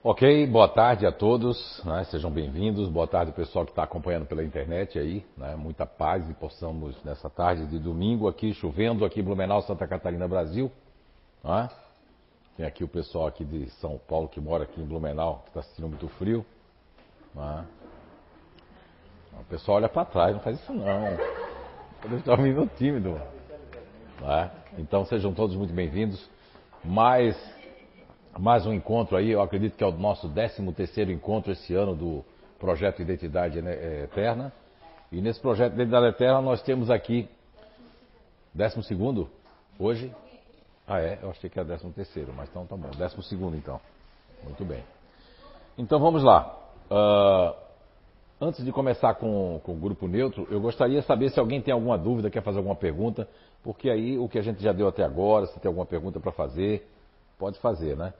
Ok, boa tarde a todos, né? sejam bem-vindos. Boa tarde, pessoal que está acompanhando pela internet aí. Né? Muita paz e possamos nessa tarde de domingo aqui, chovendo aqui em Blumenau, Santa Catarina, Brasil. Né? Tem aqui o pessoal aqui de São Paulo que mora aqui em Blumenau, que está sentindo muito frio. Né? O pessoal olha para trás, não faz isso não. Deve estar meio tímido. Né? Então sejam todos muito bem-vindos. Mais mais um encontro aí, eu acredito que é o nosso 13 terceiro encontro esse ano do projeto Identidade eh, Eterna. E nesse projeto Identidade Eterna nós temos aqui 12 segundo hoje. Ah é, eu achei que era 13 terceiro, mas então tá bom, 12 segundo então. Muito bem. Então vamos lá. Uh, antes de começar com, com o grupo neutro, eu gostaria de saber se alguém tem alguma dúvida, quer fazer alguma pergunta, porque aí o que a gente já deu até agora, se tem alguma pergunta para fazer, pode fazer, né?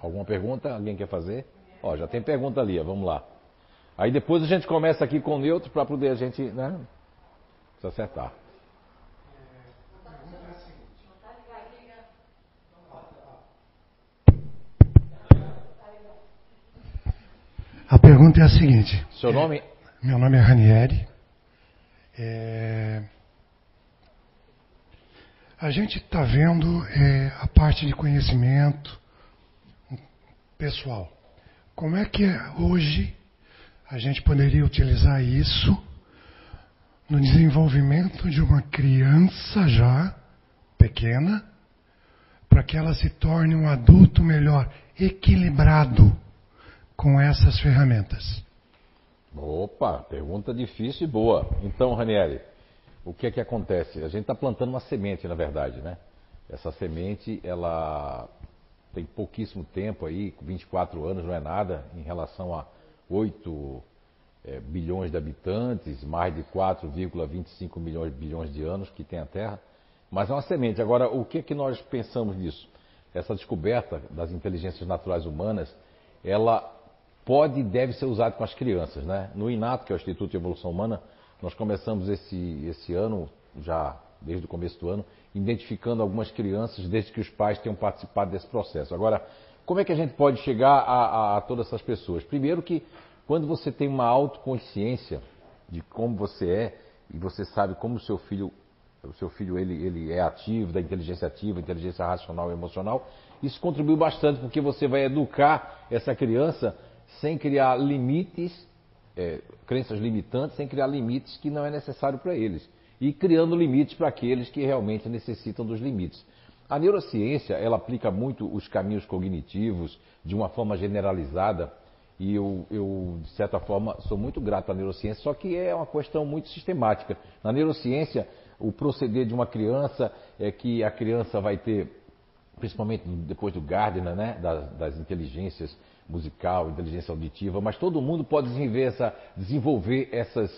Alguma pergunta? Alguém quer fazer? Ó, já tem pergunta ali, ó, vamos lá. Aí depois a gente começa aqui com o neutro para poder a gente, né, se acertar. A pergunta é a seguinte. Seu nome? Meu nome é Ranieri. É, a gente está vendo é, a parte de conhecimento, pessoal. Como é que hoje a gente poderia utilizar isso no desenvolvimento de uma criança já pequena, para que ela se torne um adulto melhor, equilibrado com essas ferramentas? Opa, pergunta difícil e boa. Então, Ranieri, o que é que acontece? A gente está plantando uma semente, na verdade, né? Essa semente, ela tem pouquíssimo tempo aí, 24 anos não é nada em relação a 8 é, bilhões de habitantes, mais de 4,25 milhões bilhões de anos que tem a Terra, mas é uma semente. Agora, o que é que nós pensamos disso? Essa descoberta das inteligências naturais humanas, ela pode e deve ser usada com as crianças, né? No INATO, que é o Instituto de Evolução Humana, nós começamos esse, esse ano, já desde o começo do ano, identificando algumas crianças desde que os pais tenham participado desse processo. Agora, como é que a gente pode chegar a, a, a todas essas pessoas? Primeiro que quando você tem uma autoconsciência de como você é e você sabe como o seu filho o seu filho ele, ele é ativo, da inteligência ativa, inteligência racional e emocional, isso contribui bastante porque você vai educar essa criança sem criar limites, é, crenças limitantes, sem criar limites que não é necessário para eles e criando limites para aqueles que realmente necessitam dos limites. A neurociência, ela aplica muito os caminhos cognitivos de uma forma generalizada e eu, eu, de certa forma, sou muito grato à neurociência, só que é uma questão muito sistemática. Na neurociência, o proceder de uma criança é que a criança vai ter, principalmente depois do Gardner, né, das, das inteligências musical, inteligência auditiva, mas todo mundo pode desenvolver, essa, desenvolver essas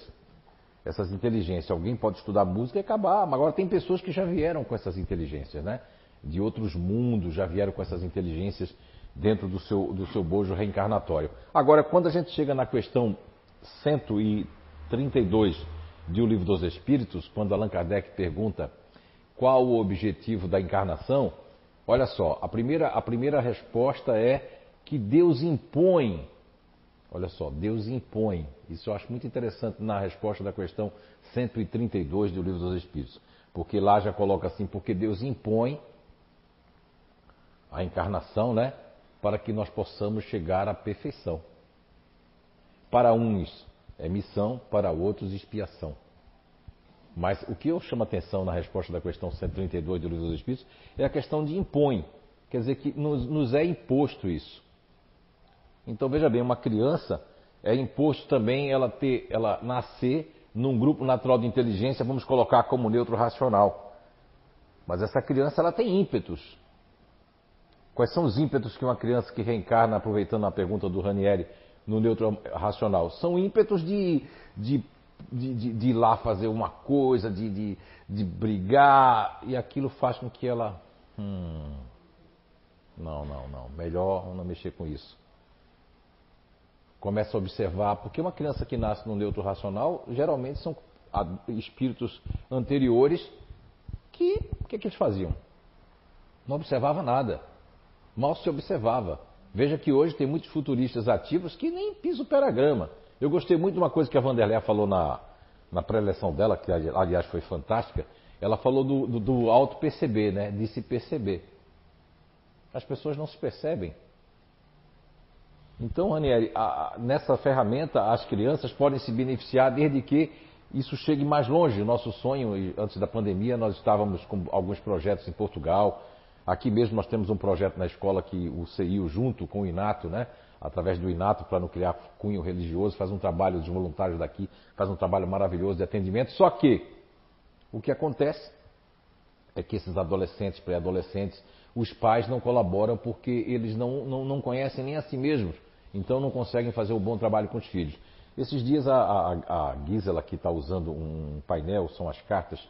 essas inteligências. Alguém pode estudar música e acabar, mas agora tem pessoas que já vieram com essas inteligências, né? De outros mundos, já vieram com essas inteligências dentro do seu, do seu bojo reencarnatório. Agora, quando a gente chega na questão 132 de O Livro dos Espíritos, quando Allan Kardec pergunta qual o objetivo da encarnação, olha só, a primeira, a primeira resposta é que Deus impõe Olha só, Deus impõe. Isso eu acho muito interessante na resposta da questão 132 do Livro dos Espíritos. Porque lá já coloca assim, porque Deus impõe a encarnação, né? Para que nós possamos chegar à perfeição. Para uns é missão, para outros expiação. Mas o que eu chamo atenção na resposta da questão 132 do Livro dos Espíritos é a questão de impõe. Quer dizer que nos, nos é imposto isso. Então veja bem, uma criança é imposto também ela ter, ela nascer num grupo natural de inteligência, vamos colocar como neutro racional. Mas essa criança ela tem ímpetos. Quais são os ímpetos que uma criança que reencarna, aproveitando a pergunta do Ranieri, no neutro racional? São ímpetos de, de, de, de, de ir lá fazer uma coisa, de, de, de brigar, e aquilo faz com que ela. Hum, não, não, não, melhor não mexer com isso começa a observar, porque uma criança que nasce no neutro racional, geralmente são espíritos anteriores que, o que, que eles faziam? Não observava nada. Mal se observava. Veja que hoje tem muitos futuristas ativos que nem pisam pé na grama. Eu gostei muito de uma coisa que a Vanderlei falou na, na pré-eleção dela, que aliás foi fantástica. Ela falou do, do, do auto-perceber, né? de se perceber. As pessoas não se percebem. Então, Ranieri, a, nessa ferramenta as crianças podem se beneficiar desde que isso chegue mais longe. O nosso sonho, antes da pandemia, nós estávamos com alguns projetos em Portugal. Aqui mesmo nós temos um projeto na escola que o CIO, junto com o INATO, né, através do INATO, para não criar cunho religioso, faz um trabalho, os voluntários daqui, faz um trabalho maravilhoso de atendimento. Só que o que acontece é que esses adolescentes, pré-adolescentes, os pais não colaboram porque eles não, não, não conhecem nem a si mesmos, então não conseguem fazer um bom trabalho com os filhos. Esses dias a, a, a Gisela, que está usando um painel, são as cartas,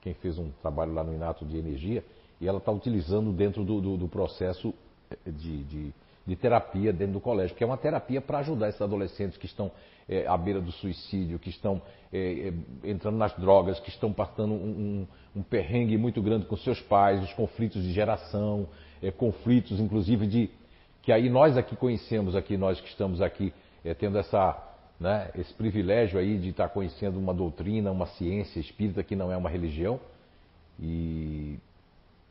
quem fez um trabalho lá no Inato de Energia, e ela está utilizando dentro do, do, do processo de, de, de, terapia dentro do colégio, que é uma terapia para ajudar esses adolescentes que estão é, à beira do suicídio, que estão é, entrando nas drogas, que estão passando um, um, um, perrengue muito grande com seus pais, os conflitos de geração, é, conflitos inclusive de que aí nós aqui conhecemos, aqui nós que estamos aqui é, tendo essa né, esse privilégio aí de estar conhecendo uma doutrina, uma ciência espírita que não é uma religião. E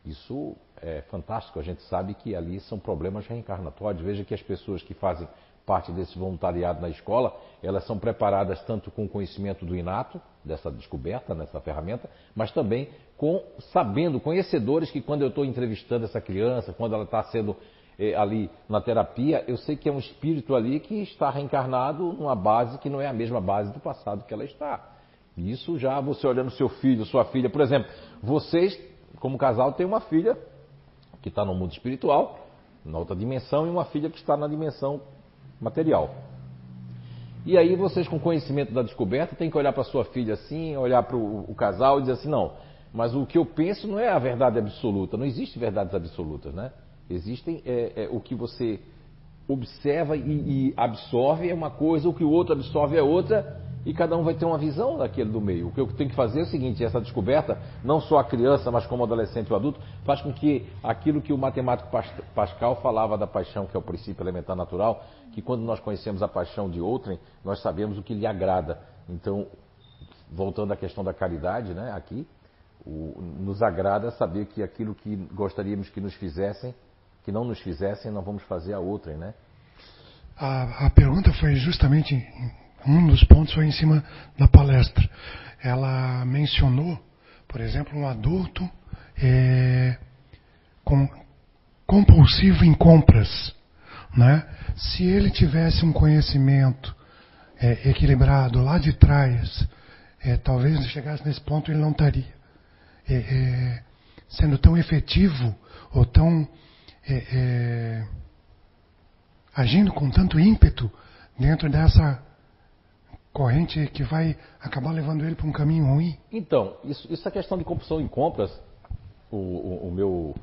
isso é fantástico. A gente sabe que ali são problemas reencarnatórios. Veja que as pessoas que fazem parte desse voluntariado na escola, elas são preparadas tanto com o conhecimento do inato, dessa descoberta, nessa ferramenta, mas também com sabendo, conhecedores que quando eu estou entrevistando essa criança, quando ela está sendo ali na terapia, eu sei que é um espírito ali que está reencarnado numa base que não é a mesma base do passado que ela está. Isso já você olhando seu filho, sua filha, por exemplo, vocês, como casal, têm uma filha que está no mundo espiritual, na outra dimensão, e uma filha que está na dimensão material. E aí vocês, com conhecimento da descoberta, têm que olhar para sua filha assim, olhar para o, o casal e dizer assim, não, mas o que eu penso não é a verdade absoluta, não existe verdades absolutas, né? Existem é, é, o que você observa e, e, absorve é uma coisa, o que o outro absorve é outra, e cada um vai ter uma visão daquele do meio. O que eu tenho que fazer é o seguinte: essa descoberta, não só a criança, mas como adolescente e o adulto, faz com que aquilo que o matemático Pascal falava da paixão, que é o princípio elementar natural, que quando nós conhecemos a paixão de outrem, nós sabemos o que lhe agrada. Então, voltando à questão da caridade, né, aqui, o, nos agrada saber que aquilo que gostaríamos que nos fizessem que não nos fizessem, não vamos fazer a outra, né? A, a pergunta foi justamente, um dos pontos foi em cima da palestra. Ela mencionou, por exemplo, um adulto é, com, compulsivo em compras. Né? Se ele tivesse um conhecimento é, equilibrado lá de trás, é, talvez chegasse nesse ponto ele não estaria é, é, sendo tão efetivo ou tão é, é, agindo com tanto ímpeto dentro dessa corrente que vai acabar levando ele para um caminho ruim? Então, isso, isso é questão de compulsão em compras. O, o, o, meu,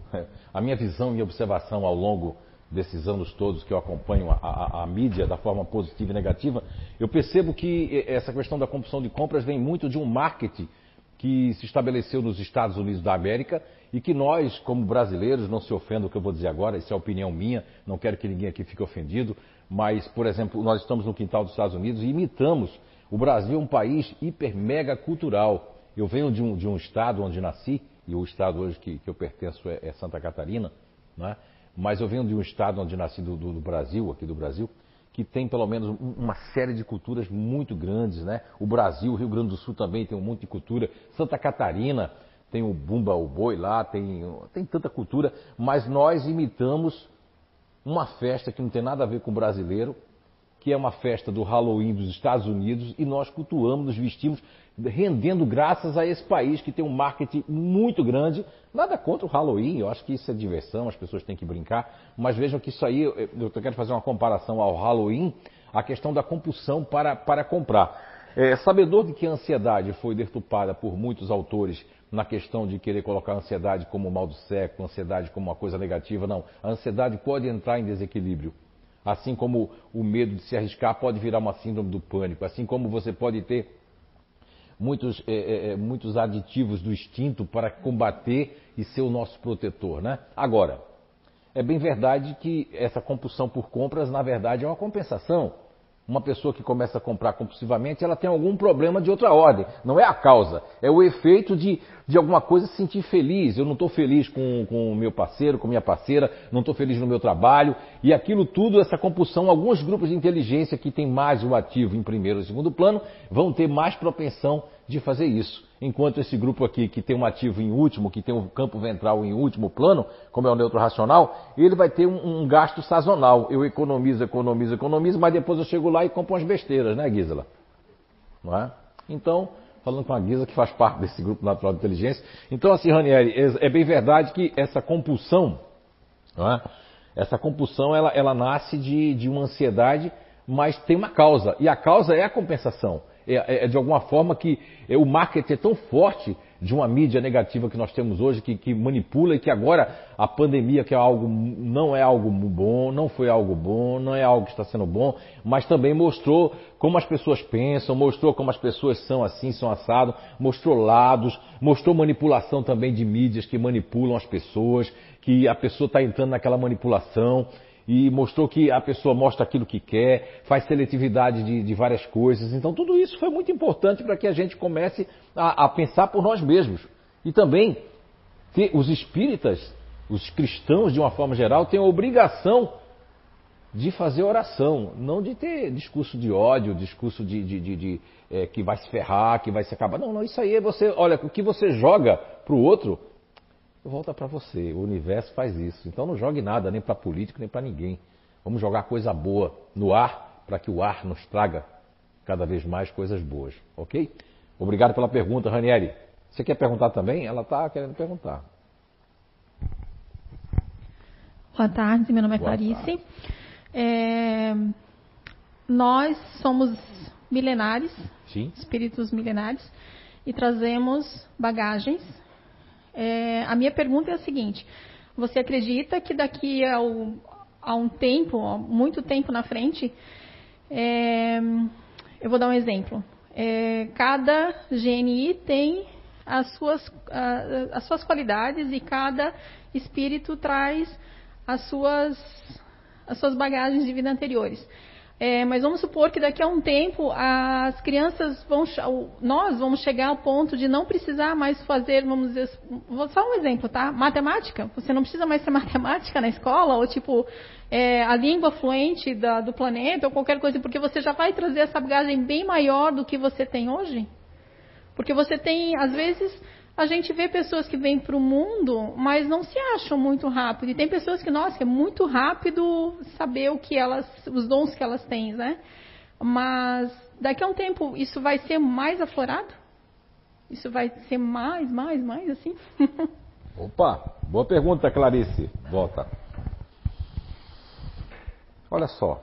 a minha visão e observação ao longo desses anos todos que eu acompanho a, a, a, mídia da forma positiva e negativa, eu percebo que essa questão da compulsão de compras vem muito de um marketing que se estabeleceu nos Estados Unidos da América e que nós, como brasileiros, não se ofenda o que eu vou dizer agora, isso é opinião minha, não quero que ninguém aqui fique ofendido, mas, por exemplo, nós estamos no quintal dos Estados Unidos e imitamos. O Brasil é um país hiper mega cultural. Eu venho de um, de um estado onde nasci, e o estado hoje que, que eu pertenço é, é Santa Catarina, né? mas eu venho de um estado onde nasci do, do, do Brasil, aqui do Brasil, que tem pelo menos uma série de culturas muito grandes, né? O Brasil, o Rio Grande do Sul também tem um monte de cultura. Santa Catarina tem o bumba, o boi lá, tem, tem tanta cultura, mas nós imitamos uma festa que não tem nada a ver com o brasileiro, que é uma festa do Halloween dos Estados Unidos, e nós cultuamos, nos vestimos, rendendo graças a esse país que tem um marketing muito grande. Nada contra o Halloween, eu acho que isso é diversão, as pessoas têm que brincar, mas vejam que isso aí, eu quero fazer uma comparação ao Halloween, a questão da compulsão para, para comprar. É, sabedor de que a ansiedade foi deturpada por muitos autores na questão de querer colocar a ansiedade como mal do século, a ansiedade como uma coisa negativa, não. A ansiedade pode entrar em desequilíbrio. Assim como o medo de se arriscar pode virar uma síndrome do pânico, assim como você pode ter muitos, é, é, é muitos aditivos do instinto para combater e ser o nosso protetor. Né? Agora, é bem verdade que essa compulsão por compras, na verdade, é uma compensação. Uma pessoa que começa a comprar compulsivamente, ela tem algum problema de outra ordem. Não é a causa, é o efeito de, de alguma coisa se sentir feliz. Eu não estou feliz com o meu parceiro, com minha parceira, não estou feliz no meu trabalho. E aquilo tudo, essa compulsão, alguns grupos de inteligência que têm mais o ativo em primeiro e segundo plano, vão ter mais propensão de fazer isso. Enquanto esse grupo aqui, que tem um ativo em último, que tem um campo ventral em último plano, como é o neutro racional, ele vai ter um, um gasto sazonal. Eu economizo, economizo, economizo, mas depois eu chego lá e compro umas besteiras, né, Gisela? Não é? Então, falando com a Guisa, que faz parte desse grupo natural de inteligência. Então, assim, Ranieri, é, é bem verdade que essa compulsão, é? essa compulsão, ela, ela nasce de, de uma ansiedade, mas tem uma causa. E a causa é a compensação. É, é, é, de alguma forma que é, o marketing é tão forte de uma mídia negativa que nós temos hoje, que, que, manipula e que agora a pandemia, que é algo, não é algo bom, não foi algo bom, não é algo que está sendo bom, mas também mostrou como as pessoas pensam, mostrou como as pessoas são assim, são assado, mostrou lados, mostrou manipulação também de mídias que manipulam as pessoas, que a pessoa está entrando naquela manipulação e mostrou que a pessoa mostra aquilo que quer, faz seletividade de, de várias coisas. Então, tudo isso foi muito importante para que a gente comece a, a, pensar por nós mesmos. E também, os espíritas, os cristãos, de uma forma geral, têm a obrigação de fazer oração, não de ter discurso de ódio, discurso de, de, de, de é, que vai se ferrar, que vai se acabar. Não, não, isso aí é você, olha, o que você joga para o outro volta para você. O universo faz isso. Então não jogue nada, nem para político, nem para ninguém. Vamos jogar coisa boa no ar, para que o ar nos traga cada vez mais coisas boas, ok? Obrigado pela pergunta, Ranieri. Você quer perguntar também? Ela está querendo perguntar. Boa tarde, meu nome é Boa Clarice. É... Nós somos milenares, Sim. espíritos milenares, e trazemos bagagens é, a minha pergunta é a seguinte: você acredita que daqui a, um tempo, muito tempo na frente, é, eu vou dar um exemplo. É, cada GNI tem as suas, as suas qualidades e cada espírito traz as suas, as suas bagagens de vida anteriores. É, mas vamos supor que daqui a um tempo as crianças vão, nós vamos chegar ao ponto de não precisar mais fazer, vamos dizer, só um exemplo, tá? Matemática. Você não precisa mais ter matemática na escola ou tipo é, a língua fluente da, do planeta ou qualquer coisa, porque você já vai trazer essa bagagem bem maior do que você tem hoje. Porque você tem, às vezes, a gente vê pessoas que vêm para o mundo, mas não se acham muito rápido. E tem pessoas que, nossa, é muito rápido saber o que elas, os dons que elas têm, né? Mas daqui a um tempo isso vai ser mais aflorado? Isso vai ser mais, mais, mais assim? Opa, boa pergunta, Clarice. Volta. Olha só.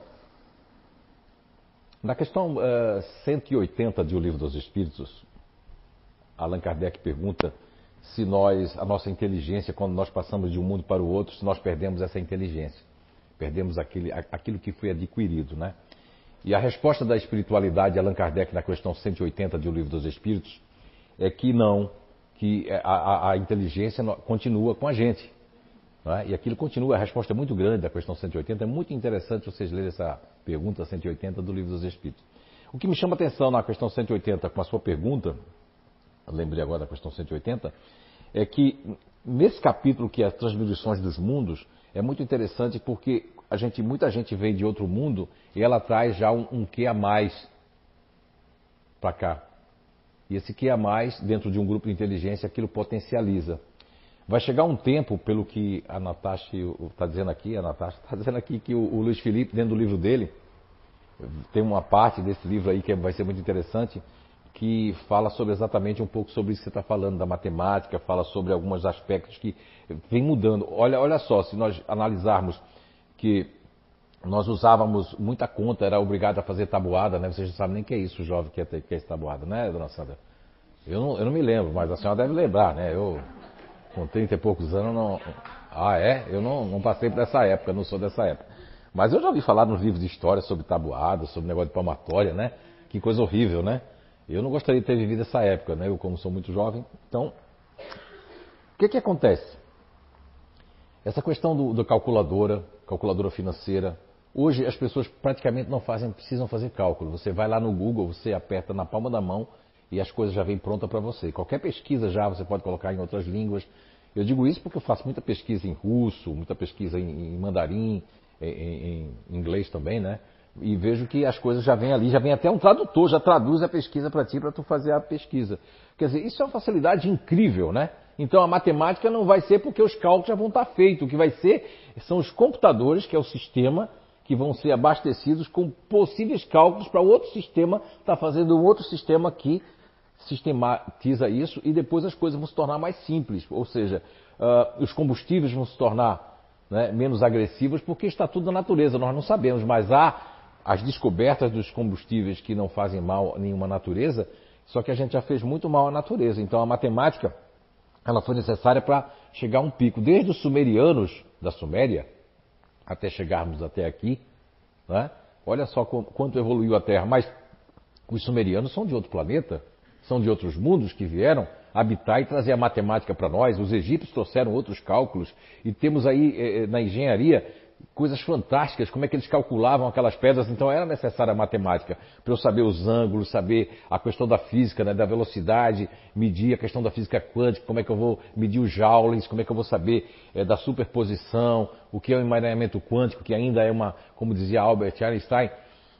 Na questão uh, eh, 180 de O Livro dos Espíritos, Allan Kardec pergunta se nós, a nossa inteligência, quando nós passamos de um mundo para o outro, se nós perdemos essa inteligência, perdemos aquele, aquilo que foi adquirido, né? E a resposta da espiritualidade, Allan Kardec, na questão 180 do Livro dos Espíritos, é que não, que a, a, a inteligência continua com a gente. É? E aquilo continua, a resposta é muito grande da questão 180, é muito interessante vocês lerem essa pergunta 180 do Livro dos Espíritos. O que me chama atenção na questão 180 com a sua pergunta lembrei agora da questão 180, é que nesse capítulo que é as transmissões dos mundos, é muito interessante porque a gente, muita gente vem de outro mundo e ela traz já um, um que a mais para cá. E esse que a mais, dentro de um grupo de inteligência, aquilo potencializa. Vai chegar um tempo, pelo que a Natasha está dizendo aqui, a Natasha está dizendo aqui que o, o Luiz Felipe, dentro do livro dele, tem uma parte desse livro aí que vai ser muito interessante, que fala sobre exatamente um pouco sobre isso que você está falando, da matemática, fala sobre alguns aspectos que vem mudando. Olha, olha só, se nós analisarmos que nós usávamos muita conta, era obrigado a fazer tabuada, né? Vocês não sabem nem o que é isso, jovem, que é, que é esse tabuada, né, dona Sandra? Eu não, eu não me lembro, mas a senhora deve lembrar, né? Eu, com 30 e poucos anos, não. Ah, é? Eu não, não passei por essa época, não sou dessa época. Mas eu já ouvi falar nos livros de história sobre tabuada, sobre negócio de palmatória, né? Que coisa horrível, né? Eu não gostaria de ter vivido essa época, né? Eu, como sou muito jovem. Então, o que, que acontece? Essa questão do, calculadora, calculadora financeira, hoje as pessoas praticamente não fazem, precisam fazer cálculo. Você vai lá no Google, você aperta na palma da mão e as coisas já vêm prontas para você. Qualquer pesquisa já você pode colocar em outras línguas. Eu digo isso porque eu faço muita pesquisa em russo, muita pesquisa em, em mandarim, em, em, em inglês também, né? E vejo que as coisas já vêm ali, já vem até um tradutor, já traduz a pesquisa para ti, para tu fazer a pesquisa. Quer dizer, isso é uma facilidade incrível, né? Então a matemática não vai ser porque os cálculos já vão estar feitos. O que vai ser são os computadores, que é o sistema, que vão ser abastecidos com possíveis cálculos para outro sistema estar tá fazendo um outro sistema que sistematiza isso e depois as coisas vão se tornar mais simples. Ou seja, uh, os combustíveis vão se tornar né, menos agressivos porque está tudo na natureza, nós não sabemos, mas há as descobertas dos combustíveis que não fazem mal a nenhuma natureza, só que a gente já fez muito mal à natureza. Então a matemática ela foi necessária para chegar a um pico. Desde os sumerianos da Suméria até chegarmos até aqui, né? olha só quanto evoluiu a Terra. Mas os sumerianos são de outro planeta, são de outros mundos que vieram habitar e trazer a matemática para nós. Os egípcios trouxeram outros cálculos e temos aí eh, eh, na engenharia coisas fantásticas, como é que eles calculavam aquelas pedras, então era necessária a matemática para eu saber os ângulos, saber a questão da física, né, da velocidade, medir a questão da física quântica, como é que eu vou medir os joules, como é que eu vou saber é, da superposição, o que é o emaranhamento quântico, que ainda é uma, como dizia Albert Einstein,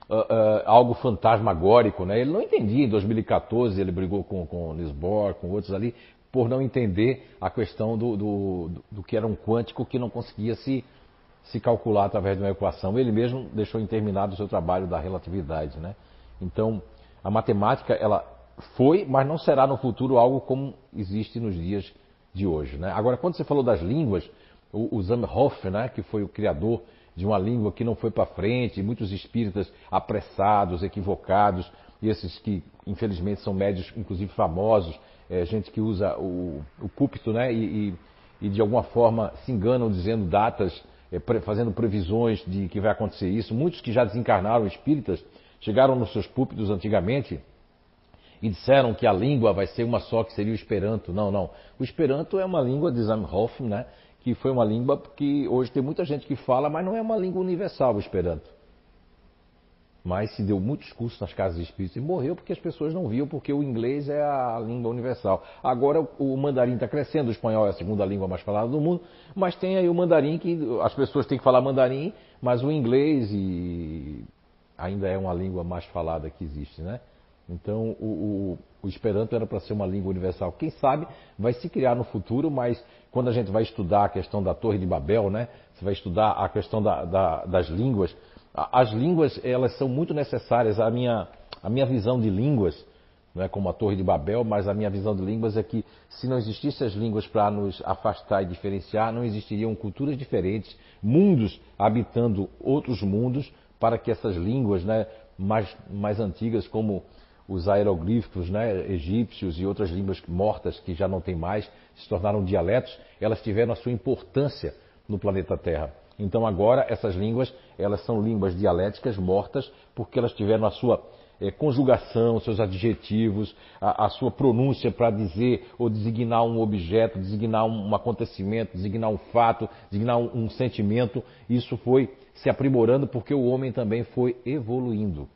uh, uh, algo fantasmagórico, né? Ele não entendia em 2014, ele brigou com, com Bohr, com outros ali, por não entender a questão do, do, do que era um quântico que não conseguia se se calcular através de uma equação. Ele mesmo deixou interminado o seu trabalho da relatividade. Né? Então, a matemática ela foi, mas não será no futuro algo como existe nos dias de hoje. Né? Agora, quando você falou das línguas, o, o Zamenhof, né, que foi o criador de uma língua que não foi para frente, muitos espíritas apressados, equivocados, e esses que infelizmente são médios, inclusive famosos, é, gente que usa o, o púlpito né, e, e, e de alguma forma se enganam dizendo datas fazendo previsões de que vai acontecer isso. Muitos que já desencarnaram espíritas chegaram nos seus púlpitos antigamente e disseram que a língua vai ser uma só, que seria o Esperanto. Não, não. O Esperanto é uma língua de Zamenhof, né? que foi uma língua que hoje tem muita gente que fala, mas não é uma língua universal o Esperanto mas se deu muitos cursos nas casas espíritas e morreu porque as pessoas não viam, porque o inglês é a língua universal. Agora o mandarim está crescendo, o espanhol é a segunda língua mais falada do mundo, mas tem aí o mandarim que as pessoas têm que falar mandarim, mas o inglês e ainda é uma língua mais falada que existe, né? Então o, o, o Esperanto era para ser uma língua universal. Quem sabe vai se criar no futuro, mas quando a gente vai estudar a questão da Torre de Babel, né? Você vai estudar a questão da, da, das línguas as línguas, elas são muito necessárias. A minha, a minha visão de línguas, não é como a Torre de Babel, mas a minha visão de línguas é que se não existissem as línguas para nos afastar e diferenciar, não existiriam culturas diferentes, mundos habitando outros mundos, para que essas línguas né, mais, mais antigas, como os aeroglíficos né, egípcios e outras línguas mortas que já não tem mais, se tornaram dialetos, elas tiveram a sua importância no planeta Terra. Então agora essas línguas, elas são línguas dialéticas mortas, porque elas tiveram a sua é, conjugação, seus adjetivos, a, a sua pronúncia para dizer ou designar um objeto, designar um, acontecimento, designar um fato, designar um, um sentimento. Isso foi se aprimorando porque o homem também foi evoluindo.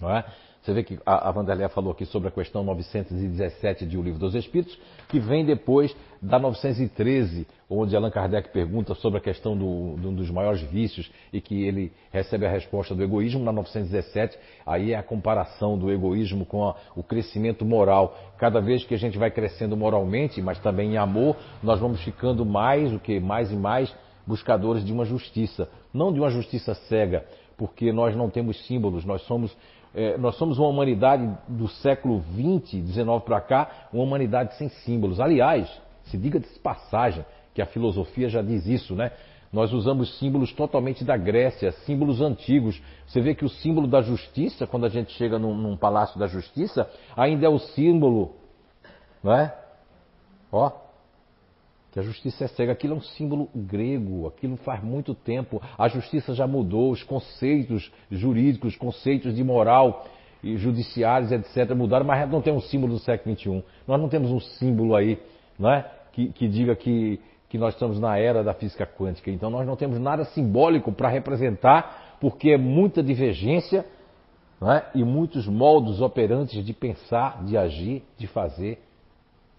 Não é? Você vê que a, a Vanderléia falou aqui sobre a questão 917 de O Livro dos Espíritos, que vem depois da 913, onde Allan Kardec pergunta sobre a questão do, do, dos maiores vícios e que ele recebe a resposta do egoísmo. Na 917, aí é a comparação do egoísmo com a, o crescimento moral. Cada vez que a gente vai crescendo moralmente, mas também em amor, nós vamos ficando mais, o que mais e mais buscadores de uma justiça, não de uma justiça cega, porque nós não temos símbolos, nós somos é, nós somos uma humanidade do século 20, 19 para cá, uma humanidade sem símbolos. Aliás, se diga de passagem, que a filosofia já diz isso, né? Nós usamos símbolos totalmente da Grécia, símbolos antigos. Você vê que o símbolo da justiça, quando a gente chega num, num palácio da justiça, ainda é o símbolo, não é? Ó, que a justiça é cega. Aquilo é um símbolo grego, aquilo faz muito tempo. A justiça já mudou, os conceitos jurídicos, os conceitos de moral e judiciários, etc., mudaram, mas não tem um símbolo do século XXI. Nós não temos um símbolo aí, é? Que, que diga que, que nós estamos na era da física quântica. Então nós não temos nada simbólico para representar, porque é muita divergência é? e muitos modos operantes de pensar, de agir, de fazer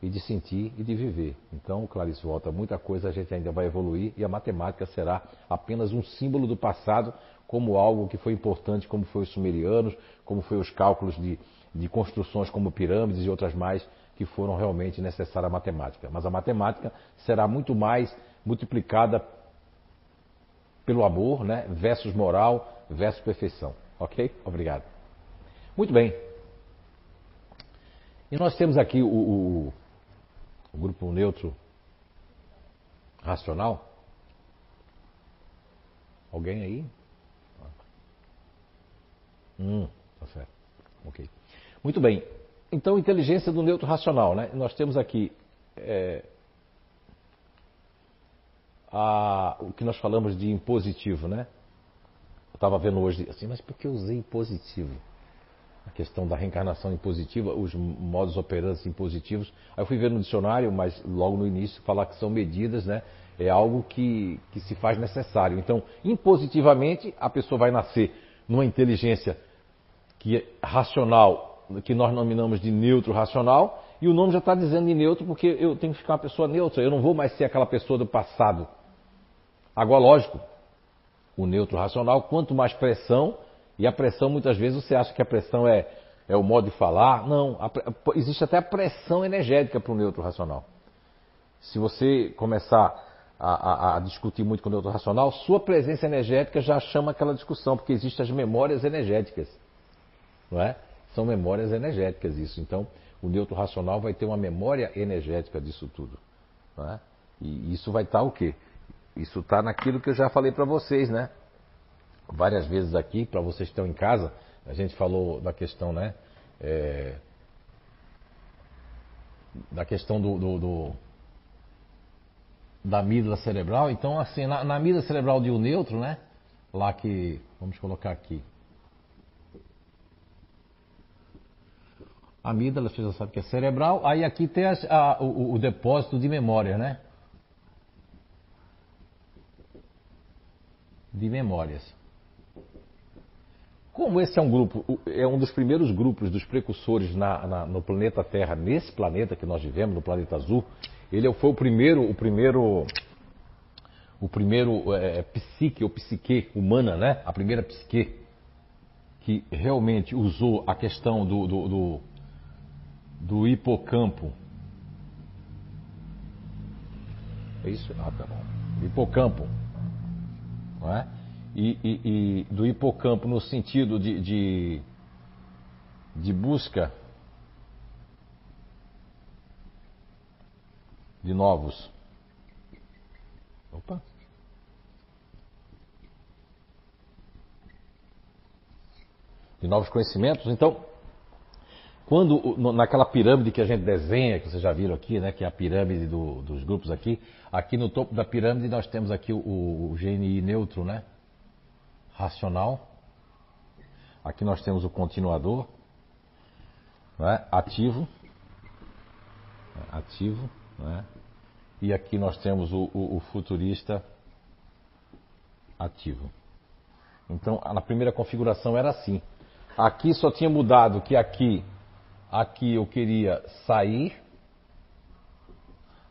e de sentir e de viver. Então, Clarice volta, muita coisa a gente ainda vai evoluir e a matemática será apenas um símbolo do passado, como algo que foi importante, como foi os sumerianos, como foi os cálculos de, de construções como pirâmides e outras mais que foram realmente necessárias à matemática. Mas a matemática será muito mais multiplicada pelo amor, né? versus moral, versus perfeição. Ok? Obrigado. Muito bem. E nós temos aqui o, o, o grupo neutro racional. Alguém aí? Hum, tá certo. Ok. Muito bem. Então, inteligência do neutro racional, né? Nós temos aqui é, a, o que nós falamos de impositivo, né? Eu estava vendo hoje assim, mas por que eu usei impositivo? A questão da reencarnação impositiva, os modos operantes impositivos. Aí eu fui ver no dicionário, mas logo no início falar que são medidas, né? É algo que, que se faz necessário. Então, impositivamente, a pessoa vai nascer numa inteligência que é racional que nós nominamos de neutro racional, e o nome já está dizendo de neutro porque eu tenho que ficar uma pessoa neutra, eu não vou mais ser aquela pessoa do passado. Agora, lógico, o neutro racional, quanto mais pressão, e a pressão muitas vezes você acha que a pressão é, é o modo de falar, não, a, existe até a pressão energética para o neutro racional. Se você começar a, a, a, discutir muito com o neutro racional, sua presença energética já chama aquela discussão, porque existem as memórias energéticas. Não é? São memórias energéticas isso. Então, o neutro racional vai ter uma memória energética disso tudo. É? E isso vai estar tá o quê? Isso está naquilo que eu já falei para vocês, né? Várias vezes aqui, para vocês que estão em casa, a gente falou da questão, né? É, da questão do, do, do, da amígdala cerebral. Então, assim, na, na amígdala cerebral de um neutro, né? Lá que, vamos colocar aqui, A amígdala, você já sabe que é cerebral. Aí aqui tem a, o, o, depósito de memória, né? De memórias. Como esse é um grupo, é um dos primeiros grupos dos precursores na, na, no planeta Terra, nesse planeta que nós vivemos, no planeta azul, ele foi o primeiro, o primeiro, o primeiro é, psique ou psique humana, né? A primeira psique que realmente usou a questão do, do, do do hipocampo. É isso? Ah, tá bom. Hipocampo. Não é? E, e, e do hipocampo no sentido de, de, de busca de novos. Opa! De novos conhecimentos. Então, quando, naquela pirâmide que a gente desenha, que vocês já viram aqui, né, que é a pirâmide do, dos grupos aqui, aqui no topo da pirâmide nós temos aqui o, o GNI neutro, né, racional. Aqui nós temos o continuador, né, ativo, ativo, né, e aqui nós temos o, o, o futurista ativo. Então, na primeira configuração era assim. Aqui só tinha mudado que aqui Aqui eu queria sair,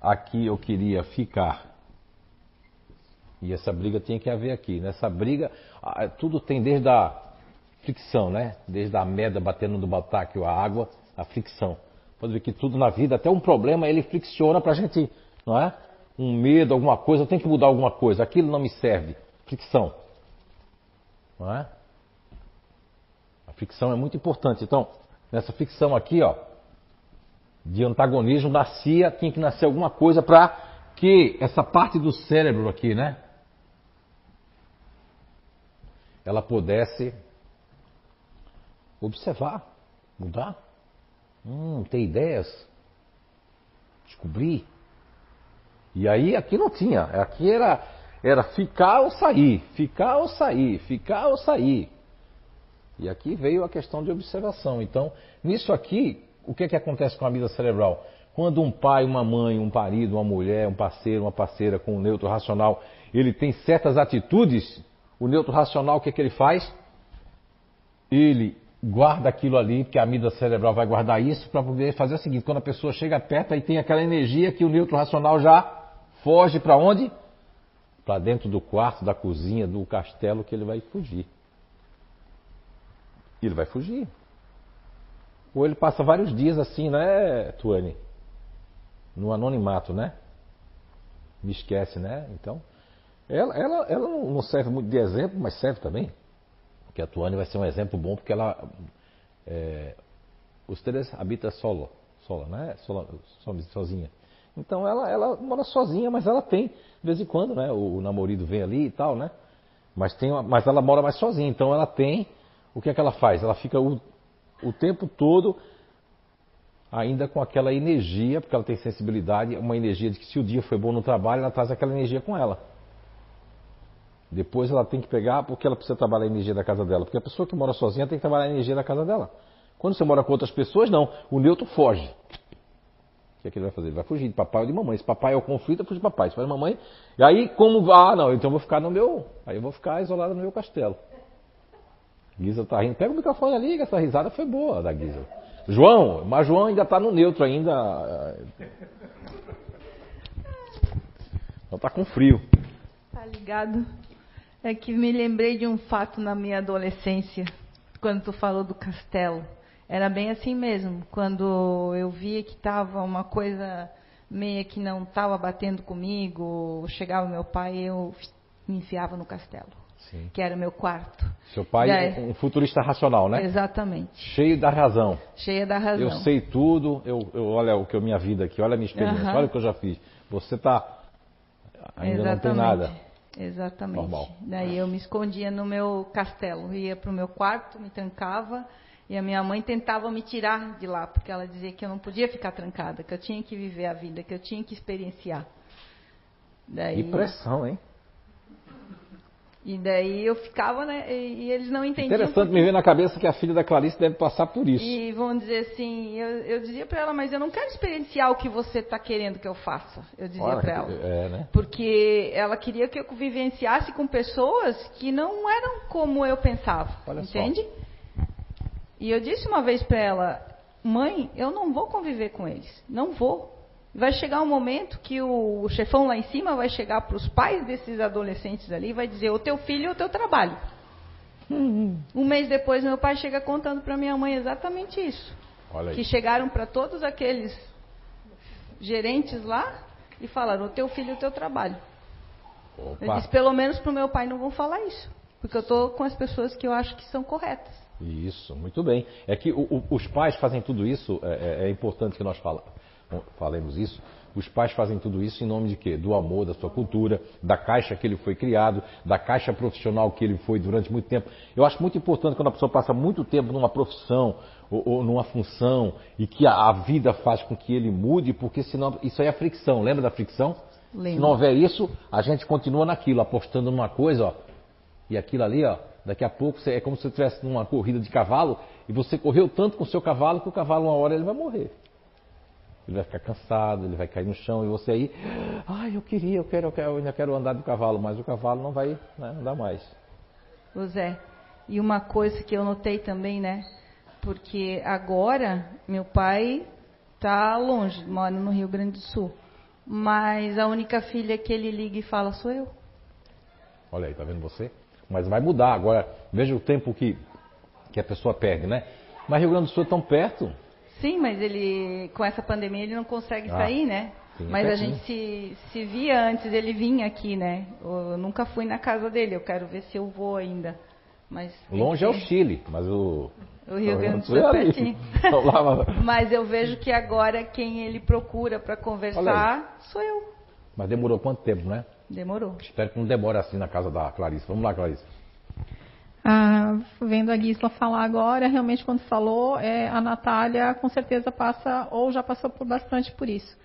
aqui eu queria ficar. E essa briga tinha que haver aqui. Nessa briga, tudo tem desde a fricção, né? Desde a merda batendo no batáquio, a água, a fricção. Pode ver que tudo na vida, até um problema, ele fricciona para a gente, não é? Um medo, alguma coisa, eu tenho que mudar alguma coisa, aquilo não me serve. Fricção. Não é? A fricção é muito importante. Então, nessa ficção aqui, ó, de antagonismo, nascia, tinha que nascer alguma coisa para que essa parte do cérebro aqui, né, ela pudesse observar, mudar, hum, ter ideias, descobrir. E aí aqui não tinha, aqui era, era ficar ou sair, ficar ou sair, ficar ou sair. E aqui veio a questão de observação. Então, nisso aqui, o que, é que acontece com a amígdala cerebral? Quando um pai, uma mãe, um marido, uma mulher, um parceiro, uma parceira com um neutro racional, ele tem certas atitudes, o neutro racional, o que, é que ele faz? Ele guarda aquilo ali, porque a amígdala cerebral vai guardar isso para poder fazer o seguinte: quando a pessoa chega perto, aí tem aquela energia que o neutro racional já foge para onde? Para dentro do quarto, da cozinha, do castelo, que ele vai fugir. Ele vai fugir. Ou ele passa vários dias assim, né, Tuane? No anonimato, né? Me esquece, né? Então, ela, ela, ela não serve muito de exemplo, mas serve também. Porque a Tuane vai ser um exemplo bom, porque ela. É, três habitam solo, solo, né? Solo, sozinha. Então ela, ela mora sozinha, mas ela tem, de vez em quando, né? O, o namorado vem ali e tal, né? Mas, tem mas ela mora mais sozinha, então ela tem. O que é que ela faz? Ela fica o, o tempo todo ainda com aquela energia, porque ela tem sensibilidade, uma energia de que se o dia foi bom no trabalho, ela traz aquela energia com ela. Depois ela tem que pegar, porque ela precisa trabalhar a energia da casa dela. Porque a pessoa que mora sozinha tem que trabalhar a energia da casa dela. Quando você mora com outras pessoas, não. O neutro foge. O que é que ele vai fazer? Ele vai fugir de papai ou de mamãe. Se papai é o conflito, fugir de papai. Se for de mamãe. E aí, como. Ah, não, então eu vou ficar no meu. Aí eu vou ficar isolado no meu castelo. Guisa tá rindo. Pega o microfone ali, essa risada foi boa da Guisa. João, mas João ainda está no neutro ainda. Não está com frio. Tá ligado? É que me lembrei de um fato na minha adolescência, quando tu falou do castelo. Era bem assim mesmo. Quando eu via que estava uma coisa meia que não estava batendo comigo, chegava meu pai, eu me enfiava no castelo. Sim. Que era o meu quarto. Seu pai é um futurista racional, né? Exatamente. Cheio da razão. Cheia da razão. Eu sei tudo, eu, eu olha o que é minha vida aqui, olha a minha experiência, uhum. olha o que eu já fiz. Você está ainda Exatamente. não tem nada. Exatamente. Normal. Daí eu me escondia no meu castelo, ia para o meu quarto, me trancava e a minha mãe tentava me tirar de lá, porque ela dizia que eu não podia ficar trancada, que eu tinha que viver a vida, que eu tinha que experienciar. Daí, que pressão, hein? E daí eu ficava, né? E, eles não entendiam. Interessante porque... me ver na cabeça que a filha da Clarice deve passar por isso. E vão dizer assim, eu, eu dizia para ela, mas eu não quero experienciar o que você está querendo que eu faça. Eu dizia para ela. É, né? Porque ela queria que eu vivenciasse com pessoas que não eram como eu pensava. Olha entende? Só. E eu disse uma vez para ela, mãe, eu não vou conviver com eles. Não vou. Vai chegar um momento que o chefão lá em cima vai chegar para os pais desses adolescentes ali e vai dizer: o teu filho é o teu trabalho. Uhum. Um mês depois, meu pai chega contando para minha mãe exatamente isso. Que chegaram para todos aqueles gerentes lá e falaram: o teu filho é o teu trabalho. Opa. Eu disse: pelo menos para o meu pai não vão falar isso. Porque eu estou com as pessoas que eu acho que são corretas. Isso, muito bem. É que o, o, os pais fazem tudo isso, é, é, é importante que nós falamos falemos isso, os pais fazem tudo isso em nome de quê? Do amor, da sua cultura, da caixa que ele foi criado, da caixa profissional que ele foi durante muito tempo. Eu acho muito importante quando a pessoa passa muito tempo numa profissão ou, ou numa função e que a, a, vida faz com que ele mude, porque senão isso aí é fricção. Lembra da fricção? Lembra. Se não houver isso, a gente continua naquilo, apostando numa coisa, ó, e aquilo ali, ó, daqui a pouco é como se você estivesse numa corrida de cavalo e você correu tanto com o seu cavalo que o cavalo uma hora ele vai morrer. Ele vai ficar cansado, ele vai cair no chão e você aí, ai, eu queria, eu quero, eu, quero, eu ainda quero andar do cavalo, mas o cavalo não vai né, andar mais. O Zé, e uma coisa que eu notei também, né? Porque agora meu pai está longe, mora no Rio Grande do Sul. Mas a única filha que ele liga e fala sou eu. Olha aí, tá vendo você? Mas vai mudar agora. Veja o tempo que, que a pessoa perde, né? Mas Rio Grande do Sul é tão perto. Sim, mas ele, com essa pandemia, ele não consegue ah, sair, né? Mas a gente se, se via antes ele vinha aqui, né? Eu nunca fui na casa dele, eu quero ver se eu vou ainda. Mas Longe é o Chile, mas o. O Rio Grande do Sul é pertinho. mas eu vejo que agora quem ele procura para conversar sou eu. Mas demorou quanto tempo, né? Demorou. Espero que não demore assim na casa da Clarice. Vamos lá, Clarice. Ah, vendo a Gisla falar agora, realmente quando falou, é, a Natália com certeza passa ou já passou por bastante por isso.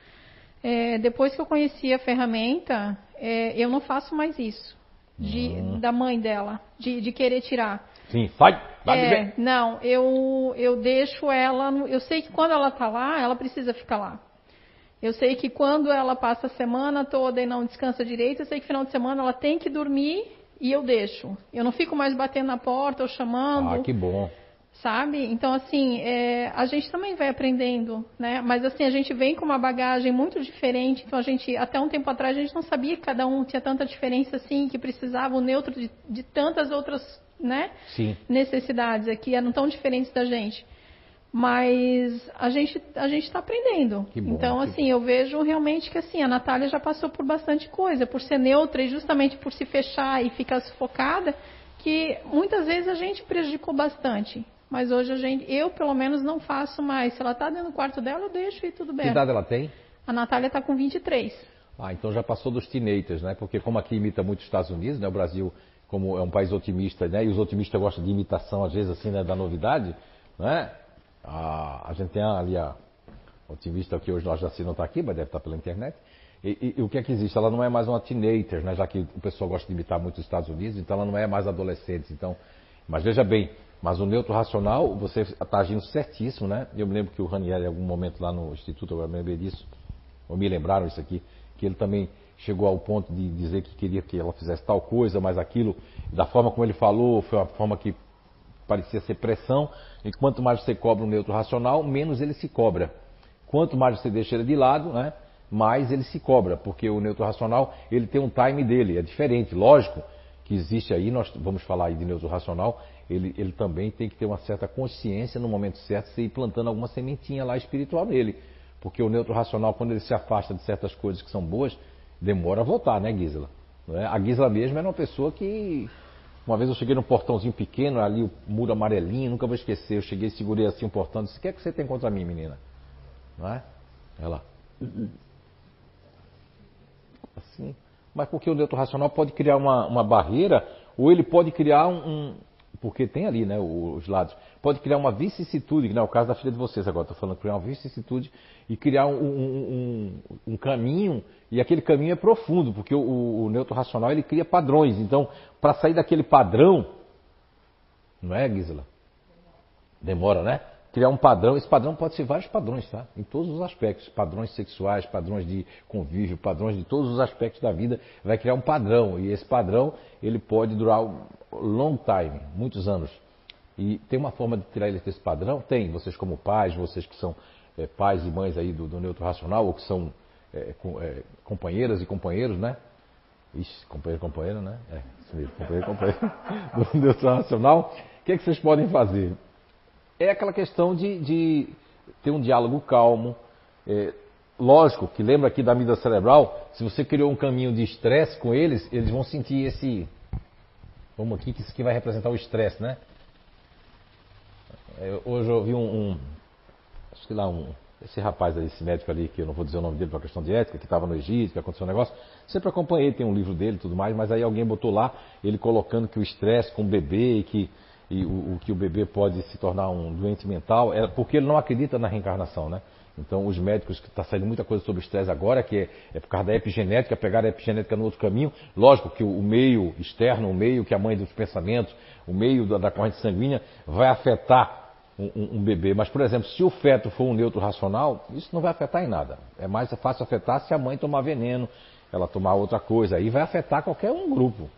É, depois que eu conheci a ferramenta, é, eu não faço mais isso de, uhum. da mãe dela, de, de, querer tirar. Sim, sai, vai é, Não, eu, eu deixo ela, eu sei que quando ela está lá, ela precisa ficar lá. Eu sei que quando ela passa a semana toda e não descansa direito, eu sei que final de semana ela tem que dormir e eu deixo. Eu não fico mais batendo na porta ou chamando. Ah, que bom. Sabe? Então, assim, é, a gente também vai aprendendo, né? Mas, assim, a gente vem com uma bagagem muito diferente. Então, a gente, até um tempo atrás, a gente não sabia que cada um tinha tanta diferença, assim, que precisava o neutro de, de tantas outras, né? Sim. Necessidades aqui, eram tão diferentes da gente. Mas a gente a gente está aprendendo. Bom, então, assim, bom. eu vejo realmente que assim a Natália já passou por bastante coisa, por ser neutra e justamente por se fechar e ficar sufocada, que muitas vezes a gente prejudicou bastante. Mas hoje a gente, eu pelo menos não faço mais. Se ela está dentro do quarto dela, eu deixo e tudo bem. Que idade ela tem? A Natália está com 23. Ah, então já passou dos teenagers, né? Porque como aqui imita muito os Estados Unidos, né? O Brasil, como é um país otimista, né? E os otimistas gostam de imitação, às vezes, assim, né? da novidade, né? A, a gente tem ali a otimista que hoje nós já se não está aqui, mas deve estar tá pela internet. E, e, e, o que é que existe? Ela não é mais uma teenager, né? já que o pessoal gosta de imitar muito os Estados Unidos, então ela não é mais adolescente. Então, mas veja bem, mas o neutro racional, você está agindo certíssimo, né? Eu me lembro que o Ranieri, em algum momento lá no Instituto, agora me lembrei disso, ou me lembraram isso aqui, que ele também chegou ao ponto de dizer que queria que ela fizesse tal coisa, mas aquilo, da forma como ele falou, foi uma forma que parecia ser pressão, e quanto mais você cobra um neutro racional, menos ele se cobra. Quanto mais você deixa ele de lado, né, mais ele se cobra, porque o neutro racional ele tem um time dele, é diferente. Lógico que existe aí, nós vamos falar aí de neutro racional, ele, ele também tem que ter uma certa consciência no momento certo, você ir plantando alguma sementinha lá espiritual nele. Porque o neutro racional, quando ele se afasta de certas coisas que são boas, demora a voltar, né, Gisela? É? A Gisela mesmo era uma pessoa que uma vez eu cheguei num portãozinho pequeno, ali o muro amarelinho, nunca vou esquecer. Eu cheguei, segurei assim um portão disse: O que é que você tem contra mim, menina? Não é? Ela. Assim. Mas porque o neutro racional pode criar uma, uma barreira, ou ele pode criar um, um porque tem ali, né, os lados. Pode criar uma vicissitude, que não é o caso da filha de vocês agora, estou falando criar uma vicissitude e criar um, um, um, um, caminho, e aquele caminho é profundo, porque o, o neutro racional ele cria padrões. Então, para sair daquele padrão, não é, Gisela? Demora, né? Criar um padrão, esse padrão pode ser vários padrões, tá? Em todos os aspectos, padrões sexuais, padrões de convívio, padrões de todos os aspectos da vida, vai criar um padrão, e esse padrão, ele pode durar long time, muitos anos. E tem uma forma de tirar ele desse padrão? Tem. Vocês como pais, vocês que são é, pais e mães aí do, do neutro racional, ou que são é, com, é, companheiras e companheiros, né? Ixi, companheiro e companheira, né? É, isso mesmo, companheiro e companheiro do neutro racional. O que, é que vocês podem fazer? É aquela questão de, de ter um diálogo calmo. É, lógico que lembra aqui da mídia cerebral, se você criou um caminho de estresse com eles, eles vão sentir esse Vamos aqui, que isso aqui vai representar o estresse, né? Eu, hoje eu vi um, um, acho que lá um, esse rapaz aí, esse médico ali, que eu não vou dizer o nome dele por questão de ética, que estava no Egito, que aconteceu um negócio. Sempre acompanhei, tem um livro dele e tudo mais, mas aí alguém botou lá, ele colocando que o estresse com o bebê e que e o, o, que o bebê pode se tornar um doente mental, é porque ele não acredita na reencarnação, né? Então, os médicos, que está saindo muita coisa sobre estresse agora, que é, é, por causa da epigenética, pegar a epigenética no outro caminho. Lógico que o, o meio externo, o meio que é a mãe dos pensamentos, o meio da, da corrente sanguínea, vai afetar um, um, um, bebê. Mas, por exemplo, se o feto for um neutro racional, isso não vai afetar em nada. É mais fácil afetar se a mãe tomar veneno, ela tomar outra coisa. Aí vai afetar qualquer um grupo.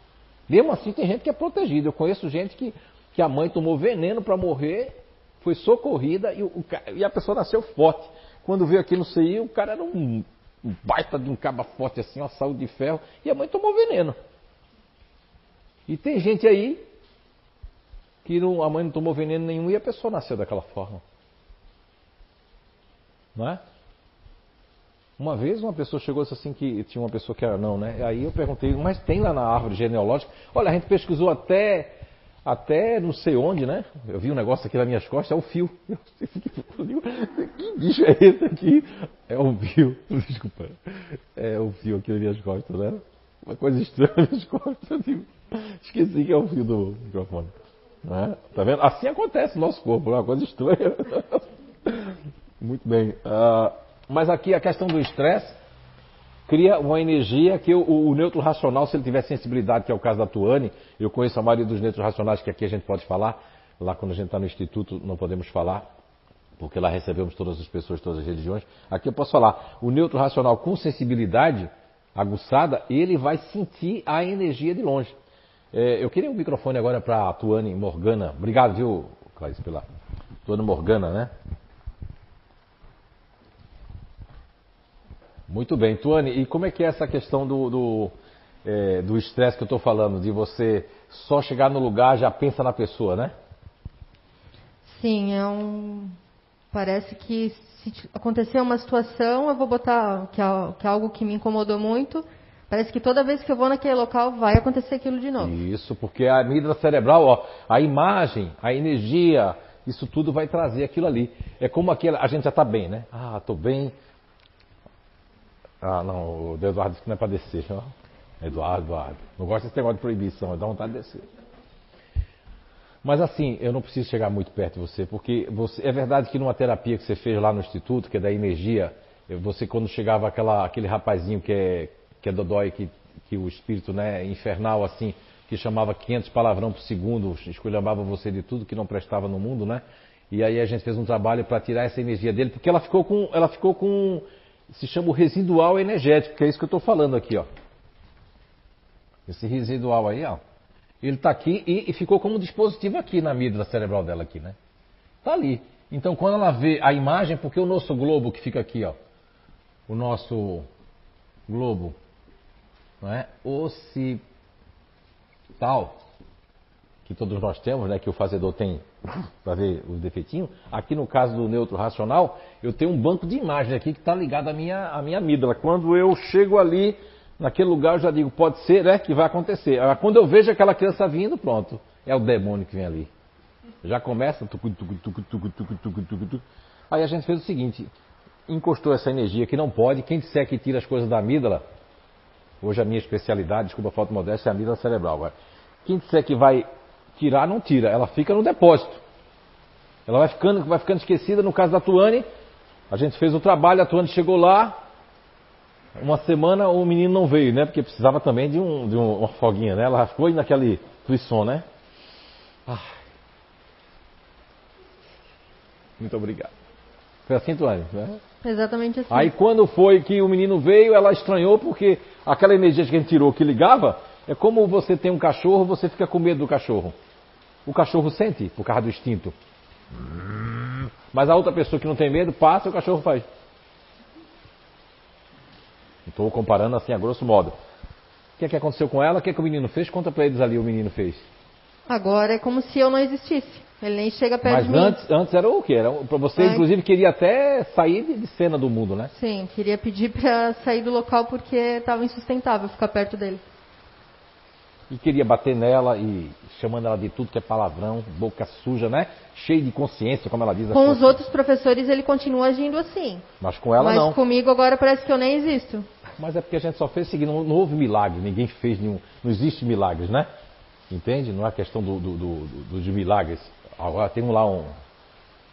Mesmo assim, tem gente que é protegida. Eu conheço gente que, que a mãe tomou veneno para morrer, foi socorrida e, o, e a pessoa nasceu forte. Quando veio aqui no CI, o cara era um baita de um caba forte assim, uma saúde de ferro, e a mãe tomou veneno. E tem gente aí que não, a mãe não tomou veneno nenhum e a pessoa nasceu daquela forma. Não é? Uma vez uma pessoa chegou assim que tinha uma pessoa que era não, né? Aí eu perguntei, mas tem lá na árvore genealógica? Olha, a gente pesquisou até até não sei onde, né? Eu vi um negócio aqui nas minhas costas, é o fio. que bicho é esse aqui? É o fio. Desculpa. É o fio aqui nas minhas costas, né? Uma coisa estranha nas costas. Esqueci que é o fio do microfone. Né? Tá vendo? Assim acontece no nosso corpo, é uma coisa estranha. Muito bem. Uh, mas aqui a questão do estresse cria uma energia que o, o, neutro racional, se ele tiver sensibilidade, que é o caso da Tuane, eu conheço a maioria dos neutros racionais que aqui a gente pode falar, lá quando a gente está no instituto não podemos falar, porque lá recebemos todas as pessoas, todas as religiões. Aqui eu posso falar, o neutro racional com sensibilidade aguçada, ele vai sentir a energia de longe. É, eu queria um microfone agora para a Tuane Morgana. Obrigado, viu, Clarice, pela Tuane Morgana, né? Muito bem, Tuane, e como é que é essa questão do, do é, do estresse que eu estou falando, de você só chegar no lugar já pensa na pessoa, né? Sim, é um. Parece que se acontecer uma situação, eu vou botar que é, que é algo que me incomodou muito. Parece que toda vez que eu vou naquele local vai acontecer aquilo de novo. Isso, porque a amígdala cerebral, ó, a imagem, a energia, isso tudo vai trazer aquilo ali. É como aquele, a gente já está bem, né? Ah, estou bem. Ah, não, o Eduardo disse que não é para descer. Ó. Eduardo, Eduardo. Não gosto desse negócio de proibição, dá vontade de descer. Mas assim, eu não preciso chegar muito perto de você, porque você, é verdade que numa terapia que você fez lá no instituto, que é da energia, você quando chegava aquela, aquele rapazinho que é, que é dodói, que, que o espírito né, infernal assim, que chamava 500 palavrão por segundo, esculhambava você de tudo que não prestava no mundo, né? E aí a gente fez um trabalho para tirar essa energia dele, porque ela ficou com, ela ficou com, se chama o residual energético, que é isso que eu estou falando aqui, ó. Esse residual aí, ó. Ele está aqui e, e, ficou como dispositivo aqui na amígdala cerebral dela aqui, né? Está ali. Então quando ela vê a imagem, porque o nosso globo que fica aqui, ó, o nosso globo, não é? Occipital, que todos nós temos, né? Que o fazedor tem para ver os defeitinhos. Aqui no caso do neutro racional, eu tenho um banco de imagens aqui que está ligado à minha, à minha amígdala. Quando eu chego ali, naquele lugar eu já digo, pode ser, é que vai acontecer. Quando eu vejo aquela criança vindo, pronto, é o demônio que vem ali. Já começa. Aí a gente fez o seguinte: encostou essa energia que não pode. Quem disser que tira as coisas da amígdala, hoje a minha especialidade, desculpa a falta modéstia, é a amígdala cerebral. Agora, quem disser que vai tirar, não tira, ela fica no depósito. Ela vai ficando, vai ficando esquecida. No caso da Tuane, a gente fez o trabalho, a Tuane chegou lá, uma semana o menino não veio, né? Porque precisava também de, um, de uma foguinha, né? Ela ficou naquele frisson, né? Ai. Muito obrigado. Foi assim, Tuane, né? Exatamente assim. Aí quando foi que o menino veio, ela estranhou porque aquela energia que a gente tirou que ligava, é como você tem um cachorro, você fica com medo do cachorro. O cachorro sente, por causa do instinto. Mas a outra pessoa que não tem medo, passa e o cachorro faz. Estou comparando assim a grosso modo. O que, é que aconteceu com ela? O que, é que o menino fez? Conta para eles ali o menino fez. Agora é como se eu não existisse. Ele nem chega perto Mas de mim. antes, antes era o quê? Era, você, inclusive, queria até sair de, cena do mundo, né? Sim, queria pedir para sair do local porque estava insustentável ficar perto dele. E queria bater nela e chamando ela de tudo que é palavrão, boca suja, né? Cheio de consciência, como ela diz. Com os outros professores ele continua agindo assim. Mas com ela Mas não. Mas comigo agora parece que eu nem existo. Mas é porque a gente só fez seguir, não, não houve milagre, ninguém fez nenhum. Não existe milagres, né? Entende? Não é questão do, do, do, do de milagres. Agora tem lá um,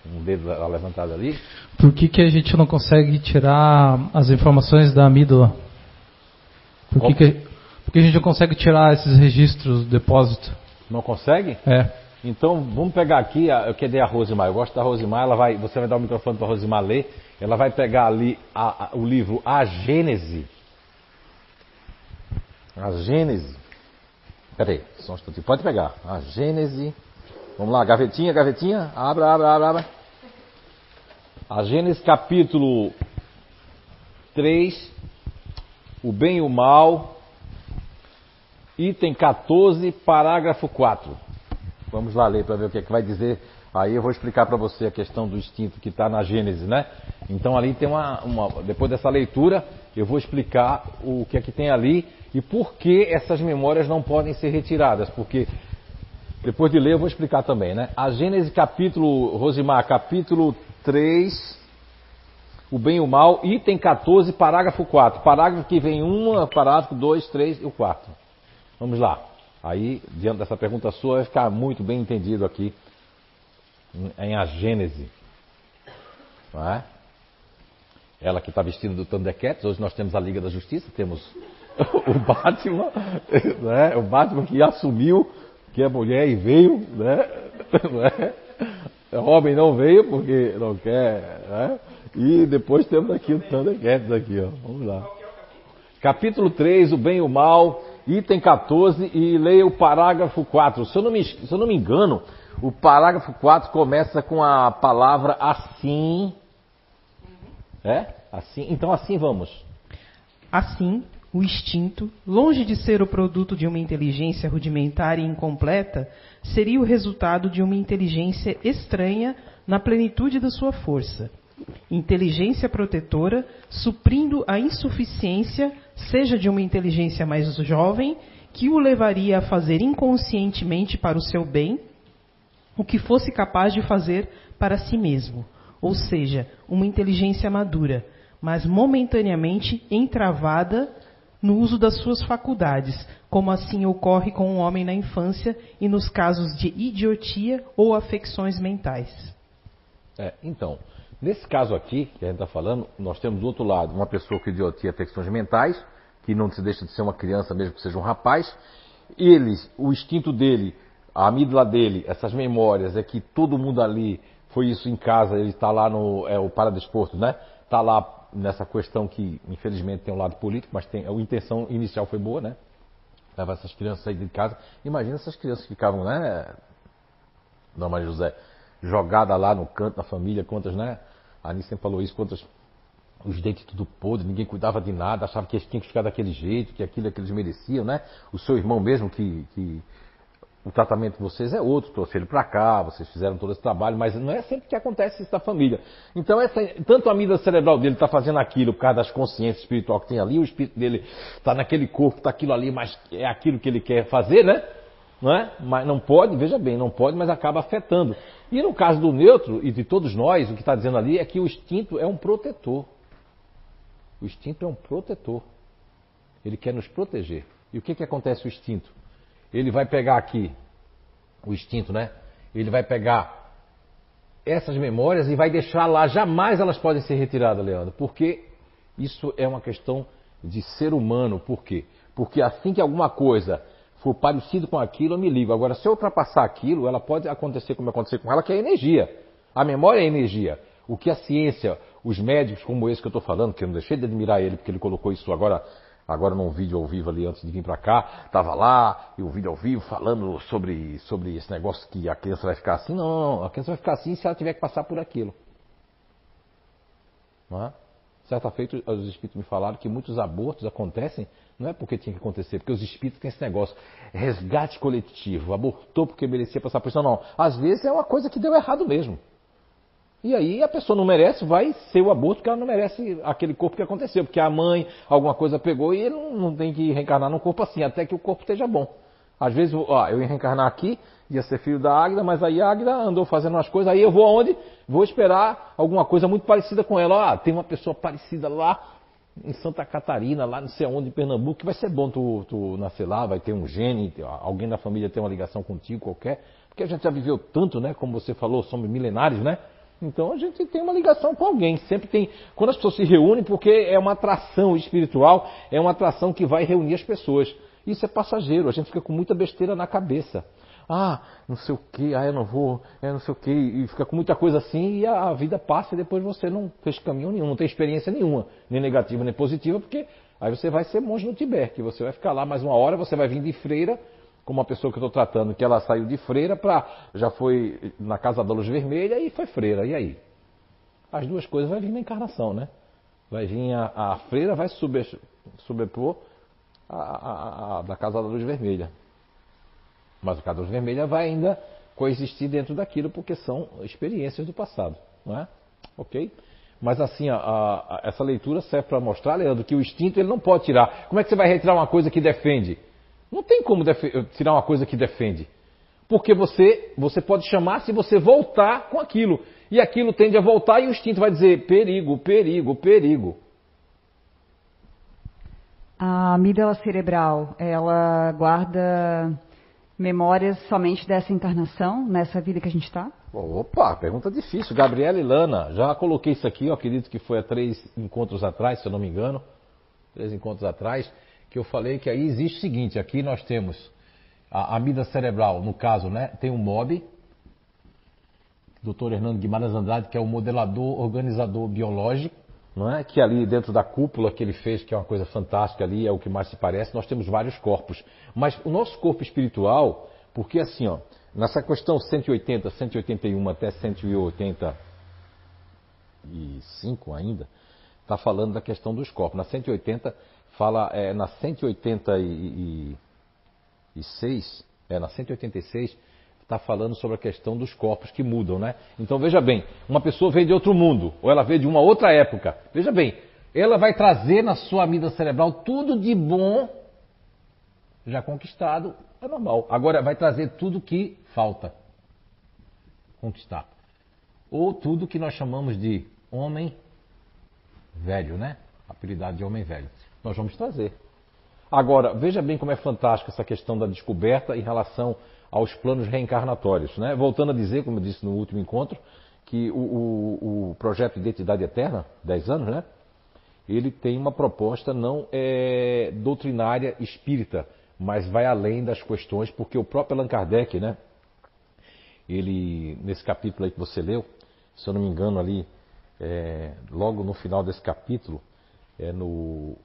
um dedo levantado ali. Por que, que a gente não consegue tirar as informações da amígdala? Por que, que, por que a gente não consegue tirar esses registros do depósito? Não consegue? É. Então, vamos pegar aqui, eu queria a Rosimar, eu gosto da Rosimar, ela vai, você vai dar o microfone para a Rosimar ler, ela vai pegar ali a, a, o livro A Gênese, a Gênese. Peraí, só um instantinho. Pode pegar. A Gênese. Vamos lá, gavetinha, gavetinha. Abra, abra, abra, abra. A Gênesis capítulo 3. O bem e o mal. Item 14, parágrafo 4. Vamos lá ler para ver o que, é que vai dizer. Aí eu vou explicar para você a questão do instinto que está na Gênesis, né? Então ali tem uma, uma, Depois dessa leitura, eu vou explicar o que é que tem ali e por que essas memórias não podem ser retiradas. Porque depois de ler eu vou explicar também, né? A Gênesis capítulo, Rosimar, capítulo 3, o bem e o mal, item 14, parágrafo 4. Parágrafo que vem um, parágrafo 2, 3 e o 4. Vamos lá. Aí, diante dessa pergunta sua, vai ficar muito bem entendido aqui em A Gênese. Não é? Ela que está vestida do Thundercats, hoje nós temos a Liga da Justiça, temos o Batman, né? o Batman que assumiu que é mulher e veio, né? Robin não veio porque não quer, né? E depois temos aqui o Thundercats aqui, ó. Vamos lá. Capítulo 3, o bem e o mal, item 14, e leia o parágrafo 4. Se eu não me, se eu não me engano, o parágrafo 4 começa com a palavra assim. É? Assim. Então assim vamos. Assim, o instinto, longe de ser o produto de uma inteligência rudimentar e incompleta, seria o resultado de uma inteligência estranha na plenitude da sua força. Inteligência protetora, suprindo a insuficiência, seja de uma inteligência mais jovem, que o levaria a fazer inconscientemente para o seu bem o que fosse capaz de fazer para si mesmo, ou seja, uma inteligência madura, mas momentaneamente entravada no uso das suas faculdades, como assim ocorre com um homem na infância e nos casos de idiotia ou afecções mentais. É, então, nesse caso aqui que a gente está falando, nós temos do outro lado uma pessoa com idiotia e afecções mentais, que não se deixa de ser uma criança mesmo que seja um rapaz. Ele, o instinto dele, a amígdala dele, essas memórias, é que todo mundo ali foi isso em casa, ele está lá no é, o paradesporto, né? Está lá nessa questão que, infelizmente, tem um lado político, mas tem, a intenção inicial foi boa, né? Levar essas crianças aí de casa. Imagina essas crianças que ficavam, né? Dona Maria José, jogada lá no canto da família, quantas, né? A sempre falou isso, quantas os dentes tudo podre, ninguém cuidava de nada, achava que eles tinham que ficar daquele jeito, que aquilo é que eles mereciam, né? O seu irmão mesmo que, que o tratamento de vocês é outro, trouxe ele para cá, vocês fizeram todo esse trabalho, mas não é sempre que acontece isso na família. Então, essa, tanto a mídia cerebral dele está fazendo aquilo por causa das consciências espiritual que tem ali, o espírito dele está naquele corpo, está aquilo ali, mas é aquilo que ele quer fazer, né? Não é? Mas não pode, veja bem, não pode, mas acaba afetando. E no caso do neutro e de todos nós, o que está dizendo ali é que o instinto é um protetor. O instinto é um protetor. Ele quer nos proteger. E o que, que acontece o instinto? Ele vai pegar aqui o instinto, né? Ele vai pegar essas memórias e vai deixar lá. Jamais elas podem ser retiradas, Leandro, porque isso é uma questão de ser humano. Por quê? Porque assim que alguma coisa for parecido com aquilo, eu me ligo. Agora, se eu ultrapassar aquilo, ela pode acontecer como aconteceu com ela, que é energia. A memória é energia. O que a ciência, os médicos como esse que eu estou falando, que eu não deixei de admirar ele, porque ele colocou isso agora agora num vídeo ao vivo ali antes de vir para cá, estava lá, e o vídeo ao vivo falando sobre, sobre esse negócio que a criança vai ficar assim. Não, não, não, a criança vai ficar assim se ela tiver que passar por aquilo. Não é? Certa feita, os espíritos me falaram que muitos abortos acontecem, não é porque tinha que acontecer, porque os espíritos têm esse negócio, resgate coletivo, abortou porque merecia passar por isso. Não, não. Às vezes é uma coisa que deu errado mesmo. E aí a pessoa não merece, vai ser o aborto porque ela não merece aquele corpo que aconteceu, porque a mãe alguma coisa pegou e ele não, não tem que reencarnar num corpo assim, até que o corpo esteja bom. Às vezes, ó, eu ia reencarnar aqui, ia ser filho da Águida, mas aí a Águida andou fazendo umas coisas, aí eu vou aonde? Vou esperar alguma coisa muito parecida com ela. Ah, tem uma pessoa parecida lá em Santa Catarina, lá não sei aonde, em Pernambuco, que vai ser bom tu, tu nascer lá, vai ter um gene, alguém da família tem uma ligação contigo qualquer, porque a gente já viveu tanto, né? Como você falou, somos milenares, né? Então a gente tem uma ligação com alguém. Sempre tem. Quando as pessoas se reúnem, porque é uma atração espiritual, é uma atração que vai reunir as pessoas. Isso é passageiro, a gente fica com muita besteira na cabeça. Ah, não sei o que, ah, eu não vou, é não sei o que, e fica com muita coisa assim e a, vida passa e depois você não fez caminho nenhum, não tem experiência nenhuma, nem negativa nem positiva, porque aí você vai ser monge no Tibete, você vai ficar lá mais uma hora, você vai vir de freira como uma pessoa que eu estou tratando, que ela saiu de freira para. já foi na Casa da Luz Vermelha e foi freira. E aí? As duas coisas vai vir na encarnação, né? Vai vir a, a freira, vai subir, sobrepor a, a, a, da Casa da Luz Vermelha. Mas a Casa da Luz Vermelha vai ainda coexistir dentro daquilo, porque são experiências do passado, não é? Ok? Mas assim, a, a, essa leitura serve para mostrar, Leandro, que o instinto ele não pode tirar. Como é que você vai retirar uma coisa que defende? Não tem como tirar uma coisa que defende. Porque você, você pode chamar se você voltar com aquilo. E aquilo tende a voltar e o instinto vai dizer perigo, perigo, perigo. A amígdala cerebral, ela guarda memórias somente dessa encarnação, nessa vida que a gente está? Opa, pergunta difícil. Gabriela e Lana, já coloquei isso aqui, eu acredito que foi há três encontros atrás, se eu não me engano. Três encontros atrás que eu falei que aí existe o seguinte, aqui nós temos a amida cerebral, no caso, né, tem um MOB, Dr. Hernando Guimarães Andrade, que é o modelador, organizador biológico, não é? Que ali dentro da cúpula que ele fez, que é uma coisa fantástica ali, é o que mais se parece, nós temos vários corpos. Mas o nosso corpo espiritual, porque assim, ó, nessa questão 180, 181 até 185 ainda, está falando da questão dos corpos. Na 180 fala, é, na 186, é, na 186 está falando sobre a questão dos corpos que mudam, né? Então veja bem, uma pessoa veio de outro mundo, ou ela veio de uma outra época. Veja bem, ela vai trazer na sua amígdala cerebral tudo de bom já conquistado, é normal. Agora vai trazer tudo que falta conquistar. Ou tudo que nós chamamos de homem velho, né? Apelidado de homem velho. Nós vamos trazer. Agora, veja bem como é fantástica essa questão da descoberta em relação aos planos reencarnatórios. Né? Voltando a dizer, como eu disse no último encontro, que o, o, o projeto Identidade Eterna, 10 anos, né? ele tem uma proposta não é, doutrinária espírita, mas vai além das questões, porque o próprio Allan Kardec, né, ele, nesse capítulo aí que você leu, se eu não me engano ali, é, logo no final desse capítulo, é no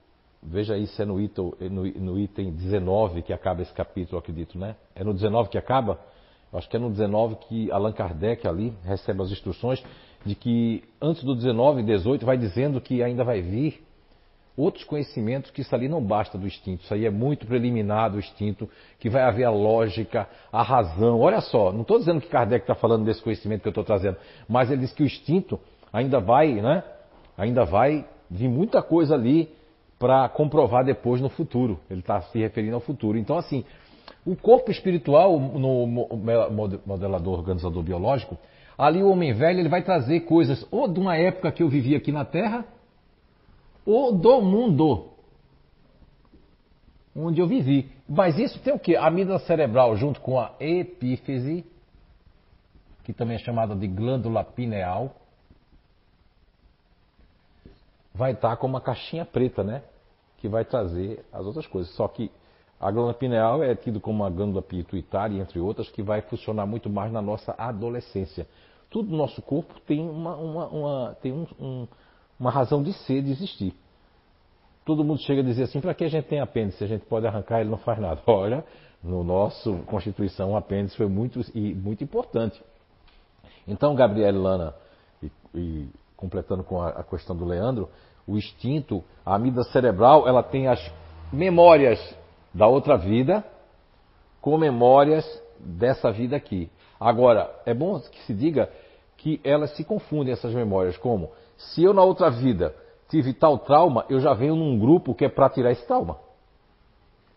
Veja aí se é no item, no, no item 19 que acaba esse capítulo, acredito, né? É no 19 que acaba? Acho que é no 19 que Allan Kardec ali recebe as instruções de que antes do 19 e 18 vai dizendo que ainda vai vir outros conhecimentos que isso ali não basta do instinto, isso aí é muito preliminar do instinto, que vai haver a lógica, a razão. Olha só, não estou dizendo que Kardec está falando desse conhecimento que eu estou trazendo, mas ele diz que o instinto ainda vai, né? Ainda vai vir muita coisa ali para comprovar depois no futuro. Ele está se referindo ao futuro. Então, assim, o corpo espiritual, no modelador organizador biológico, ali o homem velho ele vai trazer coisas ou de uma época que eu vivi aqui na Terra, ou do mundo onde eu vivi. Mas isso tem o quê? A amígdala cerebral junto com a epífise, que também é chamada de glândula pineal, vai estar com uma caixinha preta, né? Que vai trazer as outras coisas. Só que a glândula pineal é tido como uma glândula pituitária, entre outras, que vai funcionar muito mais na nossa adolescência. Tudo no nosso corpo tem uma, uma, uma tem um, um, uma razão de ser, de existir. Todo mundo chega a dizer assim, para que a gente tem apêndice? A gente pode arrancar, ele não faz nada. Olha, no nosso Constituição, o apêndice foi muito, e, muito importante. Então, Gabriel Lana, e, e completando com a, a questão do Leandro, o instinto, a amígdala cerebral, ela tem as memórias da outra vida com memórias dessa vida aqui. Agora, é bom que se diga que elas se confundem, essas memórias, como se eu na outra vida tive tal trauma, eu já venho num grupo que é para tirar esse trauma.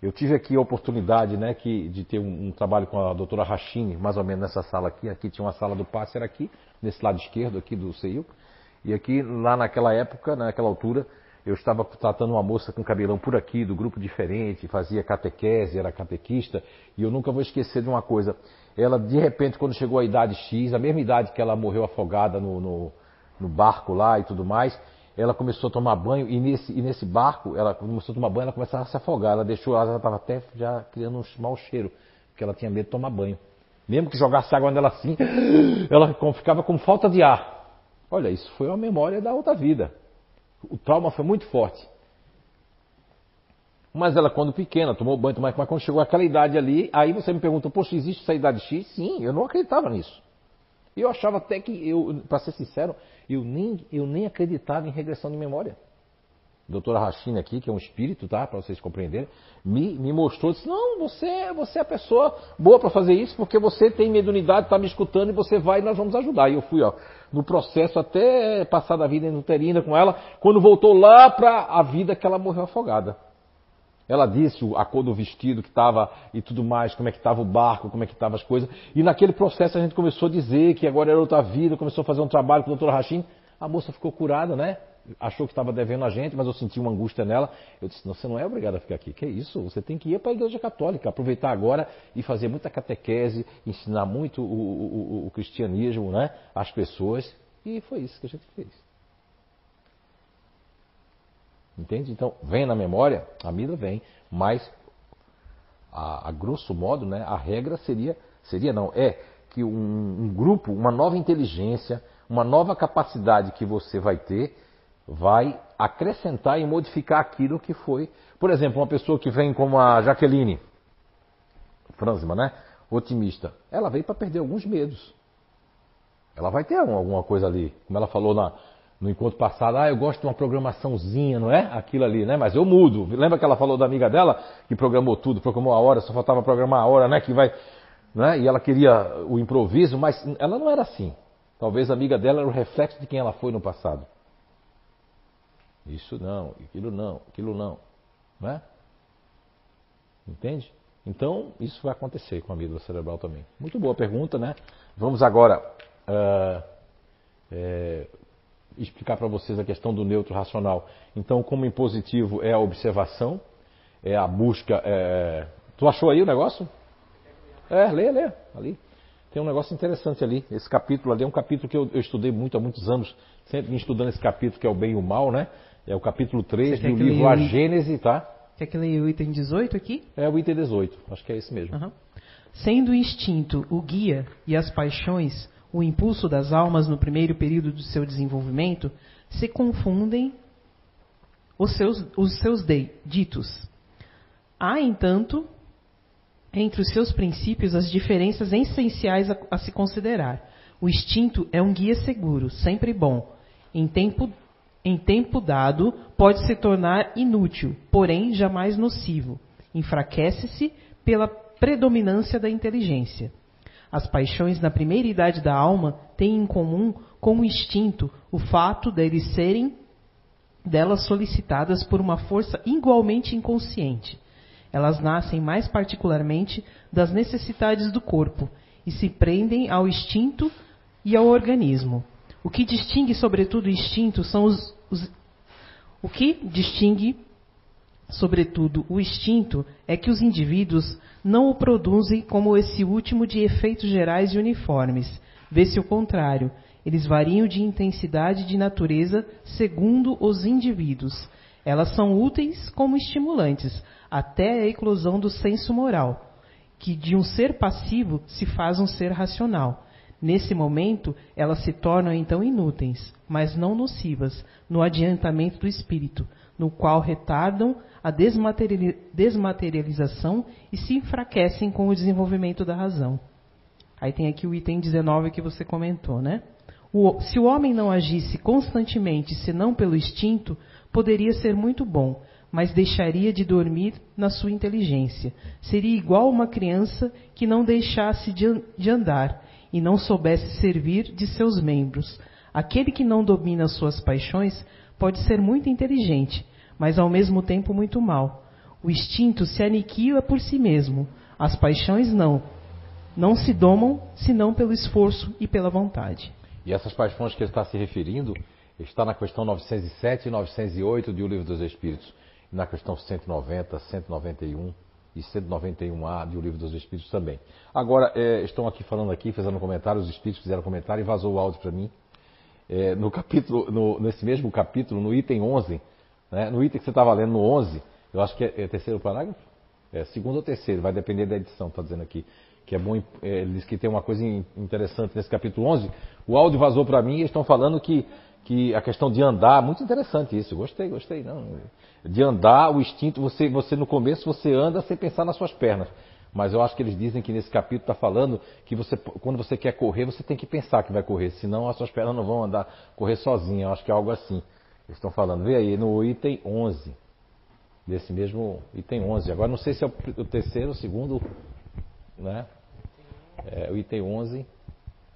Eu tive aqui a oportunidade né, que, de ter um, um, trabalho com a doutora Rachini, mais ou menos nessa sala aqui. Aqui tinha uma sala do passe, era aqui, nesse lado esquerdo aqui do CEIU. E aqui, lá naquela época, naquela altura, eu estava tratando uma moça com cabelão por aqui, do grupo diferente, fazia catequese, era catequista, e eu nunca vou esquecer de uma coisa. Ela, de repente, quando chegou à idade X, a mesma idade que ela morreu afogada no, no, no barco lá e tudo mais, ela começou a tomar banho, e nesse, e nesse barco, ela começou a tomar banho, ela começava a se afogar. Ela deixou, ela estava até já criando um mau cheiro, porque ela tinha medo de tomar banho. Mesmo que jogasse água nela assim, ela ficava com falta de ar. Olha, isso foi uma memória da outra vida. O trauma foi muito forte. Mas ela, quando pequena, tomou banho, mas quando chegou àquela idade ali, aí você me pergunta, poxa, existe essa idade X? Sim, eu não acreditava nisso. Eu achava até que, eu, para ser sincero, eu nem, eu nem acreditava em regressão de memória doutora Rachina aqui, que é um espírito, tá? Para vocês compreenderem, me, me mostrou, disse, não, você, você é a pessoa boa para fazer isso, porque você tem mediunidade, está me escutando e você vai e nós vamos ajudar. E eu fui, ó, no processo até passar da vida uterina com ela, quando voltou lá para a vida que ela morreu afogada. Ela disse a cor do vestido que estava e tudo mais, como é que estava o barco, como é que estavam as coisas. E naquele processo a gente começou a dizer que agora era outra vida, começou a fazer um trabalho com a doutora Rachim. A moça ficou curada, né? Achou que estava devendo a gente, mas eu senti uma angústia nela. Eu disse: não, você não é obrigado a ficar aqui. Que isso? Você tem que ir para a igreja católica, aproveitar agora e fazer muita catequese, ensinar muito o, o, o, cristianismo né, às pessoas. E foi isso que a gente fez. Entende? Então, vem na memória, a vida vem, mas a, a grosso modo, né, a regra seria, seria não, é que um, um grupo, uma nova inteligência, uma nova capacidade que você vai ter, vai acrescentar e modificar aquilo que foi. Por exemplo, uma pessoa que vem como a Jaqueline Franzima, né? Otimista. Ela veio para perder alguns medos. Ela vai ter alguma coisa ali. Como ela falou na, no encontro passado, ah, eu gosto de uma programaçãozinha, não é? Aquilo ali, né? Mas eu mudo. Lembra que ela falou da amiga dela que programou tudo, programou a hora, só faltava programar a hora, né? Que vai, né? E ela queria o improviso, mas ela não era assim. Talvez a amiga dela era o reflexo de quem ela foi no passado. Isso não, aquilo não, aquilo não, não é? Entende? Então, isso vai acontecer com a amígdala cerebral também. Muito boa pergunta, né? Vamos agora uh, é, explicar para vocês a questão do neutro racional. Então, como impositivo é a observação, é a busca. É... Tu achou aí o negócio? É, lê, lê, ali. Tem um negócio interessante ali. Esse capítulo ali é um capítulo que eu, eu estudei muito há muitos anos, sempre estudando esse capítulo que é o bem e o mal, né? É o capítulo 3 do livro A Gênese, tá? Quer que leia o item 18 aqui? É o item 18, acho que é esse mesmo. Uhum. Sendo o instinto o guia e as paixões o impulso das almas no primeiro período do seu desenvolvimento, se confundem os seus, os seus de, ditos. Há, entanto, entre os seus princípios as diferenças essenciais a, a se considerar. O instinto é um guia seguro, sempre bom. Em tempo em tempo dado, pode se tornar inútil, porém jamais nocivo. Enfraquece-se pela predominância da inteligência. As paixões na primeira idade da alma têm em comum com o instinto o fato deles serem delas solicitadas por uma força igualmente inconsciente. Elas nascem mais particularmente das necessidades do corpo e se prendem ao instinto e ao organismo. O que distingue, sobretudo, o instinto são os, os o que distingue, sobretudo, o instinto é que os indivíduos não o produzem como esse último de efeitos gerais e uniformes. Vê-se o contrário. Eles variam de intensidade e de natureza segundo os indivíduos. Elas são úteis como estimulantes, até a eclosão do senso moral, que de um ser passivo se faz um ser racional. Nesse momento, elas se tornam então inúteis, mas não nocivas, no adiantamento do espírito, no qual retardam a desmaterialização e se enfraquecem com o desenvolvimento da razão. Aí tem aqui o item 19 que você comentou, né? O, se o homem não agisse constantemente, senão pelo instinto, poderia ser muito bom, mas deixaria de dormir na sua inteligência. Seria igual uma criança que não deixasse de, de andar e não soubesse servir de seus membros. Aquele que não domina suas paixões pode ser muito inteligente, mas ao mesmo tempo muito mal. O instinto se aniquila por si mesmo, as paixões não. Não se domam senão pelo esforço e pela vontade. E essas paixões que ele está se referindo está na questão 907 e 908 do Livro dos Espíritos, e na questão 190, 191 e 191A do Livro dos Espíritos também. Agora, é, estão aqui falando aqui, fazendo comentário, os Espíritos fizeram comentário e vazou o áudio para mim. É, no capítulo, no, nesse mesmo capítulo, no item 11, né, no item que você estava lendo, no 11, eu acho que é, é terceiro parágrafo? É segundo ou terceiro, vai depender da edição, está dizendo aqui. Que é bom, é, ele diz que tem uma coisa interessante nesse capítulo 11. O áudio vazou para mim e estão falando que, que a questão de andar, muito interessante isso, gostei, gostei. Não, de andar, o instinto, você, você no começo você anda sem pensar nas suas pernas. Mas eu acho que eles dizem que nesse capítulo está falando que você, quando você quer correr, você tem que pensar que vai correr, senão as suas pernas não vão andar, correr sozinhas. Eu acho que é algo assim. Eles estão falando. Vê aí, no item 11. Desse mesmo item 11. Agora não sei se é o terceiro o segundo, né? É, o item 11.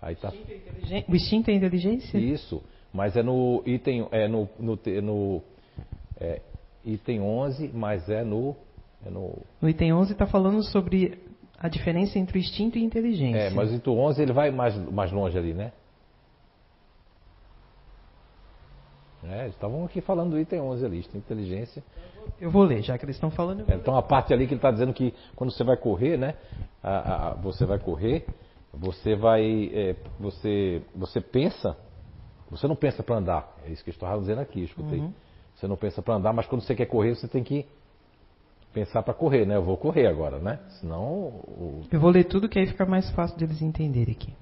Aí tá. O instinto é inteligência? Isso. Mas é no item, é no, no, no é, item 11, mas é no. É no... no item 11 está falando sobre a diferença entre instinto e inteligência. É, mas o item 11 ele vai mais, mais longe ali, né? É, estavam aqui falando do item 11 ali, inteligência. Eu vou ler, já que eles estão falando. Então a parte ali que ele está dizendo que quando você vai correr, né? A, a, você vai correr, você vai. É, você, você pensa, você não pensa para andar. É isso que eu estava dizendo aqui, escutei. Uhum. Você não pensa para andar, mas quando você quer correr, você tem que pensar para correr, né? Eu vou correr agora, né? Senão. O... Eu vou ler tudo que aí fica mais fácil deles entenderem aqui.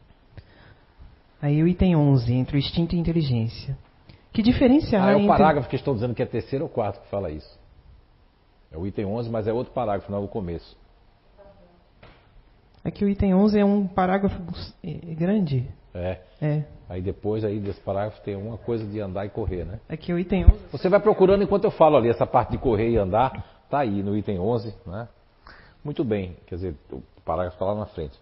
Aí o item 11, entre o instinto e a inteligência. Que diferencial ah, é o entre... parágrafo que estão dizendo que é terceiro ou quarto que fala isso. É o item 11, mas é outro parágrafo, não é o começo. É que o item 11 é um parágrafo é, grande. É. É. Aí depois aí desse parágrafo tem uma coisa de andar e correr, né? É que o item 11... Você vai procurando enquanto eu falo ali, essa parte de correr e andar, tá aí no item 11, né? Muito bem, quer dizer, o parágrafo está lá na frente.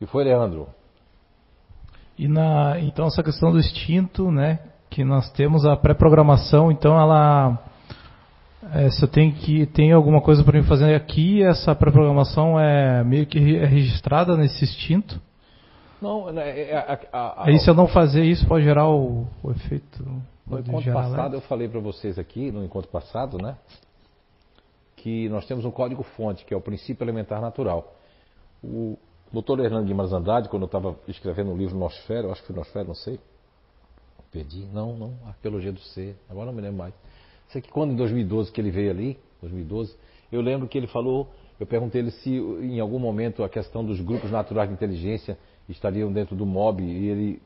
E foi, Leandro? E na, então essa questão do instinto, né? Que nós temos a pré-programação, então ela é, se eu tenho que tem alguma coisa para me fazer aqui, essa pré-programação é meio que é registrada nesse instinto. Não, né, é, é, a, a, a, Aí se eu não fazer isso pode gerar o, o efeito. No encontro passado eu falei para vocês aqui, no encontro passado, né? Que nós temos um código fonte, que é o princípio elementar natural. O doutor Hernando Guimarães Andrade, quando eu estava escrevendo o livro Nosfero, acho que foi Nosfero, não sei. Perdi, não, não, Arqueologia do Ser, agora não me lembro mais. Sei que quando em 2012 que ele veio ali, 2012, eu lembro que ele falou, eu perguntei ele se em algum momento a questão dos grupos naturais de inteligência estariam dentro do MOB e ele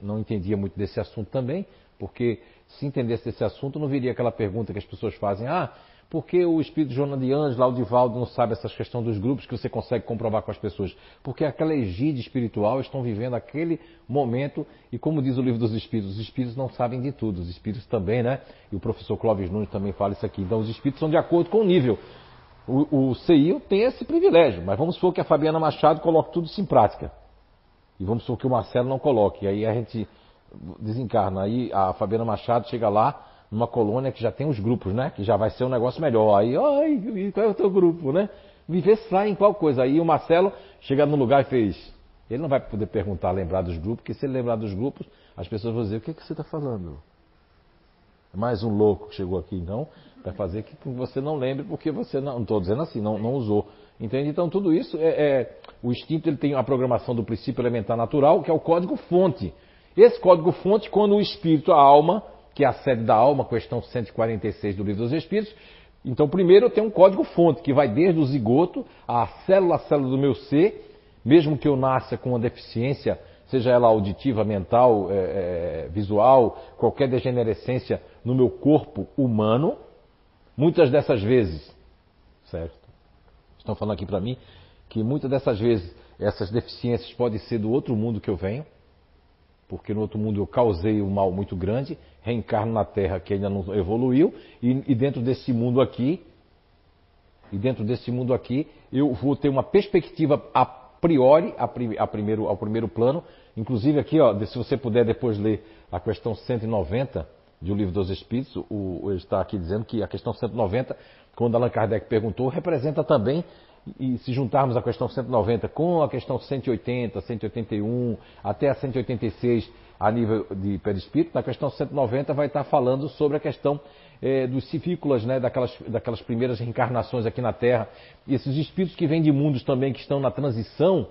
não entendia muito desse assunto também, porque se entendesse desse assunto não viria aquela pergunta que as pessoas fazem, ah, por que o espírito Joana de Anjos, lá o Divaldo, não sabe essas questões dos grupos que você consegue comprovar com as pessoas? Porque aquela egíde espiritual estão vivendo aquele momento e como diz o livro dos espíritos, os espíritos não sabem de tudo, os espíritos também, né? E o professor Clóvis Nunes também fala isso aqui. Então os espíritos são de acordo com o nível. O, o CIO tem esse privilégio, mas vamos supor que a Fabiana Machado coloque tudo isso em prática. E vamos supor que o Marcelo não coloque. Aí a gente desencarna. Aí a Fabiana Machado chega lá numa colônia que já tem os grupos, né? Que já vai ser um negócio melhor. Aí, ai, qual é o teu grupo, né? Viver sai em qual coisa. Aí o Marcelo chega no lugar e fez. Ele não vai poder perguntar, lembrar dos grupos, porque se ele lembrar dos grupos, as pessoas vão dizer: o que, é que você está falando? É mais um louco que chegou aqui, então, para fazer que você não lembre, porque você não. Não estou dizendo assim, não, não usou. Entende? Então, tudo isso é, é. O instinto ele tem a programação do princípio elementar natural, que é o código-fonte. Esse código-fonte, quando o espírito, a alma, que é a sede da alma, questão 146 do Livro dos Espíritos, então, primeiro eu tenho um código-fonte que vai desde o zigoto, a célula a célula do meu ser, mesmo que eu nasça com uma deficiência, seja ela auditiva, mental, é, é, visual, qualquer degenerescência no meu corpo humano, muitas dessas vezes, certo? Estão falando aqui para mim que muitas dessas vezes essas deficiências podem ser do outro mundo que eu venho, porque no outro mundo eu causei um mal muito grande, reencarno na Terra que ainda não evoluiu, e, e dentro desse mundo aqui, e dentro desse mundo aqui, eu vou ter uma perspectiva a priori, a, a primeiro, ao primeiro plano, inclusive aqui, ó, se você puder depois ler a questão 190 do Livro dos Espíritos, o, o, está aqui dizendo que a questão 190 quando Allan Kardec perguntou, representa também, e se juntarmos a questão 190 com a questão 180, 181, até a 186 a nível de perispírito, na questão 190 vai estar falando sobre a questão é, dos civícolas, né, daquelas, daquelas primeiras reencarnações aqui na Terra. E esses espíritos que vêm de mundos também que estão na transição,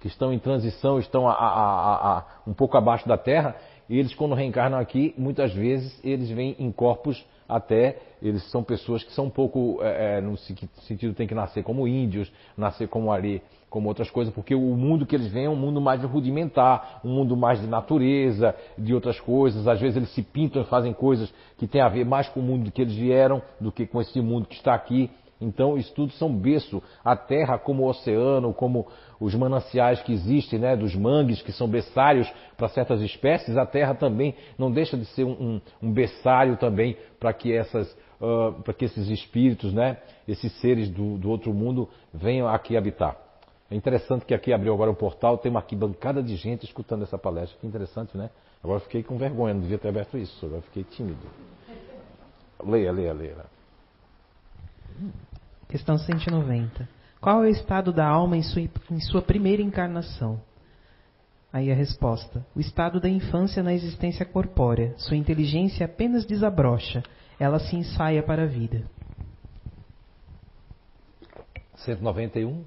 que estão em transição, estão a, a, a, um pouco abaixo da Terra, eles quando reencarnam aqui, muitas vezes eles vêm em corpos até eles são pessoas que são um pouco, é, é no sentido tem que nascer como índios, nascer como ali, como outras coisas, porque o mundo que eles veem é um mundo mais rudimentar, um mundo mais de natureza, de outras coisas. Às vezes eles se pintam e fazem coisas que têm a ver mais com o mundo que eles vieram do que com esse mundo que está aqui. Então, isso tudo são berço. A terra, como o oceano, como os mananciais que existem, né, dos mangues, que são berçários para certas espécies, a terra também não deixa de ser um, um, um berçário também para que, essas, uh, para que esses espíritos, né, esses seres do, do outro mundo venham aqui habitar. É interessante que aqui abriu agora o portal, tem uma arquibancada de gente escutando essa palestra. Que interessante, né? Agora fiquei com vergonha, não devia ter aberto isso, agora fiquei tímido. Leia, leia, leia. Questão 190. Qual é o estado da alma em sua, em sua primeira encarnação? Aí a resposta: o estado da infância na existência corpórea. Sua inteligência apenas desabrocha, ela se ensaia para a vida. 191.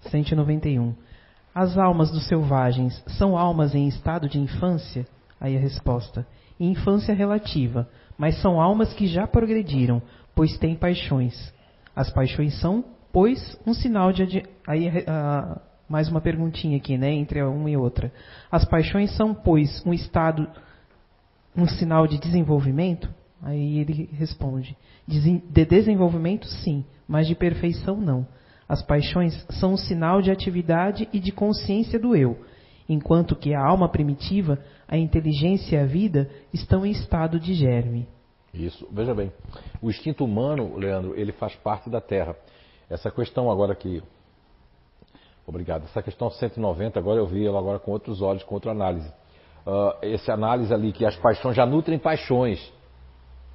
191. As almas dos selvagens são almas em estado de infância? Aí a resposta: infância relativa, mas são almas que já progrediram, pois tem paixões. As paixões são, pois, um sinal de. Aí, uh, mais uma perguntinha aqui, né, entre uma e outra. As paixões são, pois, um estado, um sinal de desenvolvimento? Aí ele responde: de desenvolvimento, sim, mas de perfeição, não. As paixões são um sinal de atividade e de consciência do eu, enquanto que a alma primitiva, a inteligência e a vida estão em estado de germe. Isso, veja bem. O instinto humano, Leandro, ele faz parte da Terra. Essa questão agora que. Obrigado. Essa questão 190, agora eu vi ela agora com outros olhos, com outra análise. Uh, essa análise ali que as paixões já nutrem paixões.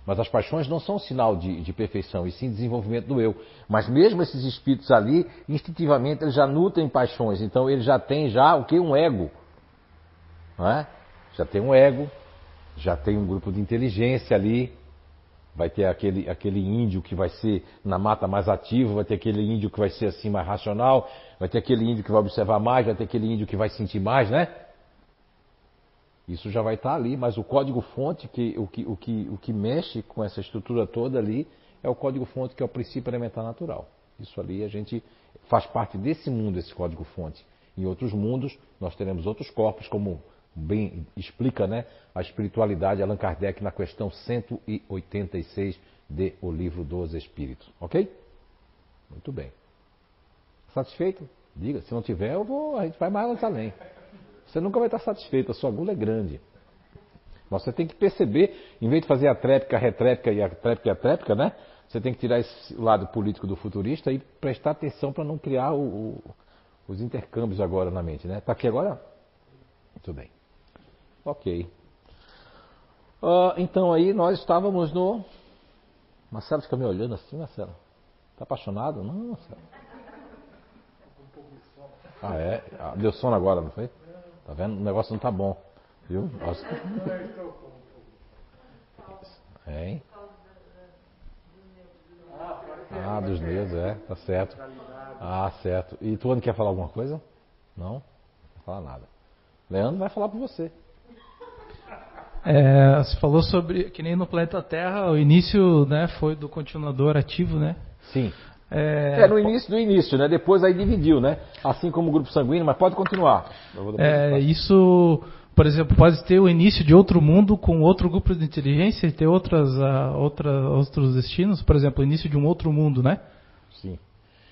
Mas as paixões não são sinal de, de, perfeição, e sim desenvolvimento do eu. Mas mesmo esses espíritos ali, instintivamente, eles já nutrem paixões. Então ele já tem já o que? Um ego. Não é? Já tem um ego, já tem um grupo de inteligência ali, vai ter aquele, aquele índio que vai ser na mata mais ativo, vai ter aquele índio que vai ser assim mais racional, vai ter aquele índio que vai observar mais, vai ter aquele índio que vai sentir mais, né? Isso já vai estar ali, mas o código-fonte, que, o, que, o, que, o que mexe com essa estrutura toda ali, é o código-fonte que é o princípio elementar natural. Isso ali a gente faz parte desse mundo, esse código-fonte. Em outros mundos, nós teremos outros corpos, como bem explica né, a espiritualidade Allan Kardec na questão 186 de O Livro dos Espíritos. Ok? Muito bem. Satisfeito? Diga, se não tiver, eu vou, a gente vai mais além. Você nunca vai estar satisfeito, a sua gula é grande. Mas você tem que perceber, em vez de fazer a tréplica, a retréplica e a tréplica e a tréplica, né? Você tem que tirar esse lado político do futurista e prestar atenção para não criar o, o, os intercâmbios agora na mente, né? Tá aqui agora? Muito bem. Ok. Uh, então aí nós estávamos no. Marcelo fica me olhando assim, Marcelo. Tá apaixonado? Não, Marcelo. Ah, é? Ah, deu sono agora, não foi? Tá vendo? O negócio não tá bom. Viu? Nossa. É, hein? Ah, dos nervos, é, tá certo. Ah, certo. E tu não quer falar alguma coisa? Não? Não falar nada. Leandro vai falar por você. É, você falou sobre que nem no planeta Terra o início, né, foi do continuador ativo, né? Sim. É, é no início do início, né? Depois aí dividiu, né? Assim como o grupo sanguíneo, mas pode continuar. É, isso, por exemplo, pode ter o início de outro mundo com outro grupo de inteligência e ter outras, uh, outra, outros destinos, por exemplo, o início de um outro mundo, né? Sim.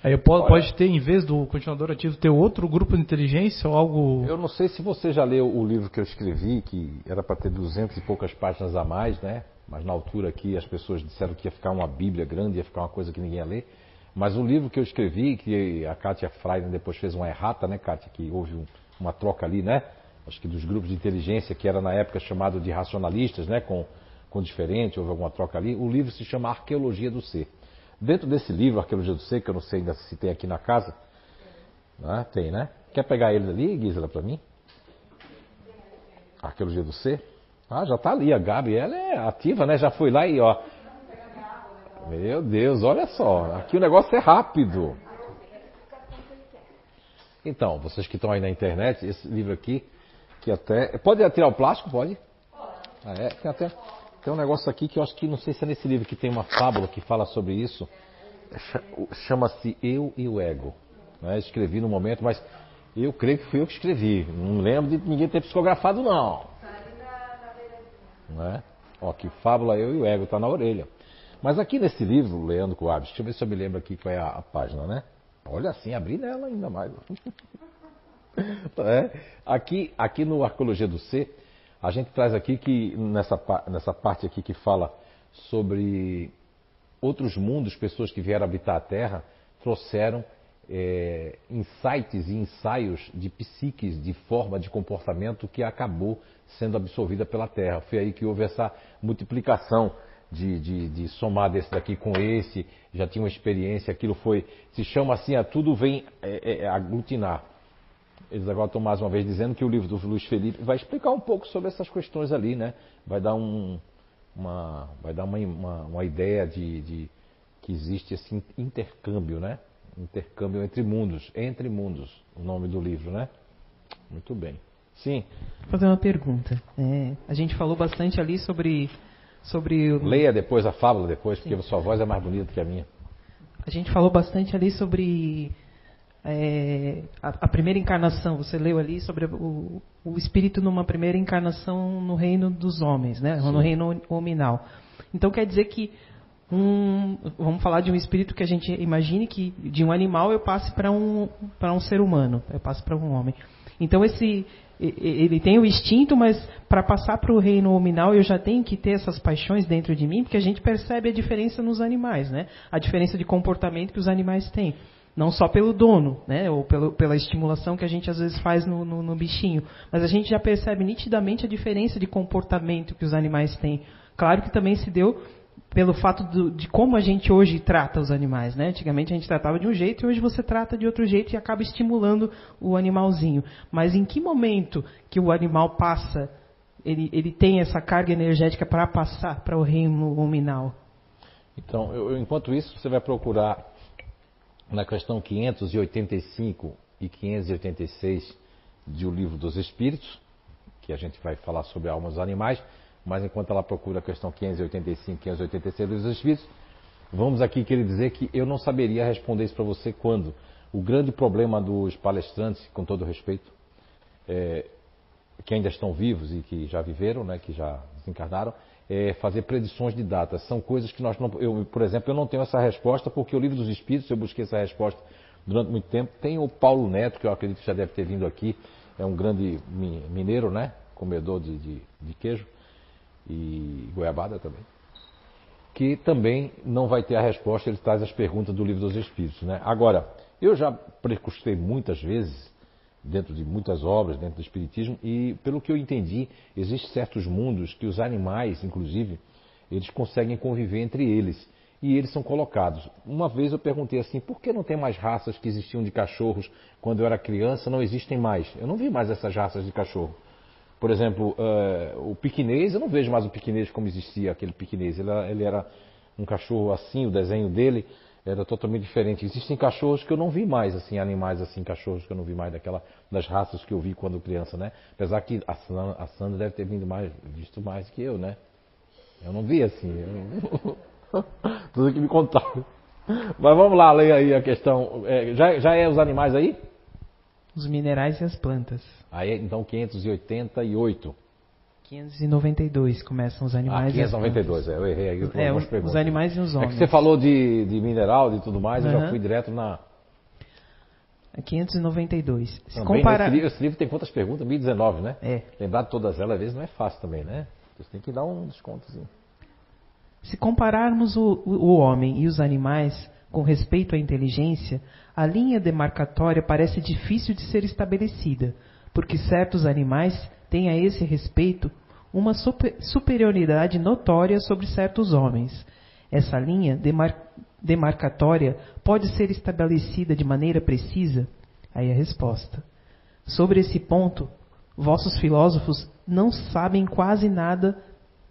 Aí pode, pode ter, em vez do continuador ativo, ter outro grupo de inteligência ou algo. Eu não sei se você já leu o livro que eu escrevi, que era para ter duzentas e poucas páginas a mais, né? Mas na altura aqui as pessoas disseram que ia ficar uma Bíblia grande, ia ficar uma coisa que ninguém ia ler. Mas o livro que eu escrevi, que a Kátia Freire depois fez uma errata, né, Kátia? Que houve um, uma troca ali, né? Acho que dos grupos de inteligência, que era na época chamado de racionalistas, né? Com, com diferente, houve alguma troca ali. O livro se chama Arqueologia do Ser. Dentro desse livro, Arqueologia do Ser, que eu não sei ainda se tem aqui na casa, né? tem, né? Quer pegar ele ali, Gisela, para mim? Arqueologia do Ser? Ah, já está ali, a Gabi, ela é ativa, né? Já foi lá e ó. Meu Deus, olha só, aqui o negócio é rápido. Então, vocês que estão aí na internet, esse livro aqui, que até. Pode tirar o plástico? Pode? Ah, é, tem até. Tem um negócio aqui que eu acho que não sei se é nesse livro que tem uma fábula que fala sobre isso. Chama-se Eu e o Ego. Né? Escrevi no momento, mas eu creio que fui eu que escrevi. Não lembro de ninguém ter psicografado, não. Né? Ó, que fábula Eu e o Ego, está na orelha. Mas aqui nesse livro, Leandro Coabes, deixa eu ver se eu me lembro aqui qual é a, a página, né? Olha assim, abri nela ainda mais. é. aqui, aqui no Arqueologia do Ser, a gente traz aqui que nessa, nessa parte aqui que fala sobre outros mundos, pessoas que vieram habitar a Terra, trouxeram é, insights e ensaios de psiques, de forma de comportamento que acabou sendo absorvida pela Terra. Foi aí que houve essa multiplicação de, de, de, somar desse daqui com esse, já tinha uma experiência, aquilo foi, se chama assim, a tudo vem é, é, aglutinar. Eles agora estão mais uma vez dizendo que o livro do Luiz Felipe vai explicar um pouco sobre essas questões ali, né? Vai dar, um, uma, vai dar uma, uma, uma ideia de, de, que existe esse intercâmbio, né? Intercâmbio entre mundos, entre mundos, o nome do livro, né? Muito bem. Sim. Vou fazer uma pergunta. É, a gente falou bastante ali sobre sobre. Leia depois a fábula depois, porque Sim. sua voz é mais bonita que a minha. A gente falou bastante ali sobre é, a, a, primeira encarnação. Você leu ali sobre o, o espírito numa primeira encarnação no reino dos homens, né? No reino hominal. Então quer dizer que um, vamos falar de um espírito que a gente imagine que de um animal eu passe para um um ser humano, eu passe para um homem. Então esse ele tem o instinto, mas para passar para o reino hominal eu já tenho que ter essas paixões dentro de mim, porque a gente percebe a diferença nos animais, né? A diferença de comportamento que os animais têm. Não só pelo dono, né? Ou pelo, pela estimulação que a gente às vezes faz no, no, no bichinho. Mas a gente já percebe nitidamente a diferença de comportamento que os animais têm. Claro que também se deu pelo fato do, de como a gente hoje trata os animais, né? Antigamente a gente tratava de um jeito e hoje você trata de outro jeito e acaba estimulando o animalzinho. Mas em que momento que o animal passa, ele, ele tem essa carga energética para passar para o reino nominal? Então, eu, enquanto isso, você vai procurar na questão 585 e 586 de O Livro dos Espíritos, que a gente vai falar sobre almas animais, mas enquanto ela procura a questão 585, 586 dos Espíritos, vamos aqui querer dizer que eu não saberia responder isso para você quando. O grande problema dos palestrantes, com todo respeito, é, que ainda estão vivos e que já viveram, né, que já desencarnaram, é fazer predições de datas. São coisas que nós não. Eu, por exemplo, eu não tenho essa resposta, porque o livro dos Espíritos, eu busquei essa resposta durante muito tempo. Tem o Paulo Neto, que eu acredito que já deve ter vindo aqui, é um grande mineiro, né? Comedor de, de, de queijo e goiabada também, que também não vai ter a resposta, ele traz as perguntas do livro dos Espíritos. Né? Agora, eu já precustei muitas vezes, dentro de muitas obras, dentro do Espiritismo, e pelo que eu entendi, existem certos mundos que os animais, inclusive, eles conseguem conviver entre eles. E eles são colocados. Uma vez eu perguntei assim, por que não tem mais raças que existiam de cachorros quando eu era criança, não existem mais? Eu não vi mais essas raças de cachorro. Por exemplo, uh, o piquinês, eu não vejo mais o piquinês como existia aquele piquinês. Ele ele era, um cachorro assim, o desenho dele era totalmente diferente. Existem cachorros que eu não vi mais, assim, animais assim, cachorros que eu não vi mais daquela, das raças que eu vi quando criança, né? Apesar que a Sandra, a Sandra deve ter vindo mais, visto mais que eu, né? Eu não vi assim. Eu... Tudo que me contaram. Mas vamos lá, leia aí a questão. É, já, já é os animais aí? Os minerais e as plantas. Aí, então, 588. 592 começam os animais. Ah, 592, é, eu errei aí. É, os, os animais e os homens. É que você falou de, de mineral e tudo mais, uhum. eu já fui direto na. 592. Se também, compara... esse, livro, esse, livro, tem quantas perguntas? 1019, né? É. Lembrar de todas elas, às vezes não é fácil também, né? Você tem que dar um desconto. Se compararmos o, o homem e os animais com respeito à inteligência, a linha demarcatória parece difícil de ser estabelecida, porque certos animais têm a esse respeito uma super, superioridade notória sobre certos homens. Essa linha demar, demarcatória pode ser estabelecida de maneira precisa? Aí a resposta. Sobre esse ponto, vossos filósofos não sabem quase nada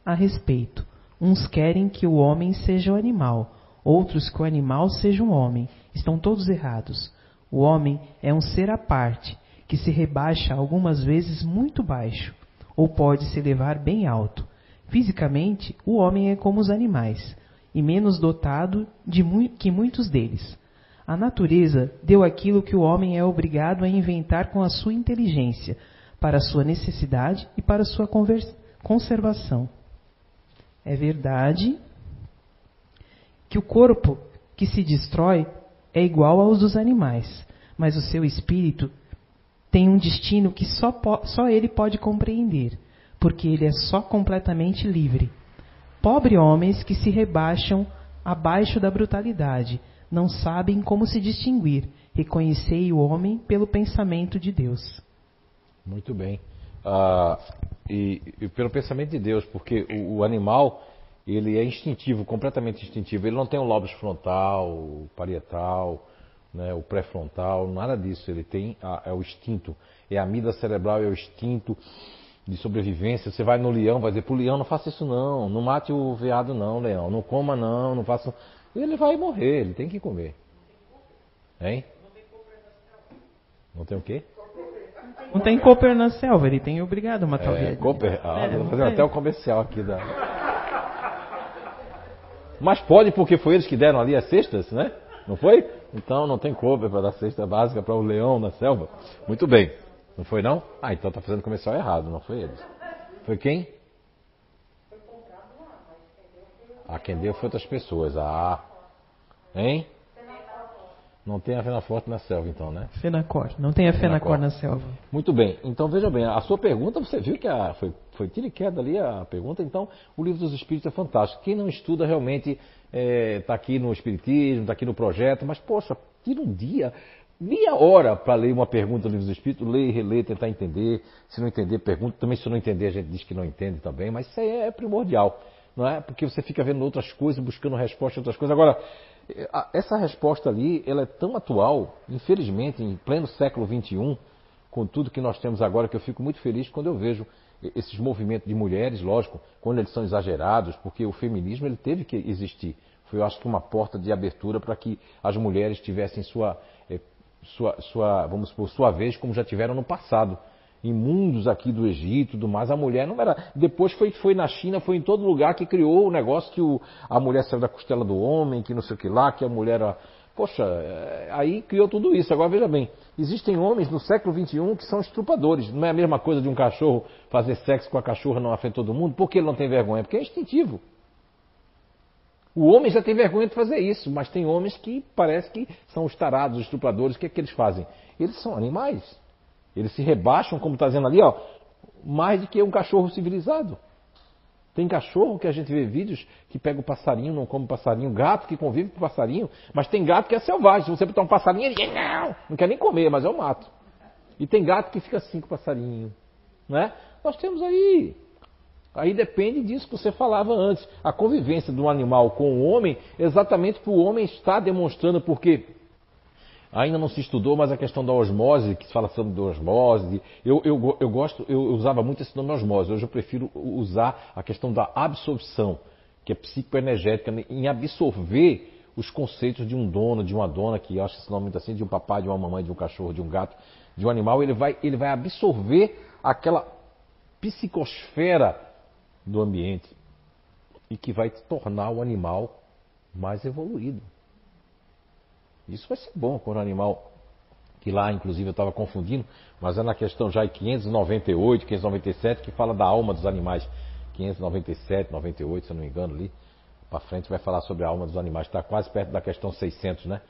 a respeito. Uns querem que o homem seja o animal, outros que o animal seja um homem. Estão todos errados. O homem é um ser à parte, que se rebaixa algumas vezes muito baixo, ou pode se elevar bem alto. Fisicamente, o homem é como os animais, e menos dotado de mu que muitos deles. A natureza deu aquilo que o homem é obrigado a inventar com a sua inteligência, para sua necessidade e para sua conservação. É verdade que o corpo que se destrói é igual aos dos animais, mas o seu espírito tem um destino que só, só ele pode compreender, porque ele é só completamente livre. Pobre homens que se rebaixam abaixo da brutalidade, não sabem como se distinguir. Reconhecei o homem pelo pensamento de Deus. Muito bem. Ah, e, e, pelo pensamento de Deus, porque o, o animal ele é instintivo, completamente instintivo. Ele não tem o lóbulo frontal, parietal, né, o pré-frontal, nada disso. Ele tem a, é o instinto, é a amida cerebral, é o instinto de sobrevivência. Você vai no leão, vai dizer pro leão, não faça isso não, não mate o veado não, leão, não coma não, não faça. Ele vai morrer, ele tem que comer. Hein? Não tem o quê? Não tem Cooper na selva, ele tem obrigado a matar é, o Cooper, ah, é, vou fazer até o comercial aqui da. Mas pode porque foi eles que deram ali as cestas, né? Não foi? Então não tem cover para dar cesta básica para o leão na selva. Muito bem. Não foi não? Ah, então está fazendo comercial errado, não foi eles. Foi quem? Ah, quem deu foi outras pessoas. Ah. Hein? Não tem a Fenaforte na selva, então, né? Fenacor. Não tem a Fenacor, na selva. Muito bem. Então, veja bem, a sua pergunta, você viu que a, foi, foi tira e queda ali a pergunta. Então, o livro dos Espíritos é fantástico. Quem não estuda realmente está é, tá aqui no Espiritismo, está aqui no projeto, mas, poxa, tira um dia, meia hora para ler uma pergunta do livro dos Espíritos, ler, reler, tentar entender. Se não entender, pergunta. Também, se não entender, a gente diz que não entende também, mas isso aí é primordial, não é? Porque você fica vendo outras coisas, buscando resposta em outras coisas. Agora, essa resposta ali, ela é tão atual, infelizmente, em pleno século XXI, com tudo que nós temos agora, que eu fico muito feliz quando eu vejo esses movimentos de mulheres, lógico, quando eles são exagerados, porque o feminismo ele teve que existir. Foi, eu acho que, uma porta de abertura para que as mulheres tivessem sua, eh, sua, sua, vamos por sua vez, como já tiveram no passado em mundos aqui do Egito, do mais, a mulher não era. Depois foi foi na China, foi em todo lugar que criou o negócio que o, a mulher saiu da costela do homem, que não sei o que lá, que a mulher era. Poxa, é, aí criou tudo isso. Agora veja bem, existem homens no século XXI que são estrupadores. Não é a mesma coisa de um cachorro fazer sexo com a cachorra não afeta todo mundo. Por que ele não tem vergonha? Porque é instintivo. O homem já tem vergonha de fazer isso, mas tem homens que parece que são os tarados, os estupradores. O que é que eles fazem? Eles são animais. Eles se rebaixam, como está dizendo ali, ó, mais do que um cachorro civilizado. Tem cachorro que a gente vê vídeos que pega o passarinho, não come passarinho, gato que convive com o passarinho, mas tem gato que é selvagem. Se você botar um passarinho, ele não, não quer nem comer, mas é o mato. E tem gato que fica assim com o passarinho. Né? Nós temos aí. Aí depende disso que você falava antes. A convivência do animal com o homem, exatamente para o homem estar demonstrando, porque Ainda não se estudou, mas a questão da osmose, que se fala sobre osmose, eu, eu, eu gosto, eu usava muito esse nome osmose, hoje eu prefiro usar a questão da absorção, que é psicoenergética, em absorver os conceitos de um dono, de uma dona, que eu acho esse nome muito assim, de um papai, de uma mamãe, de um cachorro, de um gato, de um animal, ele vai, ele vai absorver aquela psicosfera do ambiente e que vai tornar o animal mais evoluído. Isso vai ser bom quando o animal, que lá inclusive eu estava confundindo, mas é na questão já em 598, 597, que fala da alma dos animais. 597, 98, se eu não me engano, ali para frente vai falar sobre a alma dos animais. Está quase perto da questão 600, né?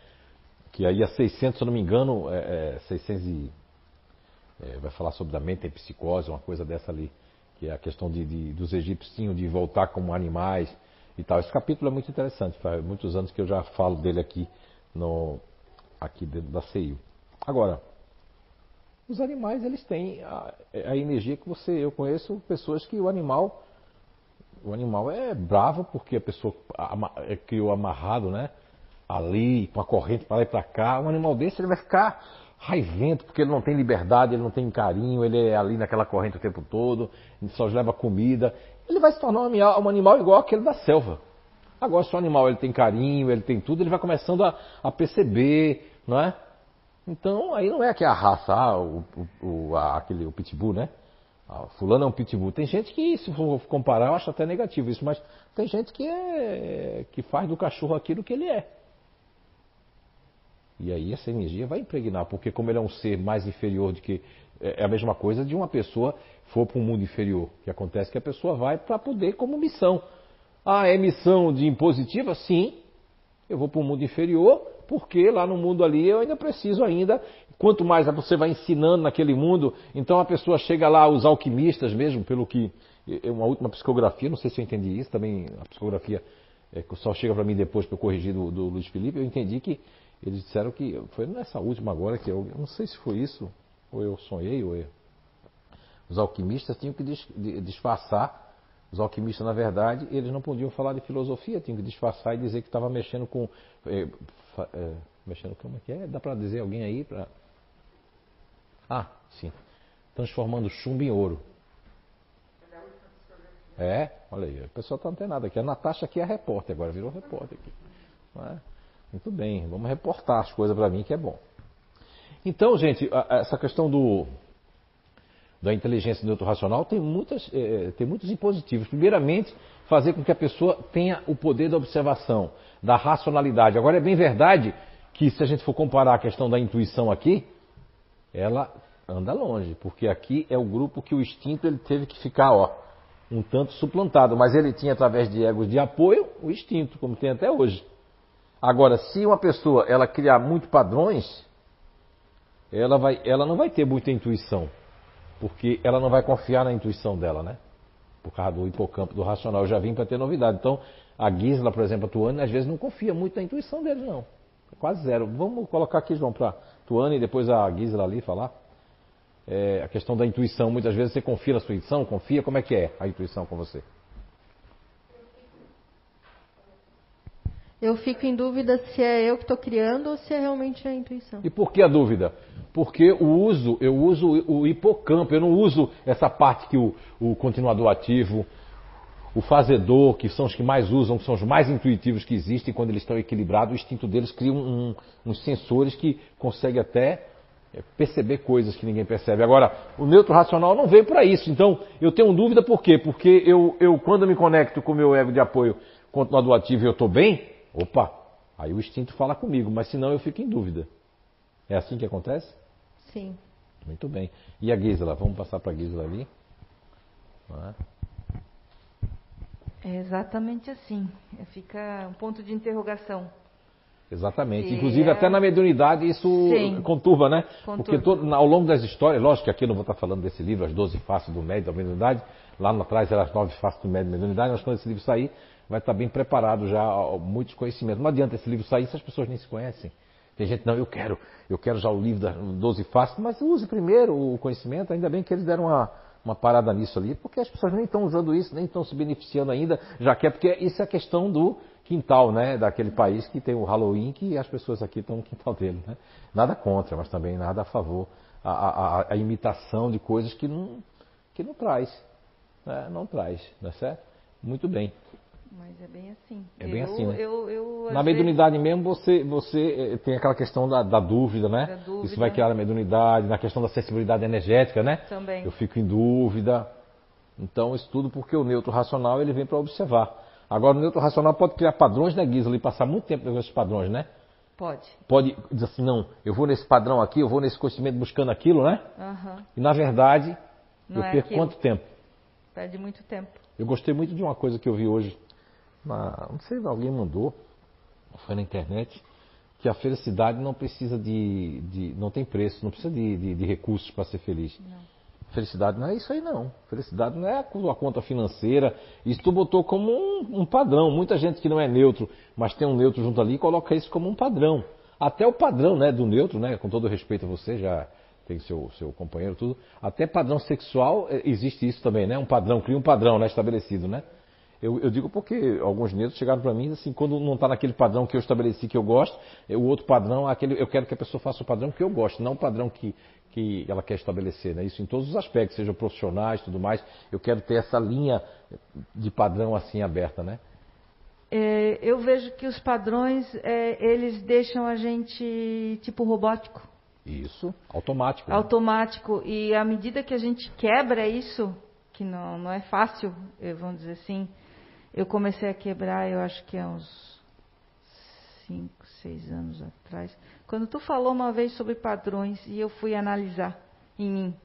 Que aí a 600, se eu não me engano, é, é 600 e, é, vai falar sobre a mente e psicose, uma coisa dessa ali. Que é a questão de, de, dos egípcios de voltar como animais e tal. Esse capítulo é muito interessante, faz muitos anos que eu já falo dele aqui no, aqui dentro da CEIU. Agora, os animais eles têm a, a, energia que você. Eu conheço pessoas que o animal. O animal é bravo porque a pessoa é, criou amarrado, né? Ali, com a corrente para lá e para cá. Um animal desse ele vai ficar raivento porque ele não tem liberdade, ele não tem carinho, ele é ali naquela corrente o tempo todo, ele só leva comida. Ele vai se tornar um animal, um animal igual aquele da selva. Agora, se o animal ele tem carinho, ele tem tudo, ele vai começando a, a perceber, não é? Então, aí não é que a raça, ah, o, o, a, aquele, o pitbull, né? Ah, fulano é um pitbull. Tem gente que, se for comparar, eu acho até negativo isso, mas tem gente que, é, que faz do cachorro aquilo que ele é. E aí essa energia vai impregnar, porque como ele é um ser mais inferior do que. É, é a mesma coisa de uma pessoa for para um mundo inferior. O que acontece é que a pessoa vai para poder como missão. A emissão de impositiva, sim, eu vou para o mundo inferior, porque lá no mundo ali eu ainda preciso ainda. Quanto mais você vai ensinando naquele mundo, então a pessoa chega lá, os alquimistas mesmo, pelo que. É uma última psicografia, não sei se eu entendi isso, também a psicografia é, só chega para mim depois para eu corrigir do, do Luiz Felipe, eu entendi que eles disseram que. Foi nessa última agora que eu. Não sei se foi isso, ou eu sonhei, ou eu. Os alquimistas tinham que disfarçar os alquimistas, na verdade, eles não podiam falar de filosofia, tinham que disfarçar e dizer que estava mexendo com. É, é, mexendo como é que é? Dá para dizer alguém aí? Pra... Ah, sim. Transformando chumbo em ouro. É, olha aí, o pessoal está antenado aqui. A Natasha aqui é repórter agora, virou repórter aqui. É? Muito bem, vamos reportar as coisas para mim que é bom. Então, gente, essa questão do, da inteligência neutro-racional tem, muitas, é, tem muitos impositivos. Primeiramente, fazer com que a pessoa tenha o poder da observação, da racionalidade. Agora é bem verdade que se a gente for comparar a questão da intuição aqui, ela anda longe, porque aqui é o grupo que o instinto ele teve que ficar, ó, um tanto suplantado, mas ele tinha através de egos de apoio o instinto, como tem até hoje. Agora, se uma pessoa ela criar muito padrões, ela, vai, ela não vai ter muita intuição, porque ela não vai confiar na intuição dela, né? Por causa do hipocampo, do racional. Eu já vim para ter novidade. Então, a Gisela, por exemplo, a Tuane, às vezes não confia muito na intuição dele, não. Quase zero. Vamos colocar aqui, João, para Tuane e depois a Gisela ali falar. É, a questão da intuição, muitas vezes você confia na sua intuição, confia, como é que é a intuição com você? Eu fico em dúvida se é eu que estou criando ou se é realmente a intuição. E por que a dúvida? Porque o uso, eu uso o hipocampo, eu não uso essa parte que o, o continuador ativo, o fazedor, que são os que mais usam, que são os mais intuitivos que existem, quando eles estão equilibrados, o instinto deles cria um, um, uns sensores que conseguem até é, perceber coisas que ninguém percebe. Agora, o neutro racional não veio para isso. Então, eu tenho dúvida por quê? Porque eu, eu quando me conecto com o meu ego de apoio continuador ativo e eu estou bem, Opa, aí o instinto fala comigo, mas senão eu fico em dúvida. É assim que acontece? Sim. Muito bem. E a Gisela? Vamos passar para a Gisela ali. É? é exatamente assim. Fica um ponto de interrogação. Exatamente. Inclusive, é... até na mediunidade isso Sim. conturba, né? Conturba. Porque todo, ao longo das histórias, lógico que aqui eu não vou estar falando desse livro, As Doze Faces do Médio da Mediunidade, lá atrás eram as Nove Faces do Médio da Mediunidade, mas quando esse livro sair, vai estar bem preparado já muitos conhecimentos. Não adianta esse livro sair se as pessoas nem se conhecem. Tem gente, não, eu quero, eu quero já o livro das 12 faces, mas use primeiro o conhecimento, ainda bem que eles deram uma, uma parada nisso ali, porque as pessoas nem estão usando isso, nem estão se beneficiando ainda, já que é porque isso é questão do quintal, né, daquele país que tem o Halloween, que as pessoas aqui estão no quintal dele, né? Nada contra, mas também nada a favor. A, a, a imitação de coisas que não, que não traz, né? não traz, não é certo? Muito bem. Mas é bem assim. É bem eu, assim, né? Eu, eu, Na mediunidade vezes... mesmo, você, você eh, tem aquela questão da, da dúvida, né? Da dúvida. Isso vai criar a mediunidade, na questão da sensibilidade energética, né? Também. Eu fico em dúvida. Então, isso tudo porque o neutro racional ele vem para observar. Agora, o neutro racional pode criar padrões, né, Gisela? E passar muito tempo nesses padrões, né? Pode. Pode dizer assim, não, eu vou nesse padrão aqui, eu vou nesse conhecimento buscando aquilo, né? Uhum. E, na verdade, não eu é perco aquilo. quanto tempo? Perde muito tempo. Eu gostei muito de uma coisa que eu vi hoje na, não sei, alguém mandou, foi na internet, que a felicidade não precisa de, de não tem preço, não precisa de, de, de recursos para ser feliz. Não. Felicidade não é isso aí não. Felicidade não é a conta financeira. Isso tu botou como um, um, padrão. Muita gente que não é neutro, mas tem um neutro junto ali, coloca isso como um padrão. Até o padrão né, do neutro, né, com todo respeito a você, já tem seu, seu companheiro, tudo. Até padrão sexual eh, existe isso também, né? Um padrão, cria um padrão né, estabelecido, né? Eu, eu, digo porque alguns netos chegaram para mim assim, quando não está naquele padrão que eu estabeleci que eu gosto, o outro padrão, aquele, eu quero que a pessoa faça o padrão que eu gosto, não o padrão que, que ela quer estabelecer. Né? Isso em todos os aspectos, sejam profissionais tudo mais. Eu quero ter essa linha de padrão assim aberta, né? É, eu vejo que os padrões, é, eles deixam a gente tipo robótico. Isso, automático. Né? Automático. E à medida que a gente quebra isso, que não, não é fácil, vamos dizer assim, eu comecei a quebrar, eu acho que há uns cinco, seis anos atrás. Quando tu falou uma vez sobre padrões e eu fui analisar em mim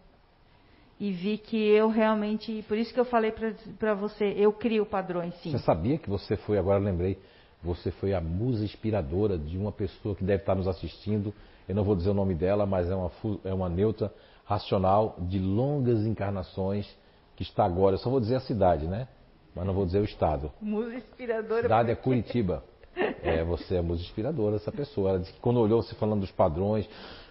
e vi que eu realmente, por isso que eu falei para você, eu crio padrões, sim. Você sabia que você foi, agora lembrei, você foi a musa inspiradora de uma pessoa que deve estar nos assistindo. Eu não vou dizer o nome dela, mas é uma, é uma neutra racional de longas encarnações que está agora. Eu só vou dizer a cidade, né? Mas não vou dizer o estado. Musa inspiradora. Cidade é Curitiba. É, você é musa inspiradora, essa pessoa. Ela disse que quando olhou você falando dos padrões,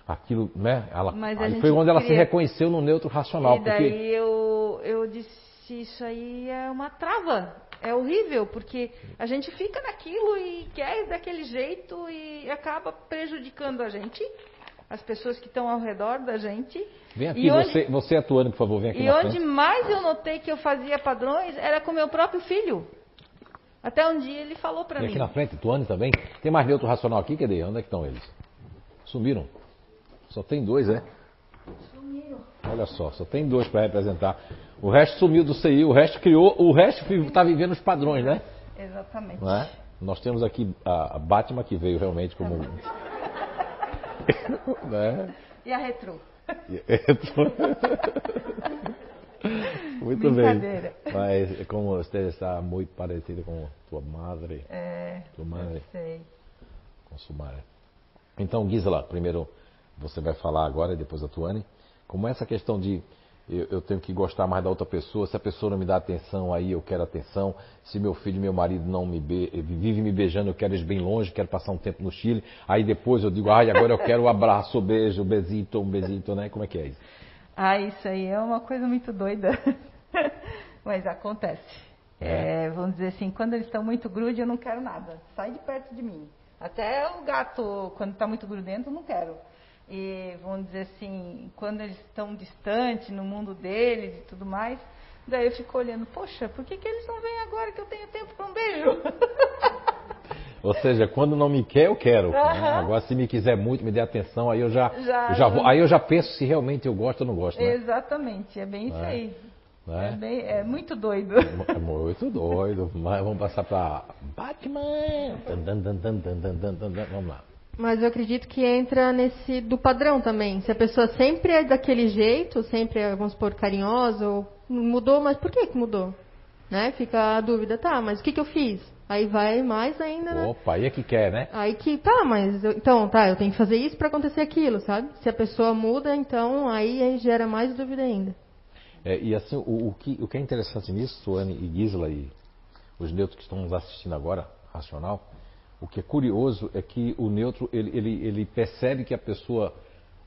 aquilo, né? Ela, aí foi onde ela se reconheceu no neutro racional. E daí porque... eu, eu disse, isso aí é uma trava. É horrível, porque a gente fica naquilo e quer daquele jeito e acaba prejudicando a gente, as pessoas que estão ao redor da gente Vem aqui, onde, você, você atuando, por favor, vem aqui. E onde frente. mais eu notei que eu fazia padrões era com meu próprio filho. Até um dia ele falou para mim. aqui na frente, Tuane também. Tem mais neutro racional aqui? Cadê? Onde é que estão eles? Sumiram. Só tem dois, é? Sumiram. Olha só, só tem dois para representar. O resto sumiu do CI, o resto criou, o resto está vivendo os padrões, né? Exatamente. É? Nós temos aqui a, a Batman que veio realmente como. né? E a Retro? muito bem. Mas como você está muito parecido com tua madre. É. Tua madre. sei. Com sua madre. Então, Gisela, primeiro você vai falar agora e depois a Tuane. Como essa questão de eu, eu, tenho que gostar mais da outra pessoa, se a pessoa não me dá atenção, aí eu quero atenção. Se meu filho e meu marido não me be, vive me beijando, eu quero eles bem longe, quero passar um tempo no Chile. Aí depois eu digo, ai, agora eu quero um abraço, um beijo, um besito, um besito, né? Como é que é isso? Ah, isso aí é uma coisa muito doida. Mas acontece. É. É, vamos dizer assim, quando eles estão muito grude, eu não quero nada. Sai de perto de mim. Até o gato, quando está muito grudento, eu não quero e vamos dizer assim, quando eles estão distantes no mundo deles e tudo mais, daí eu fico olhando, poxa, por que, que eles não vêm agora que eu tenho tempo para um beijo? Ou seja, quando não me quer, eu quero. Uhum. Né? Agora, se me quiser muito, me dê atenção, aí eu já, já, eu já vou, aí eu já penso se realmente eu gosto ou não gosto. Né? Exatamente, é bem isso é. aí. É? É, bem, é? muito doido. É muito doido. Mas vamos passar para Batman. Vamos lá. Mas eu acredito que entra nesse do padrão também. Se a pessoa sempre é daquele jeito, sempre é, vamos supor, carinhosa, ou mudou, mas por que, que mudou? Né? Fica a dúvida, tá, mas o que, que eu fiz? Aí vai mais ainda. Né? Opa, aí é que quer, né? Aí que, tá, mas eu, então, tá, eu tenho que fazer isso para acontecer aquilo, sabe? Se a pessoa muda, então aí gera mais dúvida ainda. É, e assim, o, o, que, o que é interessante nisso, Suane e Gisela e os neutros que estão nos assistindo agora, racional, o que é curioso é que o neutro ele, ele, ele percebe que a pessoa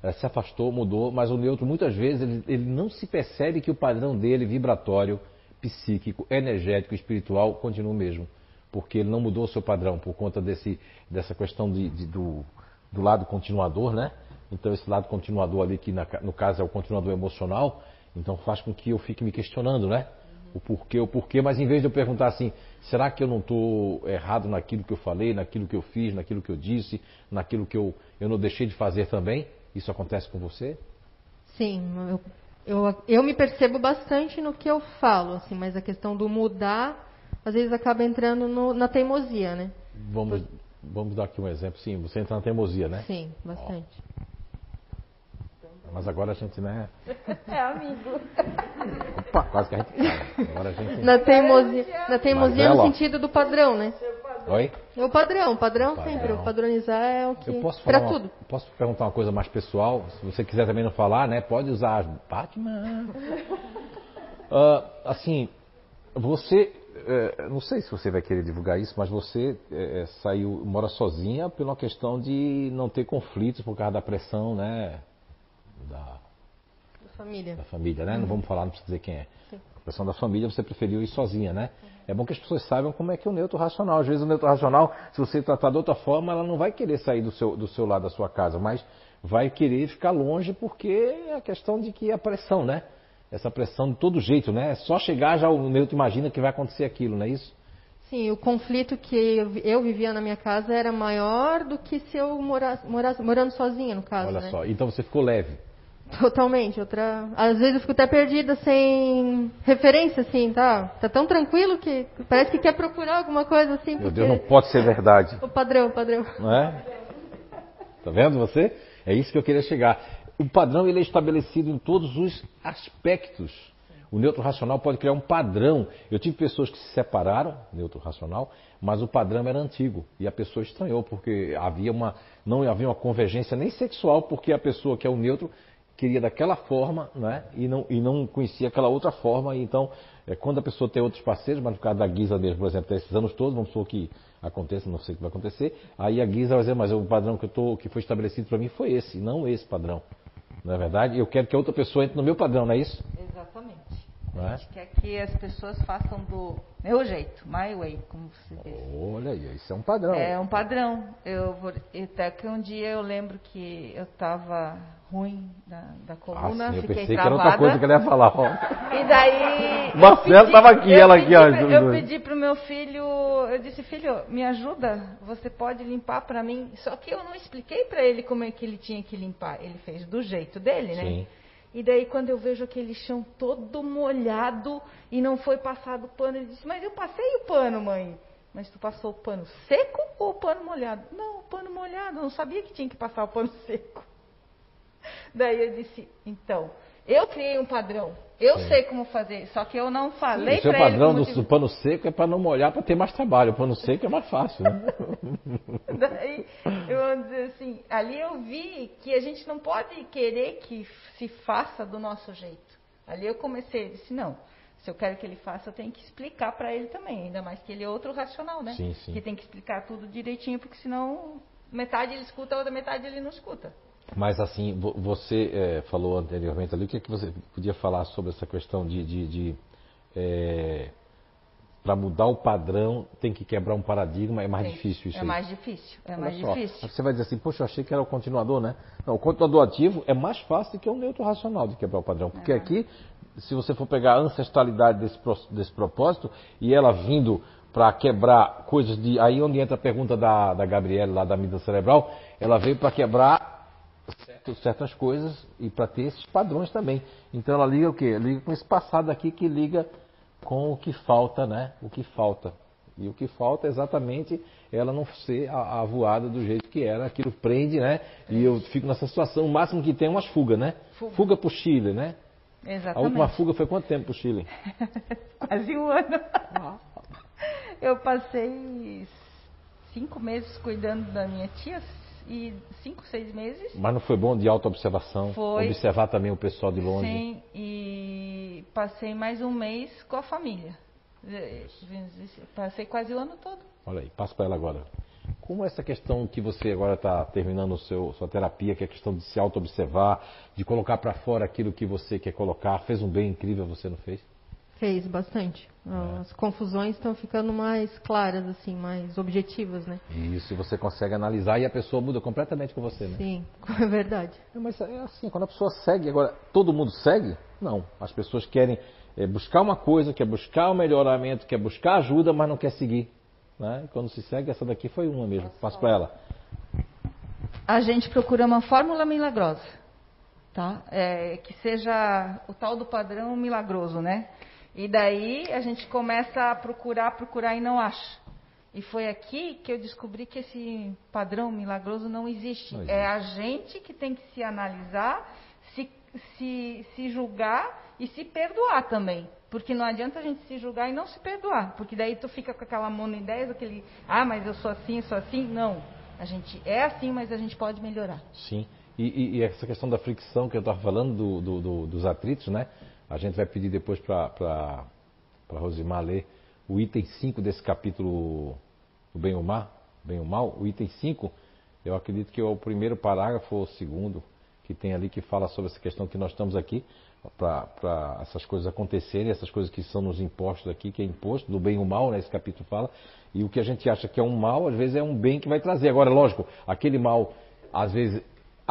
é, se afastou, mudou, mas o neutro muitas vezes ele, ele não se percebe que o padrão dele vibratório, psíquico, energético, espiritual continua o mesmo, porque ele não mudou o seu padrão por conta desse, dessa questão de, de do, do lado continuador, né? Então esse lado continuador ali que na, no caso é o continuador emocional, então faz com que eu fique me questionando, né? O porquê, o porquê, mas em vez de eu perguntar assim, será que eu não estou errado naquilo que eu falei, naquilo que eu fiz, naquilo que eu disse, naquilo que eu, eu não deixei de fazer também? Isso acontece com você? Sim, eu, eu, eu me percebo bastante no que eu falo, assim, mas a questão do mudar, às vezes acaba entrando no, na teimosia, né? Vamos, vamos dar aqui um exemplo. Sim, você entra na teimosia, né? Sim, bastante. Mas agora a gente, né? É amigo. Opa, quase que a gente cai. Agora a gente... Na teimosia, na teimosia no sentido do padrão, né? Oi? É o padrão, o padrão, padrão. sempre. O padronizar é o que. Eu posso falar tudo. Posso perguntar uma coisa mais pessoal? Se você quiser também não falar, né? Pode usar Batman. Uh, assim, você. É, não sei se você vai querer divulgar isso, mas você é, saiu, mora sozinha pela questão de não ter conflitos por causa da pressão, né? Da, da família. Da família, né? Uhum. Não vamos falar, não precisa dizer quem é. Sim. A questão da família, você preferiu ir sozinha, né? Uhum. É bom que as pessoas saibam como é que é o neutro racional. Às vezes o neutro racional, se você tratar de outra forma, ela não vai querer sair do seu, do seu lado da sua casa, mas vai querer ficar longe porque é a questão de que a pressão, né? Essa pressão de todo jeito, né? É só chegar já o neutro imagina que vai acontecer aquilo, não é isso? Sim, o conflito que eu, eu, vivia na minha casa era maior do que se eu morasse, morasse morando sozinha, no caso. Olha né? só, então você ficou leve. Totalmente, outra. Às vezes eu fico até perdida sem referência, assim, tá? Tá tão tranquilo que parece que quer procurar alguma coisa assim. Meu Deus, não pode ser verdade. O padrão, o padrão. Não é? Tá vendo você? É isso que eu queria chegar. O padrão ele é estabelecido em todos os aspectos. O neutro racional pode criar um padrão. Eu tive pessoas que se separaram, neutro racional, mas o padrão era antigo e a pessoa estranhou porque havia uma não havia uma convergência nem sexual porque a pessoa que é o neutro queria daquela forma né? e, não, e não conhecia aquela outra forma. Então, é, quando a pessoa tem outros parceiros, mas no caso da Guisa mesmo, por exemplo, esses anos todos, vamos supor que aconteça, não sei o que vai acontecer, aí a Guisa vai dizer, mas o padrão que, eu tô, que foi estabelecido para mim foi esse, não esse padrão. Não é verdade? Eu quero que a outra pessoa entre no meu padrão, não é isso? Exatamente. A gente quer que as pessoas façam do meu jeito, my way, como se diz. Olha, isso é um padrão. É um padrão. Eu vou, até que um dia eu lembro que eu estava ruim da, da coluna, ah, sim, eu fiquei pensei travada. que era outra coisa que ela ia falar. Ó. E daí... Marcelo estava aqui, ela aqui. Ó, eu pedi para o meu filho, eu disse, filho, me ajuda, você pode limpar para mim? Só que eu não expliquei para ele como é que ele tinha que limpar. Ele fez do jeito dele, né? Sim. E daí quando eu vejo aquele chão todo molhado e não foi passado pano, ele disse, mas eu passei o pano, mãe. Mas tu passou o pano seco ou o pano molhado? Não, o pano molhado. Eu não sabia que tinha que passar o pano seco. Daí eu disse, então, eu criei um padrão. Eu Sim. sei como fazer, só que eu não falei para ele. O padrão do, do, pano seco é para não molhar, para ter mais trabalho. O pano seco é mais fácil. Né? Daí, eu assim, ali eu vi que a gente não pode querer que se faça do nosso jeito. Ali eu comecei, disse, não, se eu quero que ele faça, eu tenho que explicar para ele também, ainda mais que ele é outro racional, né? Sim, sim. Que tem que explicar tudo direitinho, porque senão metade ele escuta, a outra metade ele não escuta. Mas assim, você é, falou anteriormente ali, o que, é que você podia falar sobre essa questão de, de, de é, para mudar o padrão tem que quebrar um paradigma, é mais Sim, difícil isso É aí. mais difícil, é Olha mais só, difícil. Você vai dizer assim, poxa, eu achei que era o continuador, né? Não, o continuador ativo é mais fácil que o neutro racional de quebrar o padrão, porque é. aqui, se você for pegar a ancestralidade desse, desse propósito e ela vindo para quebrar coisas de. Aí onde entra a pergunta da, da Gabriela lá da mídia cerebral, ela veio para quebrar certas coisas e para ter esses padrões também. Então ela liga o quê? Liga com esse passado aqui que liga com o que falta, né? O que falta. E o que falta é exatamente ela não ser a, a voada do jeito que era, aquilo prende, né? E eu fico nessa situação, o máximo que tem é umas fugas, né? Fuga, fuga para o Chile, né? Exatamente. A última fuga foi quanto tempo para o Chile? Quase um ano. eu passei cinco meses cuidando da minha tia, e cinco, seis meses. Mas não foi bom de auto-observação? Foi. Observar também o pessoal de longe? Sim, e passei mais um mês com a família. Passei quase o ano todo. Olha aí, passo para ela agora. Como essa questão que você agora está terminando seu, sua terapia, que é a questão de se auto-observar, de colocar para fora aquilo que você quer colocar, fez um bem incrível, você não fez? Fez bastante. É. As confusões estão ficando mais claras, assim, mais objetivas, né? Isso, você consegue analisar e a pessoa muda completamente com você, né? Sim, é verdade. É, mas é assim, quando a pessoa segue, agora, todo mundo segue? Não. As pessoas querem é, buscar uma coisa, quer buscar o um melhoramento, quer buscar ajuda, mas não quer seguir. Né? E quando se segue, essa daqui foi uma mesmo. Passo para ela. A gente procura uma fórmula milagrosa, tá? É, que seja o tal do padrão milagroso, né? E daí a gente começa a procurar, procurar e não acha. E foi aqui que eu descobri que esse padrão milagroso não existe. não existe. É a gente que tem que se analisar, se, se, se julgar e se perdoar também. Porque não adianta a gente se julgar e não se perdoar. Porque daí tu fica com aquela monoideia, aquele, ah, mas eu sou assim, sou assim. Não. A gente é assim, mas a gente pode melhorar. Sim. E, e, e essa questão da fricção que eu estava falando, do, do, do, dos atritos, né? A gente vai pedir depois para Rosimar ler o item 5 desse capítulo do Bem e o Mal. Bem o Mal. O item 5, eu acredito que é o primeiro parágrafo ou o segundo que tem ali que fala sobre essa questão que nós estamos aqui para essas coisas acontecerem, essas coisas que são nos impostos aqui, que é imposto, do bem e o mal, né, esse capítulo fala, e o que a gente acha que é um mal, às vezes é um bem que vai trazer. Agora, lógico, aquele mal, às vezes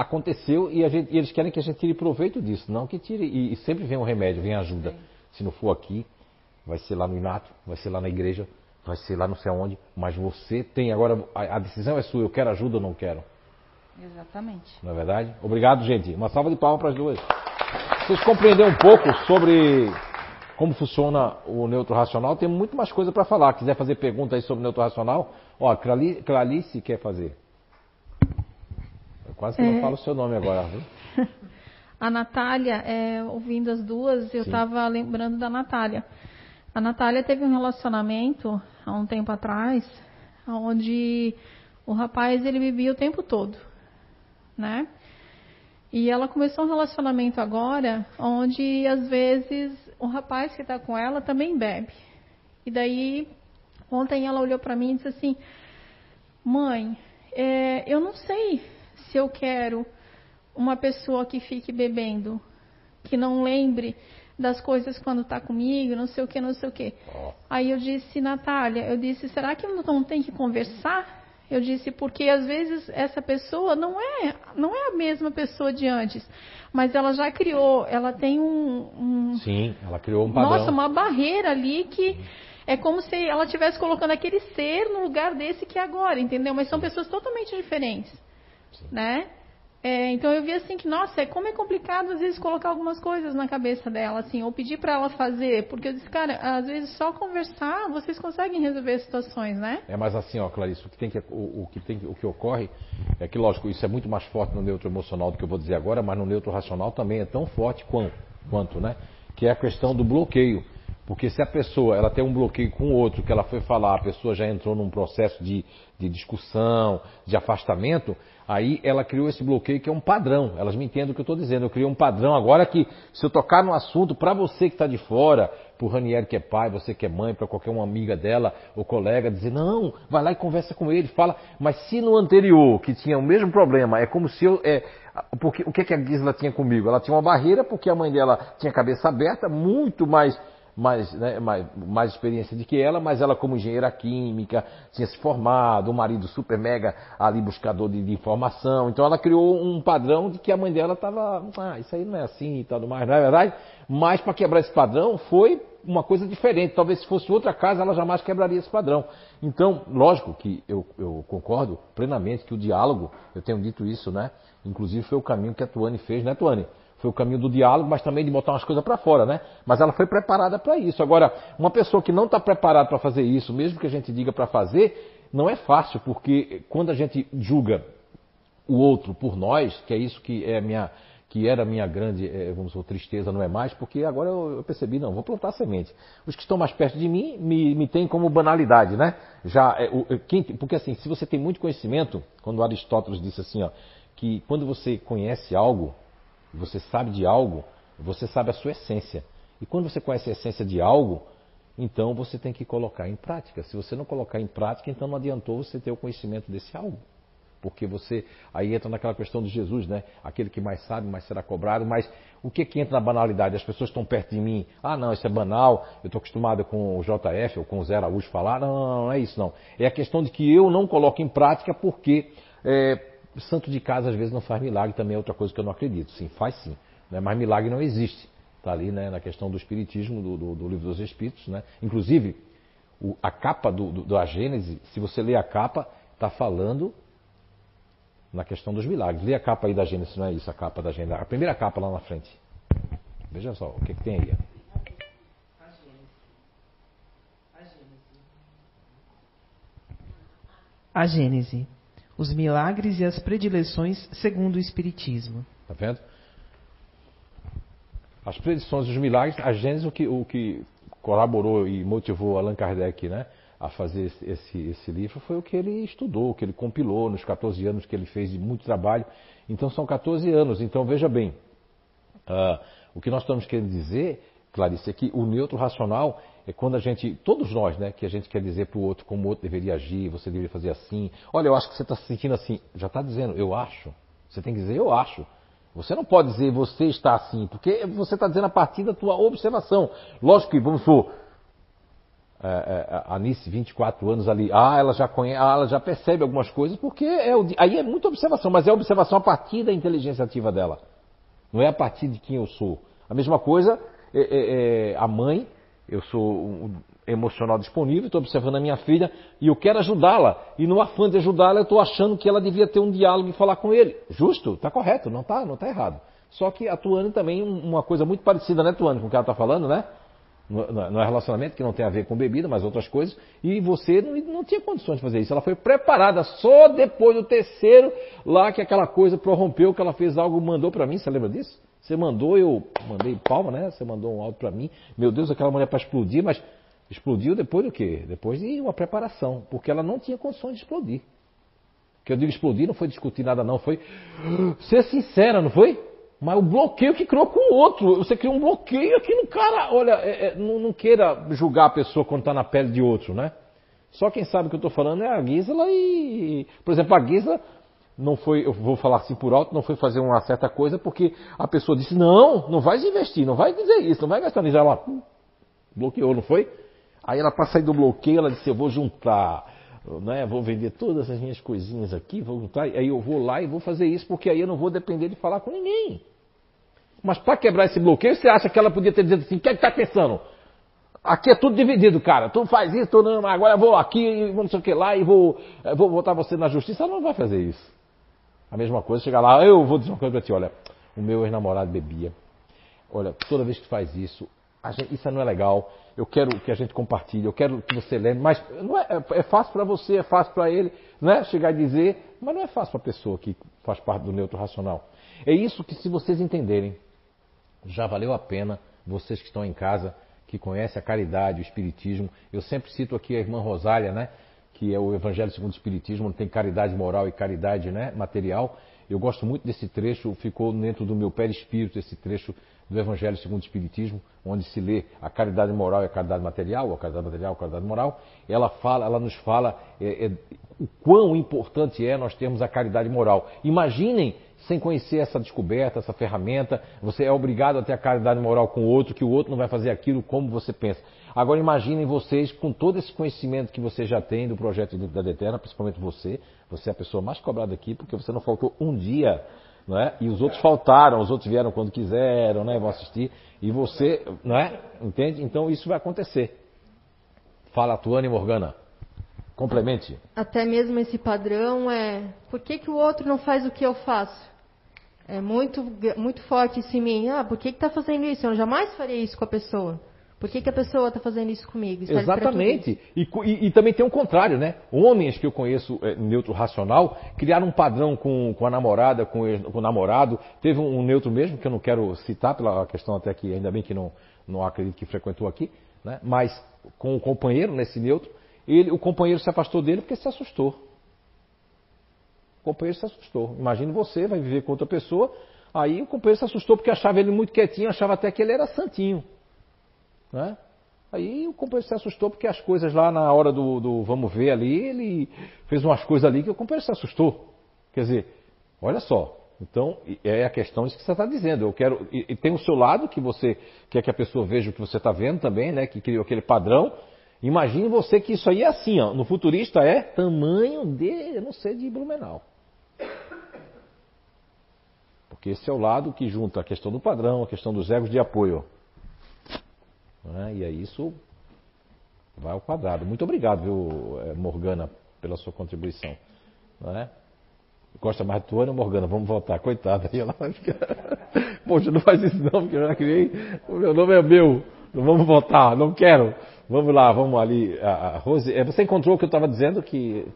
aconteceu e, gente, e, eles querem que a gente tire proveito disso, não que tire. E, e sempre vem um remédio, vem ajuda. Sim. Se não for aqui, vai ser lá no Inato, vai ser lá na igreja, vai ser lá não sei aonde, mas você tem agora, a, a decisão é sua, eu quero ajuda ou não quero. Exatamente. Não é verdade? Obrigado, gente. Uma salva de palmas para as duas. Vocês compreenderam um pouco sobre como funciona o neutro racional? Tem muito mais coisa para falar. Quiser fazer pergunta aí sobre o neutro racional? Ó, Clarice quer fazer. Quase que é... não falo o seu nome agora, viu? A Natália, é, ouvindo as duas, eu estava lembrando da Natália. A Natália teve um relacionamento há um tempo atrás, onde o rapaz ele bebia o tempo todo, né? E ela começou um relacionamento agora, onde às vezes o rapaz que está com ela também bebe. E daí, ontem ela olhou para mim e disse assim: Mãe, é, eu não sei se eu quero uma pessoa que fique bebendo, que não lembre das coisas quando está comigo, não sei o que, não sei o que. Aí eu disse, Natália, eu disse, será que não tem que conversar? Eu disse, porque às vezes essa pessoa não é, não é a mesma pessoa de antes, mas ela já criou, ela tem um, um Sim, ela criou um padrão. Nossa, uma barreira ali que é como se ela estivesse colocando aquele ser no lugar desse que é agora, entendeu? Mas são pessoas totalmente diferentes. Sim. né? É, então eu vi assim que, nossa, é como é complicado às vezes colocar algumas coisas na cabeça dela, assim, ou pedir para ela fazer, porque eu disse, cara, às vezes só conversar vocês conseguem resolver as situações, né? É, mas assim, ó, Clarice, o que tem que, o, o, que tem, o que ocorre é que, lógico, isso é muito mais forte no neutro emocional do que eu vou dizer agora, mas no neutro racional também é tão forte quanto, quanto né? Que é a questão do bloqueio. Porque se a pessoa ela tem um bloqueio com o outro, que ela foi falar, a pessoa já entrou num processo de, de discussão, de afastamento, aí ela criou esse bloqueio que é um padrão. Elas me entendem o que eu estou dizendo. Eu criei um padrão agora que, se eu tocar no assunto, para você que está de fora, para o Ranieri que é pai, você que é mãe, para qualquer uma amiga dela ou colega, dizer, não, vai lá e conversa com ele, fala. Mas se no anterior, que tinha o mesmo problema, é como se eu. É, porque, o que, que a Gisela tinha comigo? Ela tinha uma barreira porque a mãe dela tinha a cabeça aberta, muito mais mais, né, mais, mais experiência do que ela, mas ela como engenheira química, tinha se formado, um marido super mega ali buscador de, de, informação, então ela criou um padrão de que a mãe dela estava, ah, isso aí não é assim e tudo mais, não é verdade? Mas para quebrar esse padrão foi uma coisa diferente, talvez se fosse outra casa ela jamais quebraria esse padrão. Então, lógico que eu, eu concordo plenamente que o diálogo, eu tenho dito isso, né? Inclusive foi o caminho que a Tuane fez, né Tuane? Foi o caminho do diálogo, mas também de botar umas coisas para fora, né? Mas ela foi preparada para isso. Agora, uma pessoa que não está preparada para fazer isso, mesmo que a gente diga para fazer, não é fácil, porque quando a gente julga o outro por nós, que é isso que é minha que era a minha grande, é, vamos dizer, tristeza, não é mais, porque agora eu, percebi, não, vou plantar semente. Os que estão mais perto de mim me, me têm como banalidade, né? Já, é, o, quem, porque assim, se você tem muito conhecimento, quando Aristóteles disse assim, ó, que quando você conhece algo, você sabe de algo, você sabe a sua essência. E quando você conhece a essência de algo, então você tem que colocar em prática. Se você não colocar em prática, então não adiantou você ter o conhecimento desse algo. Porque você, aí entra naquela questão de Jesus, né? Aquele que mais sabe, mais será cobrado. Mas o que que entra na banalidade? As pessoas estão perto de mim. Ah, não, isso é banal. Eu estou acostumado com o JF ou com o Zé Araújo falar. Não, não, não, é isso não. É a questão de que eu não coloco em prática porque é, santo de casa às vezes não faz milagre, também é outra coisa que eu não acredito. Sim, faz sim. Né? Mas milagre não existe. Está ali né, na questão do Espiritismo, do, do, do Livro dos Espíritos. Né? Inclusive, o, a capa do, do, da Gênese, se você ler a capa, está falando na questão dos milagres. Lê a capa aí da Gênesis, não é isso, a capa da Gênesis. A primeira capa lá na frente. Veja só, o que, que tem aí. A Gênese os milagres e as predileções segundo o Espiritismo. Está vendo? As predições e os milagres, a Gênesis, o que, o que colaborou e motivou Allan Kardec né, a fazer esse, esse, livro foi o que ele estudou, o que ele compilou nos 14 anos que ele fez de muito trabalho. Então são 14 anos. Então veja bem, uh, o que nós estamos querendo dizer, Clarice, é que o neutro racional é quando a gente, todos nós, né, que a gente quer dizer para o outro como o outro deveria agir, você deveria fazer assim. Olha, eu acho que você está se sentindo assim. Já está dizendo, eu acho. Você tem que dizer, eu acho. Você não pode dizer, você está assim, porque você está dizendo a partir da tua observação. Lógico que, vamos supor, é, é, a Anice, 24 anos ali, ah, ela já conhece, ah, ela já percebe algumas coisas, porque é aí é muita observação, mas é observação a partir da inteligência ativa dela. Não é a partir de quem eu sou. A mesma coisa, é, é, é a mãe eu sou emocional disponível, estou observando a minha filha e eu quero ajudá-la. E no afã de ajudá-la, eu estou achando que ela devia ter um diálogo e falar com ele. Justo, está correto, não está não tá errado. Só que a Tuane também, uma coisa muito parecida, né, Tuane, com o que ela está falando, né? No, é relacionamento, que não tem a ver com bebida, mas outras coisas, e você não, não, tinha condições de fazer isso. Ela foi preparada só depois do terceiro, lá que aquela coisa prorrompeu, que ela fez algo, mandou para mim, você lembra disso? Você mandou, eu mandei palma, né? Você mandou um áudio para mim. Meu Deus, aquela mulher para explodir, mas explodiu depois do quê? Depois de uma preparação, porque ela não tinha condições de explodir. Que eu digo explodir não foi discutir nada, não, foi ser sincera, não foi? Mas o bloqueio que criou com o outro. Você criou um bloqueio aqui no cara. Olha, é, é, não, não, queira julgar a pessoa quando está na pele de outro, né? Só quem sabe o que eu estou falando é a Gisela e. Por exemplo, a Gisela não foi, eu vou falar assim por alto, não foi fazer uma certa coisa porque a pessoa disse, não, não vai investir, não vai dizer isso, não vai gastar nisso. Ela bloqueou, não foi? Aí ela, para sair do bloqueio, ela disse, eu vou juntar, né, vou vender todas as minhas coisinhas aqui, vou juntar, aí eu vou lá e vou fazer isso, porque aí eu não vou depender de falar com ninguém. Mas para quebrar esse bloqueio, você acha que ela podia ter dito assim, o que é que está pensando? Aqui é tudo dividido, cara. Tu faz isso, tu não, agora eu vou aqui, vou não sei o que lá e vou, vou botar você na justiça. Ela não vai fazer isso. A mesma coisa, chegar lá, eu vou dizer uma coisa para ti, olha, o meu ex-namorado bebia. Olha, toda vez que faz isso, gente, isso não é legal. Eu quero que a gente compartilhe, eu quero que você lembre, mas não é, é, é fácil para você, é fácil para ele, não é chegar e dizer, mas não é fácil para a pessoa que faz parte do neutro racional. É isso que, se vocês entenderem, já valeu a pena, vocês que estão em casa, que conhecem a caridade, o espiritismo. Eu sempre cito aqui a irmã Rosália, né? Que é o Evangelho segundo o Espiritismo, onde tem caridade moral e caridade né, material. Eu gosto muito desse trecho, ficou dentro do meu perispírito esse trecho do Evangelho segundo o Espiritismo, onde se lê a caridade moral e a caridade material, ou a caridade material a caridade moral. Ela fala, ela nos fala é, é, o quão importante é nós termos a caridade moral. Imaginem sem conhecer essa descoberta, essa ferramenta, você é obrigado a ter a caridade moral com o outro, que o outro não vai fazer aquilo como você pensa. Agora imaginem vocês, com todo esse conhecimento que você já tem do projeto de Identidade Eterna, principalmente você, você é a pessoa mais cobrada aqui, porque você não faltou um dia, não é? E os outros faltaram, os outros vieram quando quiseram, né? Vão assistir, e você, não é? Entende? Então isso vai acontecer. Fala, Tuane Morgana. Complemente. Até mesmo esse padrão é, por que, que o outro não faz o que eu faço? É muito, muito forte isso em mim. Ah, por que está fazendo isso? Eu jamais faria isso com a pessoa. Por que, que a pessoa está fazendo isso comigo? Exatamente. E, e, e, também tem o um contrário, né? Homens que eu conheço é, neutro racional criaram um padrão com, com a namorada, com, com, o namorado. Teve um, um, neutro mesmo, que eu não quero citar pela questão até que ainda bem que não, não acredito que frequentou aqui, né? mas com o companheiro nesse neutro, ele, o companheiro se afastou dele porque se assustou. O companheiro se assustou. Imagine você, vai viver com outra pessoa, aí o companheiro se assustou porque achava ele muito quietinho, achava até que ele era santinho. Né? Aí o companheiro se assustou porque as coisas lá na hora do, do vamos ver ali, ele fez umas coisas ali que o companheiro se assustou. Quer dizer, olha só. Então, é a questão disso que você está dizendo. Eu quero. E, e, tem o seu lado que você quer que a pessoa veja o que você está vendo também, né? Que criou aquele padrão. Imagine você que isso aí é assim, ó. No futurista é tamanho de, eu não sei, de Blumenau. Porque esse é o lado que junta a questão do padrão, a questão dos egos de apoio. É? E aí isso vai ao quadrado. Muito obrigado, viu, eh, Morgana, pela sua contribuição. É? Gosta mais tu, Ana Morgana? Vamos voltar. Coitada, aí ela vai ficar. Poxa, não faz isso não, porque eu já criei. O meu nome é meu. Não vamos voltar, não quero. Vamos lá, vamos ali. A Rose, eh, você encontrou o que eu estava dizendo que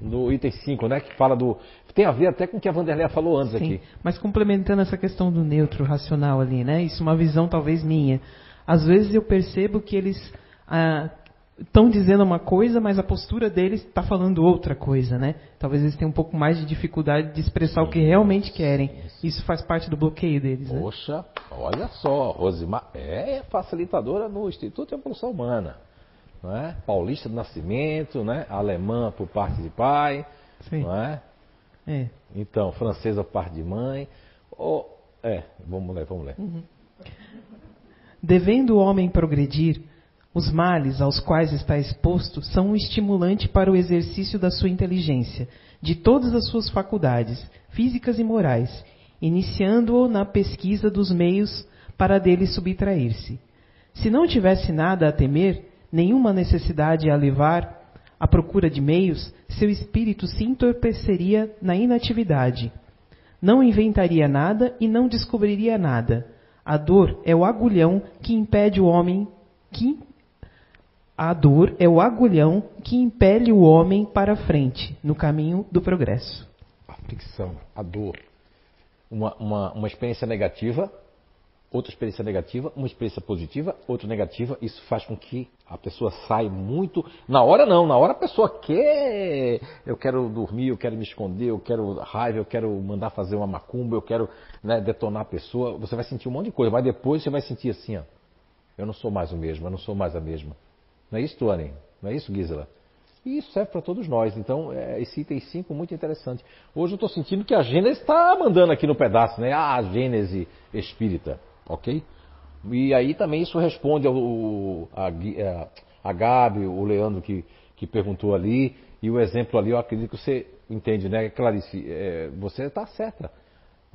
no item 5, né, que fala do. Tem a ver até com o que a Vanderleia falou antes Sim, aqui. Mas complementando essa questão do neutro racional ali, né? Isso é uma visão talvez minha. Às vezes eu percebo que eles estão ah, dizendo uma coisa, mas a postura deles está falando outra coisa, né? Talvez eles tenham um pouco mais de dificuldade de expressar o que realmente querem. Isso faz parte do bloqueio deles. Né? Poxa, né? olha só, Rosimar é facilitadora no Instituto de Evolução Humana é? Paulista do nascimento, né? Alemã por parte de pai, Sim. não é? é? Então, francesa por parte de mãe. Oh, é, vamos ler, vamos ler. Uhum. Devendo o homem progredir, os males aos quais está exposto são um estimulante para o exercício da sua inteligência, de todas as suas faculdades, físicas e morais, iniciando-o na pesquisa dos meios para dele subtrair-se. Se não tivesse nada a temer, nenhuma necessidade a levar à procura de meios, seu espírito se entorpeceria na inatividade. Não inventaria nada e não descobriria nada. A dor é o agulhão que impede o homem que a dor é o agulhão que impele o homem para frente, no caminho do progresso. A fricção, a dor. Uma, uma, uma experiência negativa outra experiência negativa, uma experiência positiva, outra negativa. Isso faz com que a pessoa saia muito. Na hora não, na hora a pessoa quer. Eu quero dormir, eu quero me esconder, eu quero raiva, eu quero mandar fazer uma macumba, eu quero né, detonar a pessoa. Você vai sentir um monte de coisa, mas depois você vai sentir assim, ó. Eu não sou mais o mesmo, eu não sou mais a mesma. Não é isso, Tuane? Não é isso, Gisela? E isso serve para todos nós. Então, é, esse item 5 muito interessante. Hoje eu estou sentindo que a Gênese está mandando aqui no pedaço, né? Ah, a Gênese espírita ok? E aí também isso responde ao, a, a Gabi, o Leandro que, que perguntou ali, e o exemplo ali, eu acredito que você entende, né, Clarice? É, você está certa.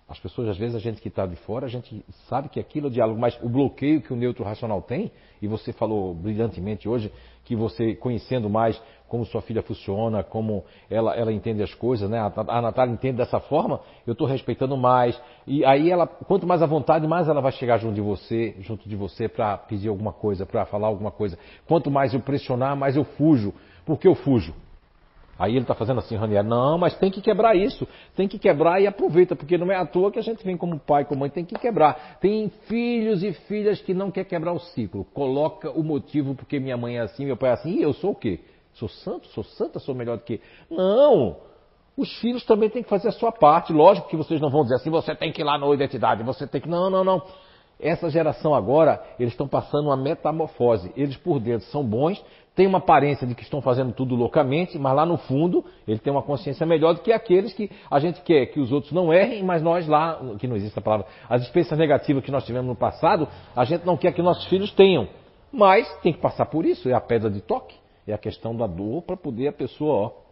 As pessoas, às vezes, a gente que está de fora, a gente sabe que aquilo é diálogo, mas o bloqueio que o neutro racional tem, e você falou brilhantemente hoje, que você conhecendo mais, como sua filha funciona, como ela, ela entende as coisas, né? A, a Natália entende dessa forma, eu estou respeitando mais. E aí ela, quanto mais à vontade, mais ela vai chegar junto de você, junto de você para pedir alguma coisa, para falar alguma coisa. Quanto mais eu pressionar, mais eu fujo. Por que eu fujo? Aí ele está fazendo assim, Ranieri, não, mas tem que quebrar isso, tem que quebrar e aproveita, porque não é à toa que a gente vem como pai, como mãe, tem que quebrar. Tem filhos e filhas que não quer quebrar o ciclo. Coloca o motivo porque minha mãe é assim, meu pai é assim, e eu sou o quê? Sou santo, sou santa, sou melhor do que. Não! Os filhos também têm que fazer a sua parte. Lógico que vocês não vão dizer assim, você tem que ir lá na identidade, você tem que. Não, não, não. Essa geração agora, eles estão passando uma metamorfose. Eles por dentro são bons, têm uma aparência de que estão fazendo tudo loucamente, mas lá no fundo ele tem uma consciência melhor do que aqueles que a gente quer que os outros não errem, mas nós lá, que não existe a palavra, as experiências negativas que nós tivemos no passado, a gente não quer que nossos filhos tenham. Mas tem que passar por isso, é a pedra de toque, é a questão da dor para poder a pessoa, ó.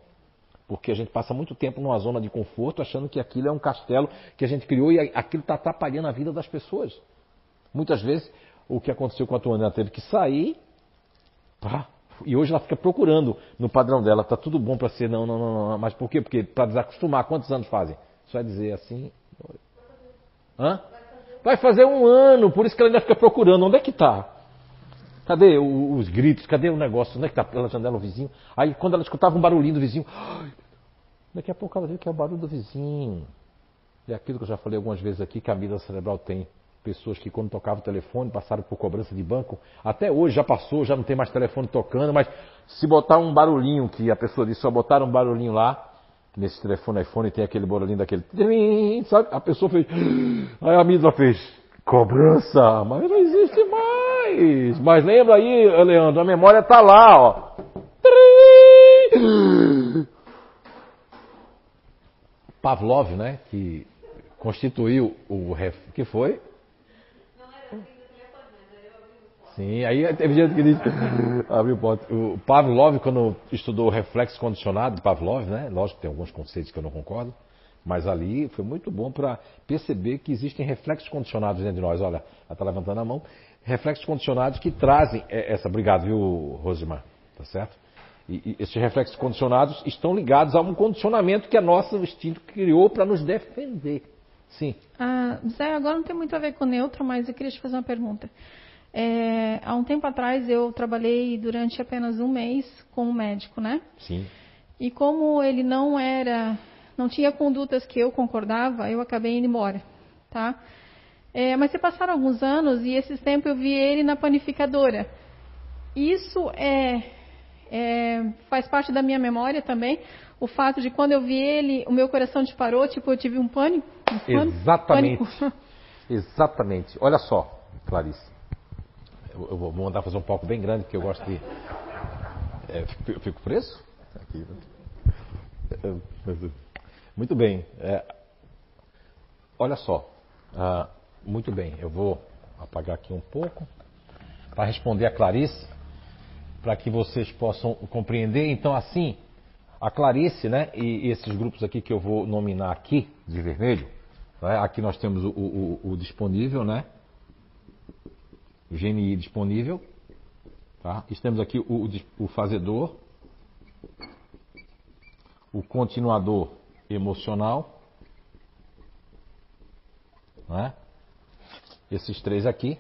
Porque a gente passa muito tempo numa zona de conforto achando que aquilo é um castelo que a gente criou e aquilo está atrapalhando a vida das pessoas. Muitas vezes o que aconteceu com a tua ela teve que sair, pá, e hoje ela fica procurando no padrão dela, tá tudo bom para ser, não, não, não, não, mas por quê? Porque para desacostumar, quantos anos fazem? Só é dizer assim. Hã? Vai fazer um ano, por isso que ela ainda fica procurando. Onde é que está? Cadê os gritos? Cadê o negócio? Onde é que está pela janela o vizinho? Aí quando ela escutava um barulhinho do vizinho, daqui a pouco ela viu que é o barulho do vizinho. É aquilo que eu já falei algumas vezes aqui que a mídia cerebral tem pessoas que quando tocava o telefone passaram por cobrança de banco. Até hoje já passou, já não tem mais telefone tocando, mas se botar um barulhinho que a pessoa disse, só botaram um barulhinho lá, nesse telefone iPhone tem aquele barulhinho daquele, sabe? A pessoa fez, aí a mídia fez, cobrança, mas não existe Mas lembra aí, Leandro, a memória está lá, ó. Pavlov, né, que constituiu o que foi Sim, aí teve gente que disse, abriu. O Pavlov, quando estudou o reflexo condicionado, Pavlov, né? Lógico que tem alguns conceitos que eu não concordo, mas ali foi muito bom para perceber que existem reflexos condicionados dentro de nós. Olha, ela está levantando a mão. Reflexos condicionados que trazem essa. Obrigado, viu, Rosimar? Tá certo? E, e esses reflexos condicionados estão ligados a um condicionamento que a nossa instinto criou para nos defender. Sim. Ah, Zé, agora não tem muito a ver com neutro, mas eu queria te fazer uma pergunta. É, há um tempo atrás eu trabalhei durante apenas um mês com um médico, né? Sim. E como ele não era, não tinha condutas que eu concordava, eu acabei indo embora, tá? É, mas se passaram alguns anos e esses tempos eu vi ele na panificadora. Isso é, é, faz parte da minha memória também. O fato de quando eu vi ele, o meu coração disparou, tipo eu tive um pânico. Um pânico Exatamente. Pânico. Exatamente. Olha só, Clarice. Eu, eu, vou mandar fazer um palco bem grande, porque eu gosto de. É, eu fico preso? Aqui. Muito bem. É, olha só. Ah, muito bem, eu vou apagar aqui um pouco para responder a Clarice, para que vocês possam compreender. Então, assim, a Clarice, né, e esses grupos aqui que eu vou nominar aqui de vermelho, né, aqui nós temos o, o, o disponível, né, o GNI disponível. Tá? Temos aqui o, o fazedor, o continuador emocional. Né? Esses três aqui,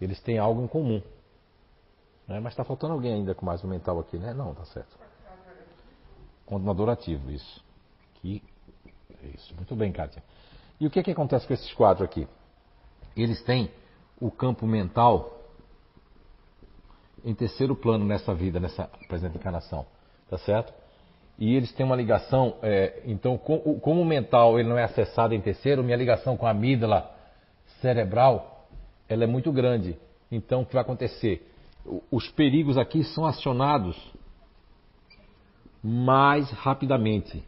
eles têm algo em comum. Né? Mas está faltando alguém ainda com mais um mental aqui, né? Não, tá certo. Continuador ativo, isso. Aqui, isso. Muito bem, Kátia. E o que, que acontece com esses quatro aqui? Eles têm o campo mental em terceiro plano nessa vida, nessa presente encarnação, tá certo? E eles têm uma ligação, é, então, com, como o mental ele não é acessado em terceiro, minha ligação com a amígdala cerebral, ela é muito grande. Então, o que vai acontecer? Os perigos aqui são acionados mais rapidamente.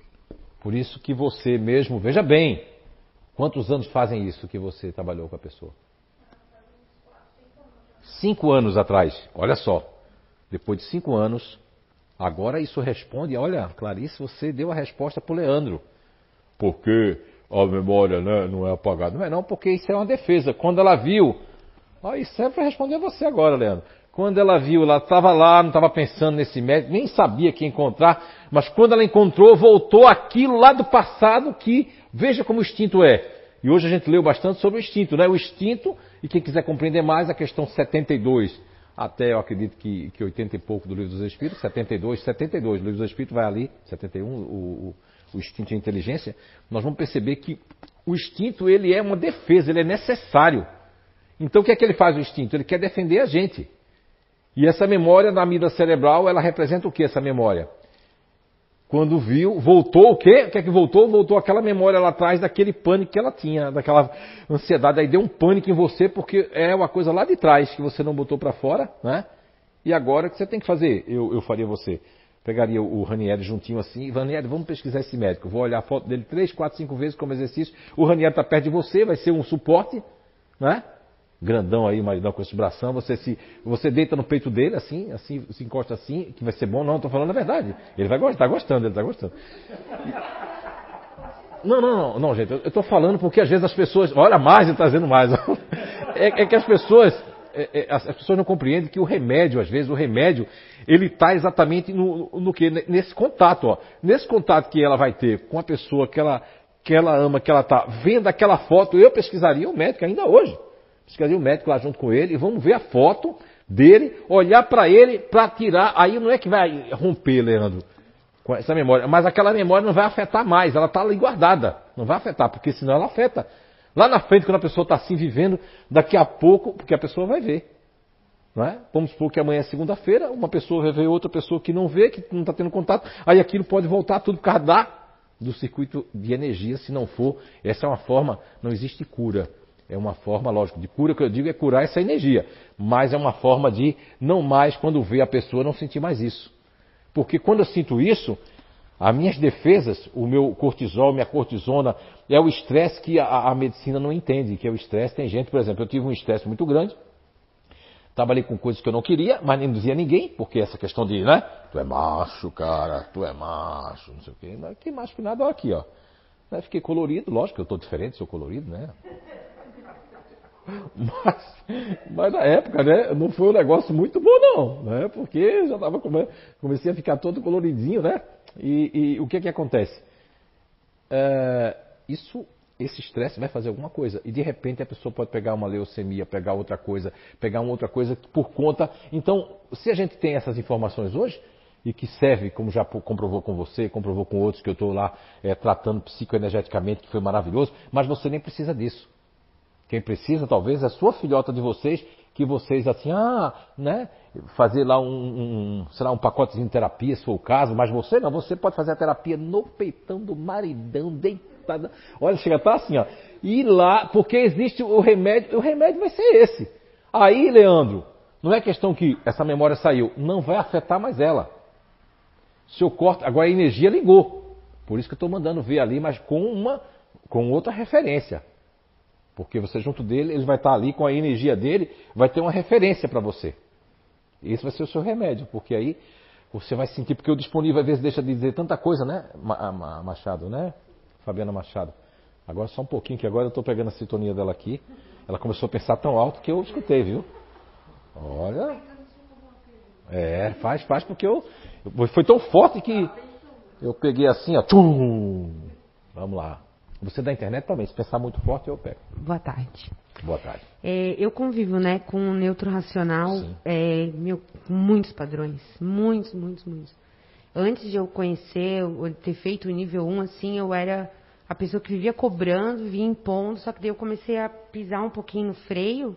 Por isso que você mesmo, veja bem, quantos anos fazem isso que você trabalhou com a pessoa? Cinco anos atrás, olha só. Depois de cinco anos, agora isso responde. Olha, Clarice, você deu a resposta para o Leandro. Porque a memória né, não é apagada. Não é não, porque isso é uma defesa. Quando ela viu, aí serve para responder você agora, Leandro. Quando ela viu, ela estava lá, não estava pensando nesse médico, nem sabia que encontrar, mas quando ela encontrou, voltou aquilo lá do passado que, veja como o instinto é. E hoje a gente leu bastante sobre o instinto, né? O instinto, e quem quiser compreender mais, a questão 72, até eu acredito que, que 80 e pouco do Livro dos Espíritos, 72, 72, o Livro dos Espíritos vai ali, 71, o, o, o instinto e a inteligência, nós vamos perceber que o instinto ele é uma defesa, ele é necessário. Então o que é que ele faz o instinto? Ele quer defender a gente. E essa memória na amígdala cerebral, ela representa o que essa memória? Quando viu, voltou o quê? O que é que voltou? Voltou aquela memória lá atrás daquele pânico que ela tinha, daquela ansiedade. Aí deu um pânico em você porque é uma coisa lá de trás que você não botou para fora, né? E agora o que você tem que fazer? Eu, eu faria você. Pegaria o Ranieri juntinho assim, Ranieri, vamos pesquisar esse médico. Vou olhar a foto dele três, quatro, cinco vezes como exercício. O Ranieri está perto de você, vai ser um suporte, né? grandão aí, maridão com esse bração, você se você deita no peito dele assim, assim, se encosta assim, que vai ser bom, não, estou falando a verdade. Ele vai gostar, tá gostando, ele está gostando. Não, não, não, não, gente, eu estou falando porque às vezes as pessoas, olha mais e trazendo mais. É, é, que as pessoas, é, é, as, pessoas não compreendem que o remédio, às vezes, o remédio, ele está exatamente no, no que? Nesse contato, ó. Nesse contato que ela vai ter com a pessoa que ela, que ela ama, que ela está vendo aquela foto, eu pesquisaria o médico ainda hoje. Pesquisaria o médico lá junto com ele e vamos ver a foto dele, olhar para ele para tirar. Aí não é que vai romper, Leandro, com essa memória, mas aquela memória não vai afetar mais, ela está ali guardada. Não vai afetar, porque senão ela afeta. Lá na frente, quando a pessoa está assim vivendo, daqui a pouco, porque a pessoa vai ver. Não é? Vamos supor que amanhã é segunda-feira, uma pessoa vai ver outra pessoa que não vê, que não está tendo contato, aí aquilo pode voltar tudo por causa da, do circuito de energia, se não for. Essa é uma forma, não existe cura. É uma forma, lógico, de cura que eu digo é curar essa energia. Mas é uma forma de não mais, quando vê a pessoa, não sentir mais isso. Porque quando eu sinto isso, as minhas defesas, o meu cortisol, minha cortisona, é o estresse que a, a, medicina não entende, que é o estresse. Tem gente, por exemplo, eu tive um estresse muito grande, trabalhei com coisas que eu não queria, mas nem dizia ninguém, porque essa questão de, né? Tu é macho, cara, tu é macho, não sei o quê. Não, que macho que nada, olha aqui, ó. Fiquei colorido, lógico que eu estou diferente, sou colorido, né? Mas, mas na época, né, não foi um negócio muito bom não, né? Porque já tava comecei a ficar todo coloridinho, né? E, e o que é que acontece? É, isso, esse estresse vai fazer alguma coisa e de repente a pessoa pode pegar uma leucemia, pegar outra coisa, pegar uma outra coisa por conta. Então, se a gente tem essas informações hoje e que serve, como já comprovou com você, comprovou com outros que eu estou lá é, tratando psicoenergeticamente, que foi maravilhoso, mas você nem precisa disso. Quem precisa, talvez, é a sua filhota de vocês, que vocês, assim, ah, né, fazer lá um, um um pacotezinho de terapia, se for o caso, mas você não, você pode fazer a terapia no peitão do maridão, deitada. Olha, chega estar assim, ó. E lá, porque existe o remédio, o remédio vai ser esse. Aí, Leandro, não é questão que essa memória saiu, não vai afetar mais ela. Se eu corto, agora a energia ligou. Por isso que eu estou mandando ver ali, mas com uma, com outra referência. Porque você junto dele, ele vai estar ali com a energia dele, vai ter uma referência para você. Esse vai ser o seu remédio, porque aí você vai sentir, porque o disponível às vezes deixa de dizer tanta coisa, né, Machado, né, Fabiana Machado? Agora só um pouquinho, que agora eu estou pegando a sintonia dela aqui. Ela começou a pensar tão alto que eu escutei, viu? Olha. É, faz, faz, porque eu. Foi tão forte que eu peguei assim, ó. Tum! Vamos lá. Você da internet também, se pensar muito forte, eu pego. Boa tarde. Boa tarde. É, eu convivo né, com um neutro racional é, meu, muitos padrões. Muitos, muitos, muitos. Antes de eu conhecer, ter feito o nível 1, assim, eu era a pessoa que vivia cobrando, vivia impondo, só que daí eu comecei a pisar um pouquinho no freio,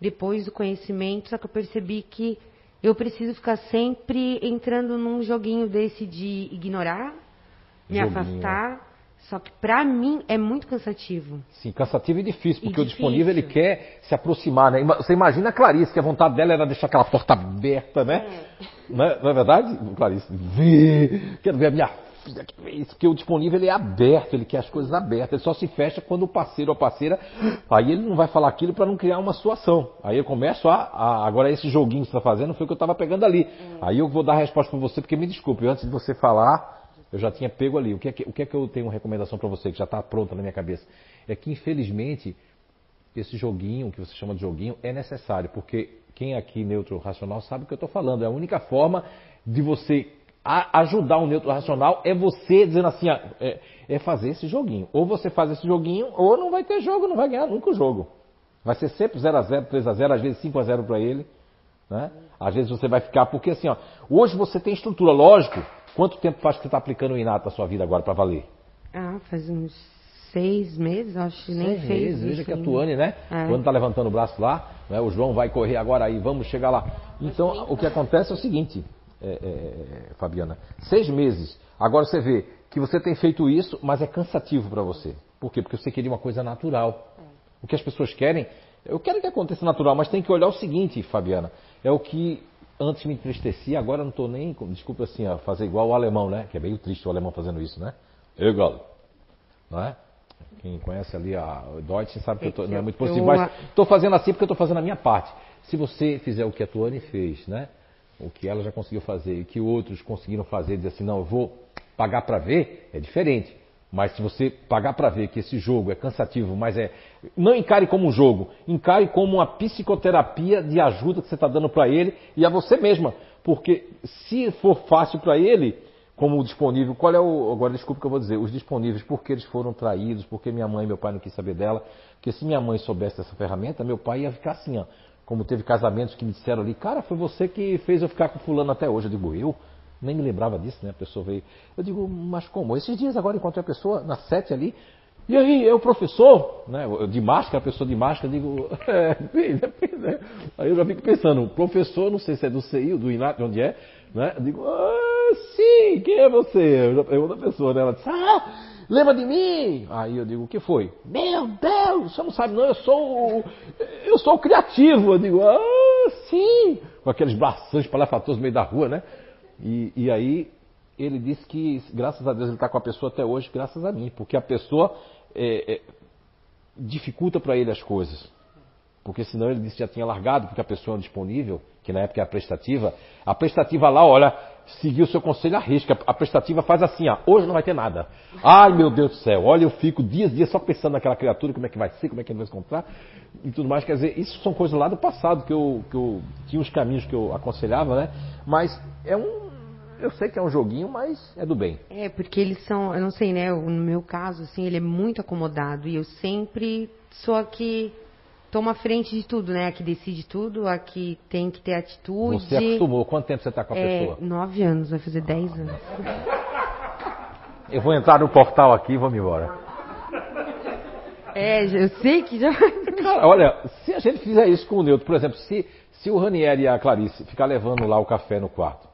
depois do conhecimento, só que eu percebi que eu preciso ficar sempre entrando num joguinho desse de ignorar, me joguinho. afastar só que para mim é muito cansativo. Sim, cansativo e difícil, porque e o disponível ele quer se aproximar, né? Você imagina a Clarice, que a vontade dela era deixar aquela porta aberta, né? É. Não, é, não é verdade, Clarice? Vê, quero ver a minha filha, isso, porque o disponível ele é aberto, ele quer as coisas abertas, ele só se fecha quando o parceiro ou a parceira, aí ele não vai falar aquilo para não criar uma situação. Aí eu começo a, a agora esse joguinho que você está fazendo foi o que eu estava pegando ali. É. Aí eu vou dar a resposta para você, porque me desculpe, antes de você falar, eu já tinha pego ali. O que é que, que, é que eu tenho recomendação para você, que já está pronta na minha cabeça? É que, infelizmente, esse joguinho, que você chama de joguinho, é necessário, porque quem aqui neutro racional sabe o que eu estou falando. É a única forma de você ajudar um neutro racional é você dizendo assim, é, é, fazer esse joguinho. Ou você faz esse joguinho, ou não vai ter jogo, não vai ganhar nunca o jogo. Vai ser sempre 0x0, 3x0, às vezes 5x0 para ele. Né? Às vezes você vai ficar, porque assim, ó, hoje você tem estrutura, lógico. Quanto tempo faz que você está aplicando o Inato na sua vida agora para valer? Ah, faz uns seis meses, acho que nem seis meses. Veja que a Tuane, né? É. Quando está levantando o braço lá, né, o João vai correr agora aí, vamos chegar lá. Então, o que acontece é o seguinte, é, é, Fabiana, seis meses. Agora você vê que você tem feito isso, mas é cansativo para você. Por quê? Porque você queria uma coisa natural. O que as pessoas querem, eu quero que aconteça natural, mas tem que olhar o seguinte, Fabiana, é o que antes me entristecia, agora não estou nem, desculpa assim, a fazer igual o alemão, né? Que é meio triste o alemão fazendo isso, né? Egal. Não é? Quem conhece ali a Deutsch sabe que eu tô, não é muito possível, mas estou fazendo assim porque eu estou fazendo a minha parte. Se você fizer o que a Tuane fez, né? O que ela já conseguiu fazer e que outros conseguiram fazer, dizer assim, não, eu vou pagar para ver, é diferente. Mas se você pagar para ver que esse jogo é cansativo, mas é. Não encare como um jogo, encare como uma psicoterapia de ajuda que você está dando para ele e a você mesma. Porque se for fácil para ele, como disponível, qual é o. Agora desculpa o que eu vou dizer, os disponíveis, porque eles foram traídos, porque minha mãe e meu pai não quis saber dela. Porque se minha mãe soubesse dessa ferramenta, meu pai ia ficar assim, ó. Como teve casamentos que me disseram ali, cara, foi você que fez eu ficar com fulano até hoje. Eu digo, eu? Nem me lembrava disso, né? A pessoa veio. Eu digo, mas como? Esses dias agora encontrei a pessoa na sete ali. E aí, é o professor, né? De máscara, a pessoa de máscara, eu digo, é, né? Aí eu já fico pensando, professor, não sei se é do CI, do INAT, de onde é, né? Eu digo, ah, sim, quem é você? Eu pergunto a pessoa, né? Ela diz, ah, lembra de mim? Aí eu digo, o que foi? Meu Deus, você não sabe não, eu sou eu sou criativo. Eu digo, ah, sim, com aqueles braços palafatosos no meio da rua, né? E, e aí ele disse que, graças a Deus, ele está com a pessoa até hoje, graças a mim, porque a pessoa é, é, dificulta para ele as coisas. Porque senão ele disse que já tinha largado, porque a pessoa é disponível, que na época é a prestativa. A prestativa lá, olha, seguiu o seu conselho à risca. A prestativa faz assim, ó, hoje não vai ter nada. Ai meu Deus do céu, olha, eu fico dias e dias só pensando naquela criatura, como é que vai ser, como é que ele vai se encontrar e tudo mais. Quer dizer, isso são coisas lá do passado que eu, que eu tinha uns caminhos que eu aconselhava, né? Mas é um, eu sei que é um joguinho, mas é do bem. É, porque eles são, eu não sei, né? No meu caso, assim, ele é muito acomodado e eu sempre sou a que toma frente de tudo, né? A que decide tudo, a que tem que ter atitude. Você acostumou? Quanto tempo você está com a é, pessoa? Nove anos, vai fazer dez anos. Eu vou entrar no portal aqui e vamos embora. É, eu sei que já. Cara, olha, se a gente fizer isso com o Neutro, por exemplo, se, se o Ranieri e a Clarice ficar levando lá o café no quarto,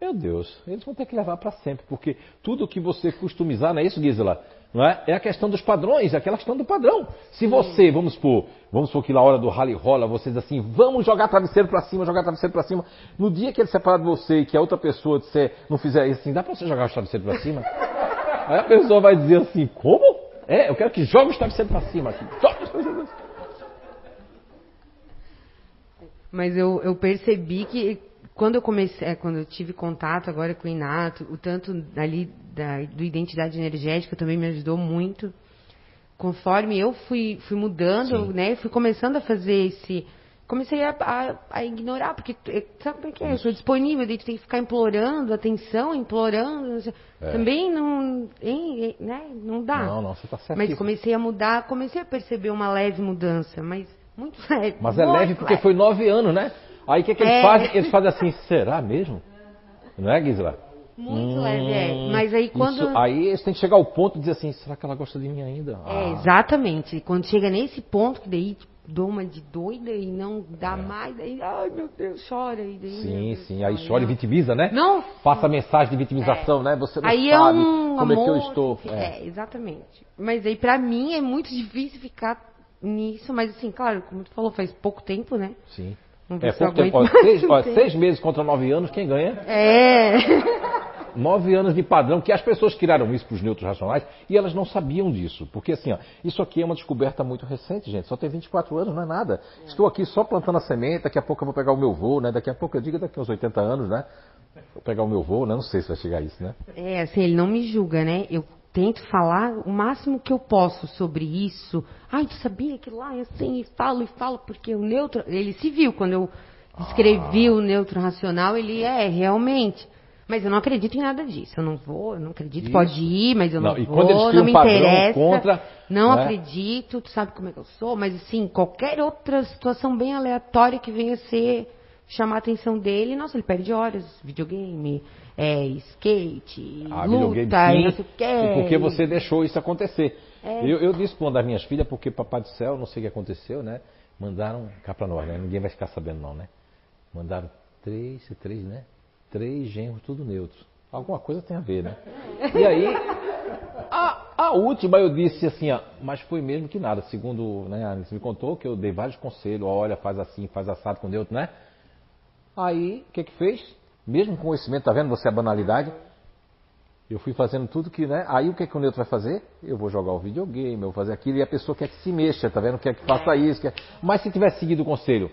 meu Deus, eles vão ter que levar para sempre, porque tudo que você customizar, não é isso, Gisela? Não é? é a questão dos padrões, é aquela questão do padrão. Se você, vamos supor, vamos supor que na hora do rally rola, vocês assim, vamos jogar travesseiro para cima, jogar travesseiro para cima. No dia que ele separar de você e que a outra pessoa disser, não fizer isso assim, dá para você jogar os travesseiros para cima? Aí a pessoa vai dizer assim, como? É, eu quero que jogue os travesseiros para cima aqui. Mas eu, eu percebi que quando eu comecei, é, quando eu tive contato agora com o Inato, o tanto ali da, do identidade energética também me ajudou muito. Conforme eu fui, fui mudando, Sim. né, fui começando a fazer esse, comecei a, a, a ignorar, porque é, sabe como é que é? Eu sou disponível, daí tu tem que ficar implorando atenção, implorando. É. Também não, hein, né, não dá. Não, não, você tá certo. Mas comecei a mudar, comecei a perceber uma leve mudança, mas muito leve. Mas é leve porque leve. foi nove anos, né? Aí o que, que eles é. fazem? Eles fazem assim, será mesmo? Não é, Gisela? Muito hum, leve, é. Mas aí quando. Isso, aí eles têm que chegar ao ponto de dizer assim, será que ela gosta de mim ainda? É, ah. É, exatamente. Quando chega nesse ponto, que daí tipo, dou uma de doida e não dá é. mais, daí, ai meu Deus, chora. E daí, sim, Deus, sim, aí chora e vitimiza, né? Não. Passa mensagem de vitimização, é. né? Você não aí é sabe é um como amor, é que eu estou. É. é, exatamente. Mas aí pra mim é muito difícil ficar nisso, mas assim, claro, como tu falou, faz pouco tempo, né? Sim. É pouco tempo. Ó, seis, ó, seis, meses contra nove anos, quem ganha? É. Nove anos de padrão, que as pessoas criaram isso para os neutros racionais e elas não sabiam disso. Porque assim, ó, isso aqui é uma descoberta muito recente, gente. Só tem 24 anos, não é nada. Estou aqui só plantando a semente, daqui a pouco eu vou pegar o meu voo, né? Daqui a pouco eu digo daqui a uns 80 anos, né? Vou pegar o meu voo, né? Não sei se vai chegar a isso, né? É, assim, ele não me julga, né? Eu tento falar o máximo que eu posso sobre isso. Ai, tu sabia que lá é assim, e falo e falo, porque o neutro. Ele se viu quando eu escrevi ah. o neutro racional, ele é, realmente. Mas eu não acredito em nada disso. Eu não vou, eu não acredito. Isso. Pode ir, mas eu não, não vou, não me interessa. Contra, não né? acredito, tu sabe como é que eu sou, mas assim, qualquer outra situação bem aleatória que venha ser chamar a atenção dele, nossa, ele perde horas, videogame, é, skate, ah, luta, e não sei o quê. Porque você deixou isso acontecer. É. Eu, eu disse para uma das minhas filhas, porque Papai do Céu, não sei o que aconteceu, né? Mandaram cá para nós, né? Ninguém vai ficar sabendo não, né? Mandaram três, três, né? Três genros, tudo neutros. Alguma coisa tem a ver, né? E aí, a, a última eu disse assim, ó, mas foi mesmo que nada. Segundo né, a Anice me contou que eu dei vários conselhos, olha, faz assim, faz assado com neutro, né? Aí, o que que fez? Mesmo com conhecimento, tá vendo você a banalidade? Eu fui fazendo tudo que, né? Aí o que, que o neutro vai fazer? Eu vou jogar o videogame, eu vou fazer aquilo, e a pessoa quer que se mexa, tá vendo? Quer que faça isso, quer... Mas se tiver seguido o conselho,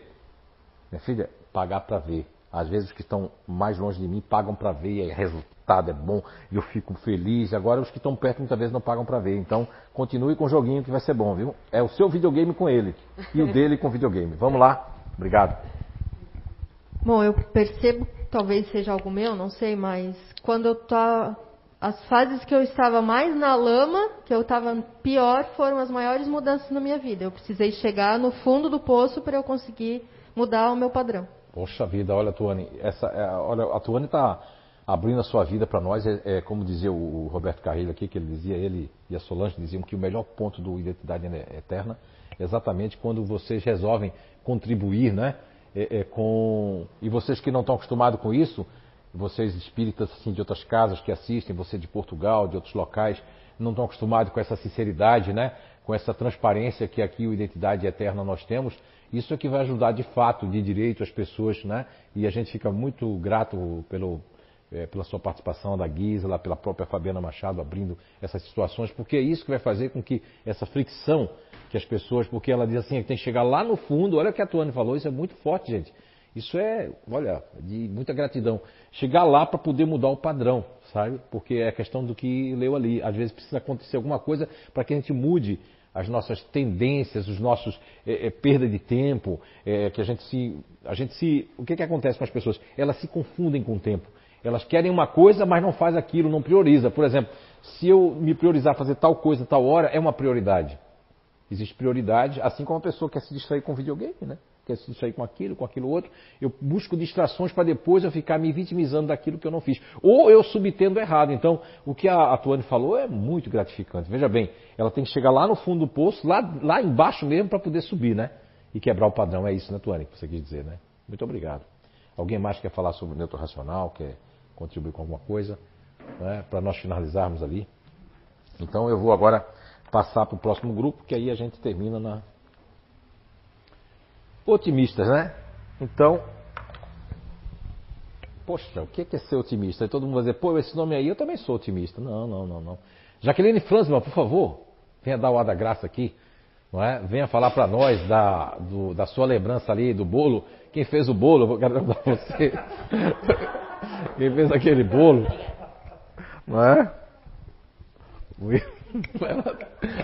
minha filha, pagar para ver. Às vezes os que estão mais longe de mim pagam para ver, e o resultado é bom, eu fico feliz. Agora os que estão perto muitas vezes não pagam para ver. Então continue com o joguinho que vai ser bom, viu? É o seu videogame com ele e o dele com o videogame. Vamos lá. Obrigado. Bom, eu percebo, talvez seja algo meu, não sei, mas quando eu tô as fases que eu estava mais na lama, que eu estava pior, foram as maiores mudanças na minha vida. Eu precisei chegar no fundo do poço para eu conseguir mudar o meu padrão. Poxa vida, olha, Tuane, essa, é, olha, a Tuane está abrindo a sua vida para nós. É, é, como dizia o, o, Roberto Carrilho aqui, que ele dizia, ele e a Solange diziam que o melhor ponto do Identidade Eterna é exatamente quando vocês resolvem contribuir, né? É, é, com e vocês que não estão acostumados com isso, vocês espíritas assim, de outras casas que assistem, você de Portugal, de outros locais, não estão acostumados com essa sinceridade, né? com essa transparência que aqui o Identidade Eterna nós temos, isso é que vai ajudar de fato, de direito, as pessoas, né? E a gente fica muito grato pelo, é, pela sua participação da Gisela, pela própria Fabiana Machado abrindo essas situações, porque é isso que vai fazer com que essa fricção que as pessoas, porque ela diz assim, que tem que chegar lá no fundo, olha o que a Tuane falou, isso é muito forte, gente. Isso é, olha, de muita gratidão. Chegar lá para poder mudar o padrão, sabe? Porque é a questão do que leu ali. Às vezes precisa acontecer alguma coisa para que a gente mude as nossas tendências, os nossos é, é, perda de tempo, é, que a gente se, a gente se, o que que acontece com as pessoas? Elas se confundem com o tempo. Elas querem uma coisa, mas não faz aquilo, não prioriza. Por exemplo, se eu me priorizar fazer tal coisa, tal hora, é uma prioridade. Existe prioridade, assim como a pessoa quer se distrair com videogame, né? Quer se distrair com aquilo, com aquilo outro. Eu busco distrações para depois eu ficar me vitimizando daquilo que eu não fiz. Ou eu subtendo errado. Então, o que a, a Tuane falou é muito gratificante. Veja bem, ela tem que chegar lá no fundo do poço, lá, lá embaixo mesmo, para poder subir, né? E quebrar o padrão. É isso, né, Tuane, que você quis dizer, né? Muito obrigado. Alguém mais quer falar sobre o neutro racional, quer contribuir com alguma coisa? Né? Para nós finalizarmos ali. Então, eu vou agora passar para o próximo grupo, que aí a gente termina na. Otimistas, né? Então. Poxa, o que é ser otimista? Aí todo mundo vai dizer, pô, esse nome aí eu também sou otimista. Não, não, não, não. Jaqueline Franzman, por favor, venha dar o ar da graça aqui. Não é? Venha falar para nós da, do, da sua lembrança ali do bolo. Quem fez o bolo, eu quero dar você. Quem fez aquele bolo. Não é?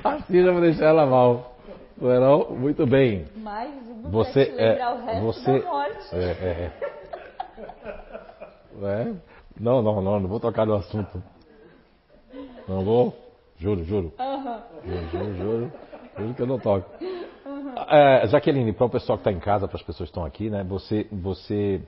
Assim já vou deixar ela mal. Não? Muito bem. Uma você é, o resto você, da morte. É, é, é. Não, não, não, não vou tocar no assunto. Não vou? Juro, juro. Uhum. Juro, juro, juro. Juro que eu não toco. Uhum. É, Jaqueline, para o pessoal que está em casa, para as pessoas que estão aqui, né? Você, você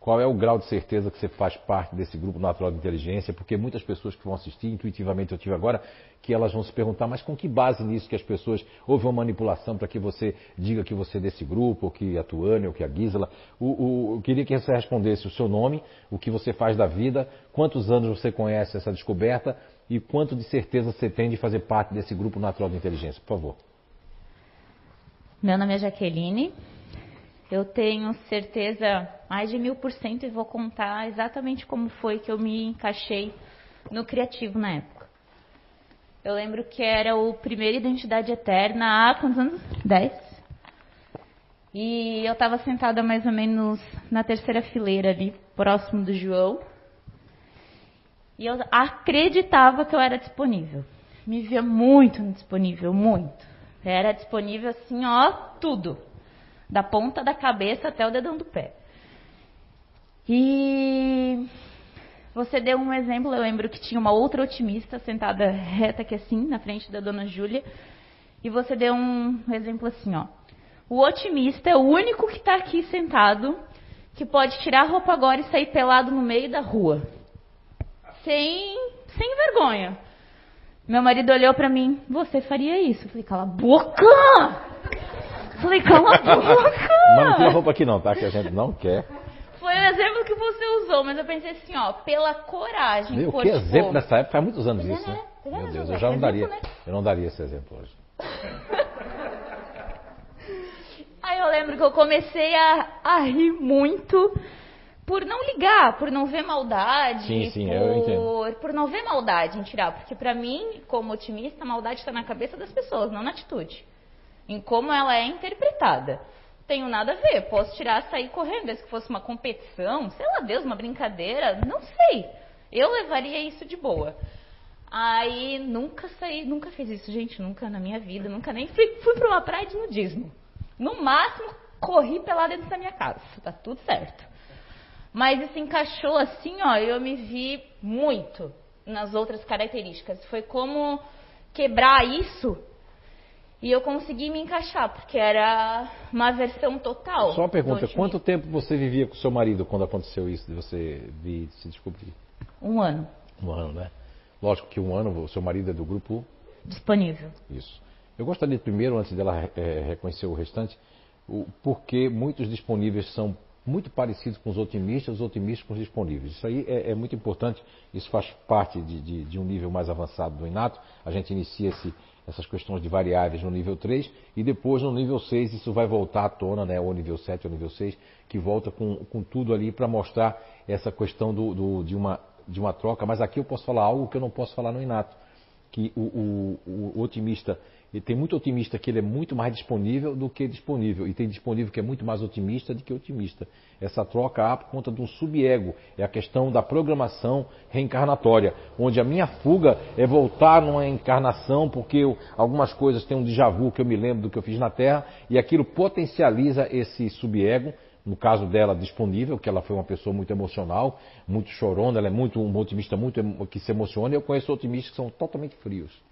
qual é o grau de certeza que você faz parte desse grupo natural de inteligência? Porque muitas pessoas que vão assistir, intuitivamente eu tive agora, que elas vão se perguntar, mas com que base nisso que as pessoas houve uma manipulação para que você diga que você é desse grupo, ou que a Tuane, ou que a Gisela? O, o, eu queria que você respondesse o seu nome, o que você faz da vida, quantos anos você conhece essa descoberta e quanto de certeza você tem de fazer parte desse grupo natural de inteligência, por favor. Meu nome é Jaqueline, eu tenho certeza mais de mil por cento e vou contar exatamente como foi que eu me encaixei no criativo na época. Eu lembro que era o primeiro Identidade Eterna há quantos anos? Dez. E eu estava sentada mais ou menos na terceira fileira ali, próximo do João. E eu acreditava que eu era disponível. Me via muito disponível, muito. Era disponível assim, ó, tudo. Da ponta da cabeça até o dedão do pé. E você deu um exemplo, eu lembro que tinha uma outra otimista sentada reta aqui assim, na frente da dona Júlia. E você deu um exemplo assim, ó. O otimista é o único que está aqui sentado que pode tirar a roupa agora e sair pelado no meio da rua. Sem, sem vergonha. Meu marido olhou para mim, você faria isso? Eu falei, cala a boca! Eu falei, cala a boca! Mas não tira roupa aqui não, tá? Que a gente não quer. Foi o exemplo que você usou, mas eu pensei assim, ó, pela coragem. Meu, que exemplo nessa época, faz muitos anos isso, né? né? Meu Deus, eu já não daria, né? eu não daria esse exemplo hoje. Aí eu lembro que eu comecei a, a rir muito por não ligar, por não ver maldade, sim, sim, por, por não ver maldade em tirar, porque para mim, como otimista, a maldade está na cabeça das pessoas, não na atitude, em como ela é interpretada. Tenho nada a ver, posso tirar, sair correndo, que fosse uma competição, sei lá, Deus, uma brincadeira, não sei. Eu levaria isso de boa. Aí nunca saí, nunca fiz isso, gente, nunca na minha vida, nunca nem fui, fui para uma praia de nudismo. No máximo, corri pela dentro da minha casa, tá tudo certo. Mas isso encaixou assim, ó, eu me vi muito nas outras características. Foi como quebrar isso e eu consegui me encaixar, porque era uma versão total. Só uma pergunta, quanto tempo você vivia com seu marido quando aconteceu isso de você vir se descobrir? Um ano. Um ano, né? Lógico que um ano, o seu marido é do grupo? Disponível. Isso. Eu gostaria primeiro, antes dela é, reconhecer o restante, o porquê muitos disponíveis são muito parecidos com os otimistas, os otimistas com os disponíveis. Isso aí é, é muito importante, isso faz parte de, de, de, um nível mais avançado do Inato. A gente inicia esse, essas questões de variáveis no nível 3 e depois no nível 6 isso vai voltar à tona, né, ou nível 7 ou nível 6, que volta com, com tudo ali para mostrar essa questão do, do, de uma de uma troca, mas aqui eu posso falar algo que eu não posso falar no inato. Que o, o, o otimista, e tem muito otimista que ele é muito mais disponível do que disponível, e tem disponível que é muito mais otimista do que otimista. Essa troca há por conta de um subego, é a questão da programação reencarnatória, onde a minha fuga é voltar numa encarnação, porque eu, algumas coisas têm um déjà vu que eu me lembro do que eu fiz na Terra, e aquilo potencializa esse subego no caso dela, disponível, que ela foi uma pessoa muito emocional, muito chorona, ela é muito um otimista muito que se emociona, e eu conheço otimistas que são totalmente frios.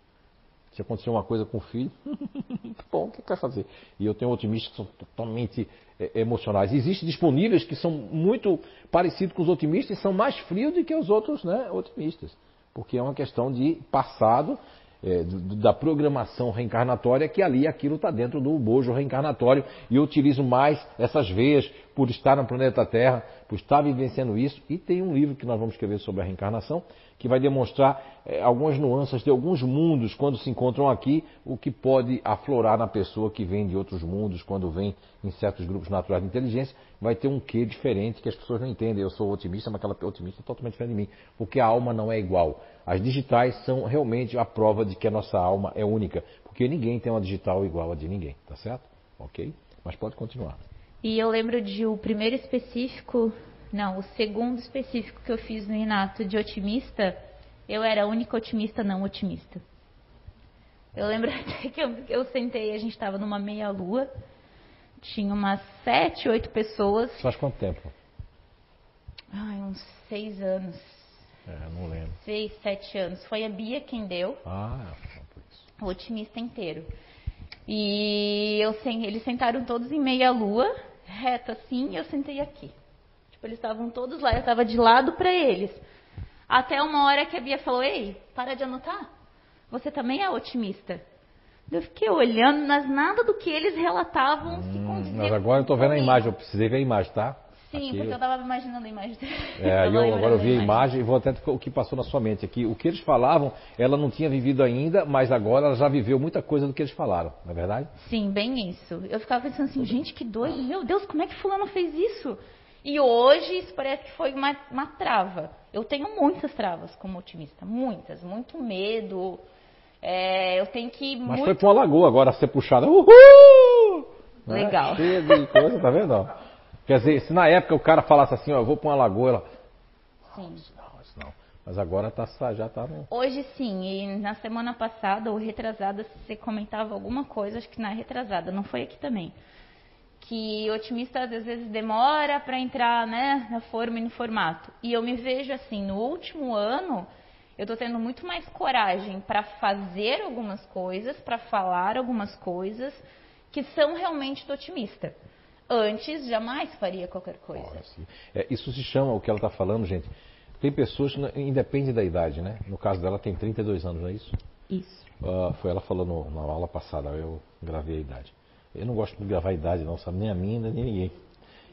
Se acontecer uma coisa com o filho, bom, o que vai fazer? E eu tenho otimistas que são totalmente é, emocionais. Existem disponíveis que são muito parecidos com os otimistas e são mais frios do que os outros né, otimistas. Porque é uma questão de passado é, da programação reencarnatória, que ali aquilo está dentro do bojo reencarnatório. E eu utilizo mais essas veias por estar no planeta Terra, por estar vivenciando isso. E tem um livro que nós vamos escrever sobre a reencarnação, que vai demonstrar é, algumas nuances de alguns mundos quando se encontram aqui, o que pode aflorar na pessoa que vem de outros mundos, quando vem em certos grupos naturais de inteligência, vai ter um quê diferente que as pessoas não entendem. Eu sou otimista, mas aquela otimista é totalmente diferente de mim, porque a alma não é igual. As digitais são realmente a prova de que a nossa alma é única, porque ninguém tem uma digital igual a de ninguém, tá certo? Ok? Mas pode continuar. E eu lembro de o primeiro específico não, o segundo específico que eu fiz no Inato de otimista, eu era a única otimista não otimista. Eu lembro até que eu, eu sentei, a gente estava numa meia-lua, tinha umas sete, oito pessoas. Faz quanto tempo? Ai, uns seis anos. É, não lembro. Seis, sete anos. Foi a Bia quem deu. Ah, por isso. O otimista inteiro. E eu, eles sentaram todos em meia lua, reta assim, e eu sentei aqui. Tipo, eles estavam todos lá, eu estava de lado para eles. Até uma hora que a Bia falou: Ei, para de anotar. Você também é otimista. Eu fiquei olhando, mas nada do que eles relatavam hum, se condizia. Mas agora eu estou vendo a imagem, eu precisei ver a imagem, tá? Sim, Aqui porque eu estava imaginando a imagem dele. É, eu, agora eu vi a imagem, imagem e vou até o que passou na sua mente aqui. O que eles falavam, ela não tinha vivido ainda, mas agora ela já viveu muita coisa do que eles falaram, não é verdade? Sim, bem isso. Eu ficava pensando assim, gente, que doido, meu Deus, como é que fulano fez isso? E hoje isso parece que foi uma, uma trava. Eu tenho muitas travas como otimista, muitas, muito medo. É, eu tenho que. Mas muito... foi para uma lagoa agora ser puxada. Uhul! Né? Legal. Né? Cheia de coisa, tá vendo? Quer dizer, se na época o cara falasse assim, ó, eu vou para uma lagoa, ela. Sim. Não, isso não. Mas agora tá, já está no... Hoje sim, e na semana passada ou retrasada, você comentava alguma coisa, acho que na retrasada, não foi aqui também. Que otimista às vezes demora para entrar né, na forma e no formato. E eu me vejo assim, no último ano, eu estou tendo muito mais coragem para fazer algumas coisas, para falar algumas coisas que são realmente do otimista. Antes, jamais faria qualquer coisa. é, isso se chama, o que ela está falando, gente, tem pessoas que independe da idade, né? No caso dela tem 32 anos, não é isso? Isso. Uh, foi ela falando na aula passada, eu gravei a idade. Eu não gosto de gravar a idade, não, sabe? Nem a minha, nem ninguém.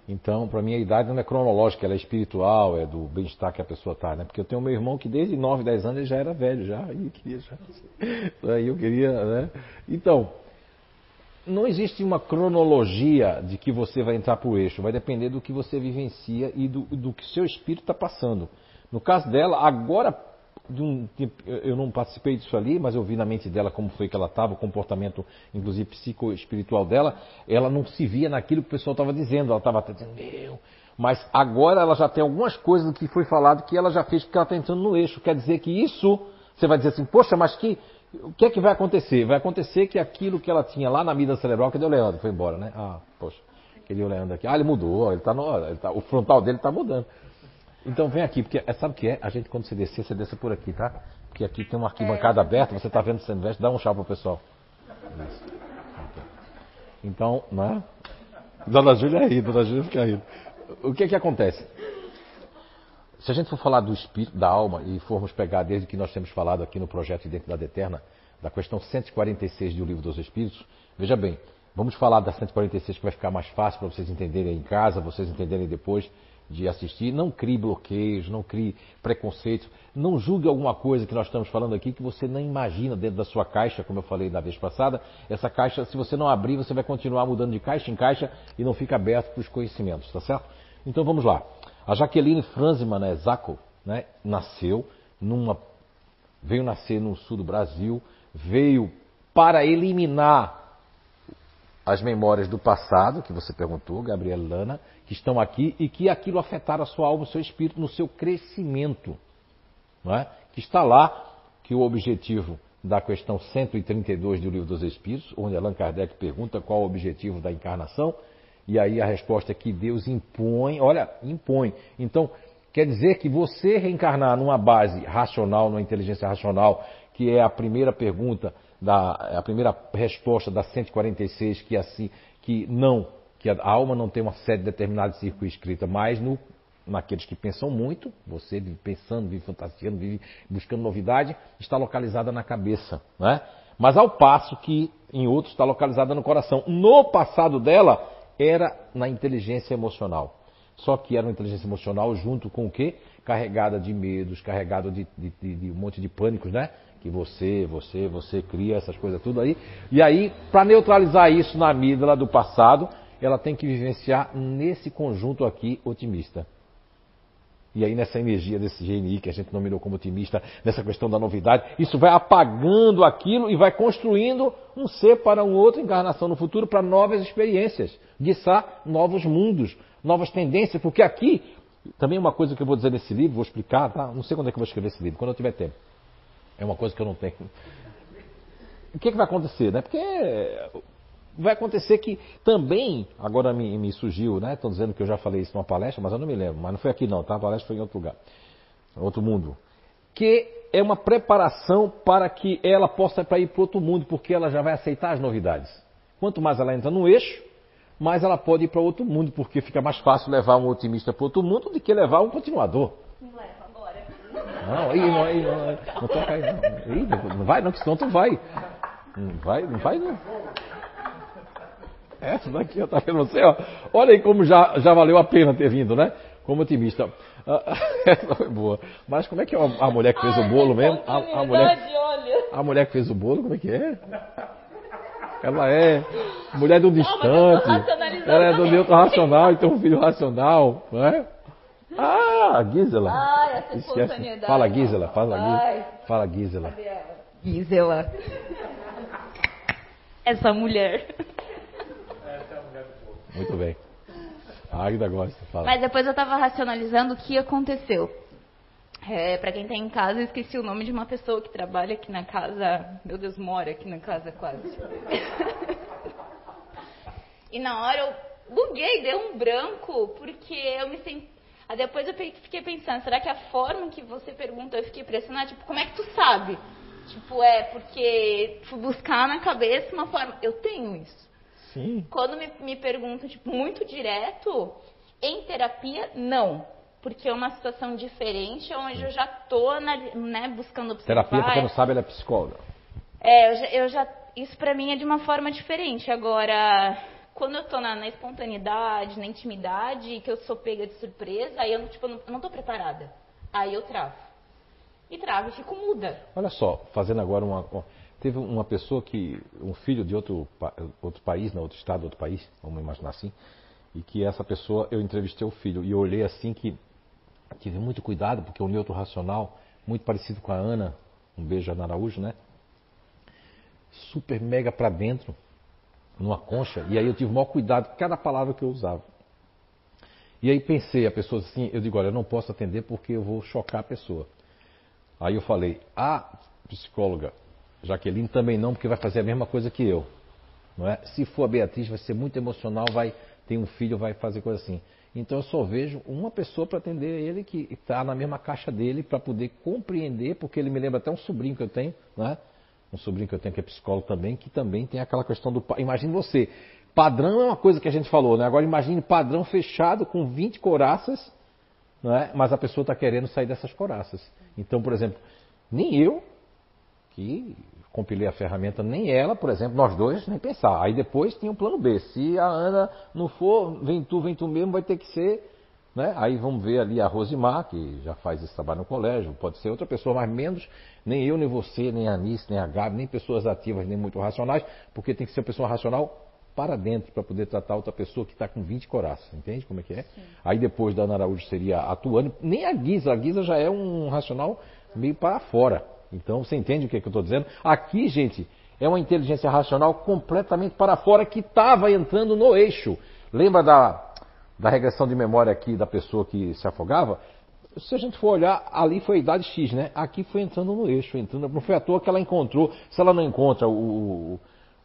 Então, para mim, a idade não é cronológica, ela é espiritual, é do bem-estar que a pessoa está, né? Porque eu tenho meu irmão que desde 9, 10 anos ele já era velho, já, e queria já. Aí eu queria, né? Então, não existe uma cronologia de que você vai entrar para o eixo, vai depender do que você vivencia e do, do que seu espírito está passando. No caso dela, agora, de um, eu não participei disso ali, mas eu vi na mente dela como foi que ela estava, o comportamento, inclusive psicoespiritual dela, ela não se via naquilo que o pessoal estava dizendo, ela estava dizendo, meu. Mas agora ela já tem algumas coisas que foi falado que ela já fez porque ela está entrando no eixo. Quer dizer que isso, você vai dizer assim, poxa, mas que, o que é que vai acontecer? Vai acontecer que aquilo que ela tinha lá na vida cerebral, cadê o Leandro? Foi embora, né? Ah, poxa, queria o Leandro aqui. Ah, ele mudou, ele tá no, ele tá, o frontal dele está mudando. Então vem aqui, porque é, sabe o que é? A gente quando você descer, você desce por aqui, tá? Porque aqui tem uma arquibancada é. aberta, você está vendo o investe, dá um chá pro pessoal. Então, né? Dona Júlia ri, Dona Júlia fica rindo. O que que acontece? Se a gente for falar do espírito, da alma, e formos pegar desde que nós temos falado aqui no projeto Identidade Eterna, da questão 146 do Livro dos Espíritos, veja bem, vamos falar da 146 que vai ficar mais fácil para vocês entenderem em casa, vocês entenderem depois de assistir, não crie bloqueios, não crie preconceitos, não julgue alguma coisa que nós estamos falando aqui que você não imagina dentro da sua caixa, como eu falei da vez passada. Essa caixa, se você não abrir, você vai continuar mudando de caixa em caixa e não fica aberto para os conhecimentos, tá certo? Então vamos lá. A Jaqueline Franzman né, Zaco, né, nasceu numa. veio nascer no sul do Brasil, veio para eliminar as memórias do passado, que você perguntou, Gabriela Lana, que estão aqui e que aquilo afetaram a sua alma, o seu espírito, no seu crescimento. Não é? Que está lá que o objetivo da questão 132 do Livro dos Espíritos, onde Allan Kardec pergunta qual o objetivo da encarnação, e aí a resposta é que Deus impõe, olha, impõe. Então, quer dizer que você reencarnar numa base racional, numa inteligência racional, que é a primeira pergunta da a primeira resposta da 146 que assim que não que a alma não tem uma determinada de circuito escrita, mas no naqueles que pensam muito, você vive pensando, vive fantasiando, vive buscando novidade, está localizada na cabeça, né? Mas ao passo que em outros está localizada no coração. No passado dela era na inteligência emocional. Só que era uma inteligência emocional junto com o quê? Carregada de medos, carregada de, de, de, de um monte de pânicos, né? Que você, você, você cria essas coisas tudo aí. E aí, para neutralizar isso na amígdala do passado, ela tem que vivenciar nesse conjunto aqui otimista. E aí nessa energia desse GNI que a gente nominou como otimista, nessa questão da novidade, isso vai apagando aquilo e vai construindo um ser para uma outra encarnação no futuro, para novas experiências, guiçar novos mundos, novas tendências, porque aqui, também uma coisa que eu vou dizer nesse livro, vou explicar, tá? Não sei quando é que eu vou escrever esse livro, quando eu tiver tempo. É uma coisa que eu não tenho. O que, que vai acontecer, né? Porque vai acontecer que também, agora me, me surgiu, né? Estão dizendo que eu já falei isso numa palestra, mas eu não me lembro. Mas não foi aqui não, tá? A palestra foi em outro lugar, outro mundo. Que é uma preparação para que ela possa ir para outro mundo, porque ela já vai aceitar as novidades. Quanto mais ela entra no eixo, mais ela pode ir para outro mundo, porque fica mais fácil levar um otimista para outro mundo do que levar um continuador. Me leva. Não, aí, não, aí, não, não toca aí, não. Ih, não vai não, senão tu vai. Não vai, não vai não. Essa daqui, ó, tá vendo você, ó. Olha aí como já, já valeu a pena ter vindo, né? Como otimista. Ah, essa foi boa. Mas como é que é a mulher que fez o bolo mesmo? A, a, mulher, a mulher que fez o bolo, como é que é? Ela é mulher do distante. Ela é do neutro racional e tem um filho racional, não é? Ah, Gisela. Ah, essa espontaneidade. Fala, Gisela. Fala, Gisela. Fala, Gisela. Gisela. Essa mulher. Essa é a mulher do povo. Muito bem. A Águida gosta. Fala. Mas depois eu estava racionalizando o que aconteceu. É, para quem tá em casa, eu esqueci o nome de uma pessoa que trabalha aqui na casa. Meu Deus, mora aqui na casa quase. e na hora eu buguei, deu um branco, porque eu me senti. Aí depois eu fiquei pensando, será que a forma que você perguntou eu fiquei pressionada? Tipo, como é que tu sabe? Tipo, é porque fui buscar na cabeça uma forma. Eu tenho isso. Sim. Quando me, me perguntam, tipo, muito direto, em terapia, não porque é uma situação diferente, onde eu já estou né, buscando observar. Terapia, porque não sabe, ela é psicóloga. É, eu já, eu já isso para mim é de uma forma diferente. Agora, quando eu estou na, na, espontaneidade, na intimidade, que eu sou pega de surpresa, aí eu, tipo, eu não, estou preparada. Aí eu travo. E travo e fico muda. Olha só, fazendo agora uma. Teve uma pessoa que. um filho de outro, outro país, né, outro estado, outro país, vamos imaginar assim, e que essa pessoa, eu entrevistei o filho, e eu olhei assim que tive muito cuidado, porque o neutro racional, muito parecido com a Ana, um beijo Ana Araújo, né? Super mega para dentro, numa concha, e aí eu tive o maior cuidado com cada palavra que eu usava. E aí pensei, a pessoa assim, eu digo, olha, eu não posso atender porque eu vou chocar a pessoa. Aí eu falei, a psicóloga Jaqueline também não, porque vai fazer a mesma coisa que eu. Não é? Se for a Beatriz, vai ser muito emocional, vai ter um filho, vai fazer coisa assim. Então eu só vejo uma pessoa para atender ele que está na mesma caixa dele para poder compreender, porque ele me lembra até um sobrinho que eu tenho, né? Um sobrinho que eu tenho que é psicólogo também, que também tem aquela questão do. Imagine você, padrão é uma coisa que a gente falou, né? Agora imagine padrão fechado com 20 coraças, né? mas a pessoa está querendo sair dessas coraças. Então, por exemplo, nem eu, que compilei a ferramenta, nem ela, por exemplo, nós dois, nem pensar. Aí depois tinha um plano B. Se a Ana não for, vem tu, vem tu mesmo, vai ter que ser. Né? Aí vamos ver ali a Rosimar, que já faz esse trabalho no colégio, pode ser outra pessoa, mas menos, nem eu, nem você, nem a Anice, nem a Gabi, nem pessoas ativas, nem muito racionais, porque tem que ser uma pessoa racional para dentro para poder tratar outra pessoa que está com 20 corações, entende como é que é? Sim. Aí depois da Ana Araújo seria atuando, nem a Guisa, a Guisa já é um racional meio para fora. Então você entende o que, é que eu estou dizendo? Aqui, gente, é uma inteligência racional completamente para fora que estava entrando no eixo. Lembra da, da regressão de memória aqui da pessoa que se afogava? Se a gente for olhar, ali foi a idade X, né? Aqui foi entrando no eixo, entrando. Não foi à toa que ela encontrou. Se ela não encontra o,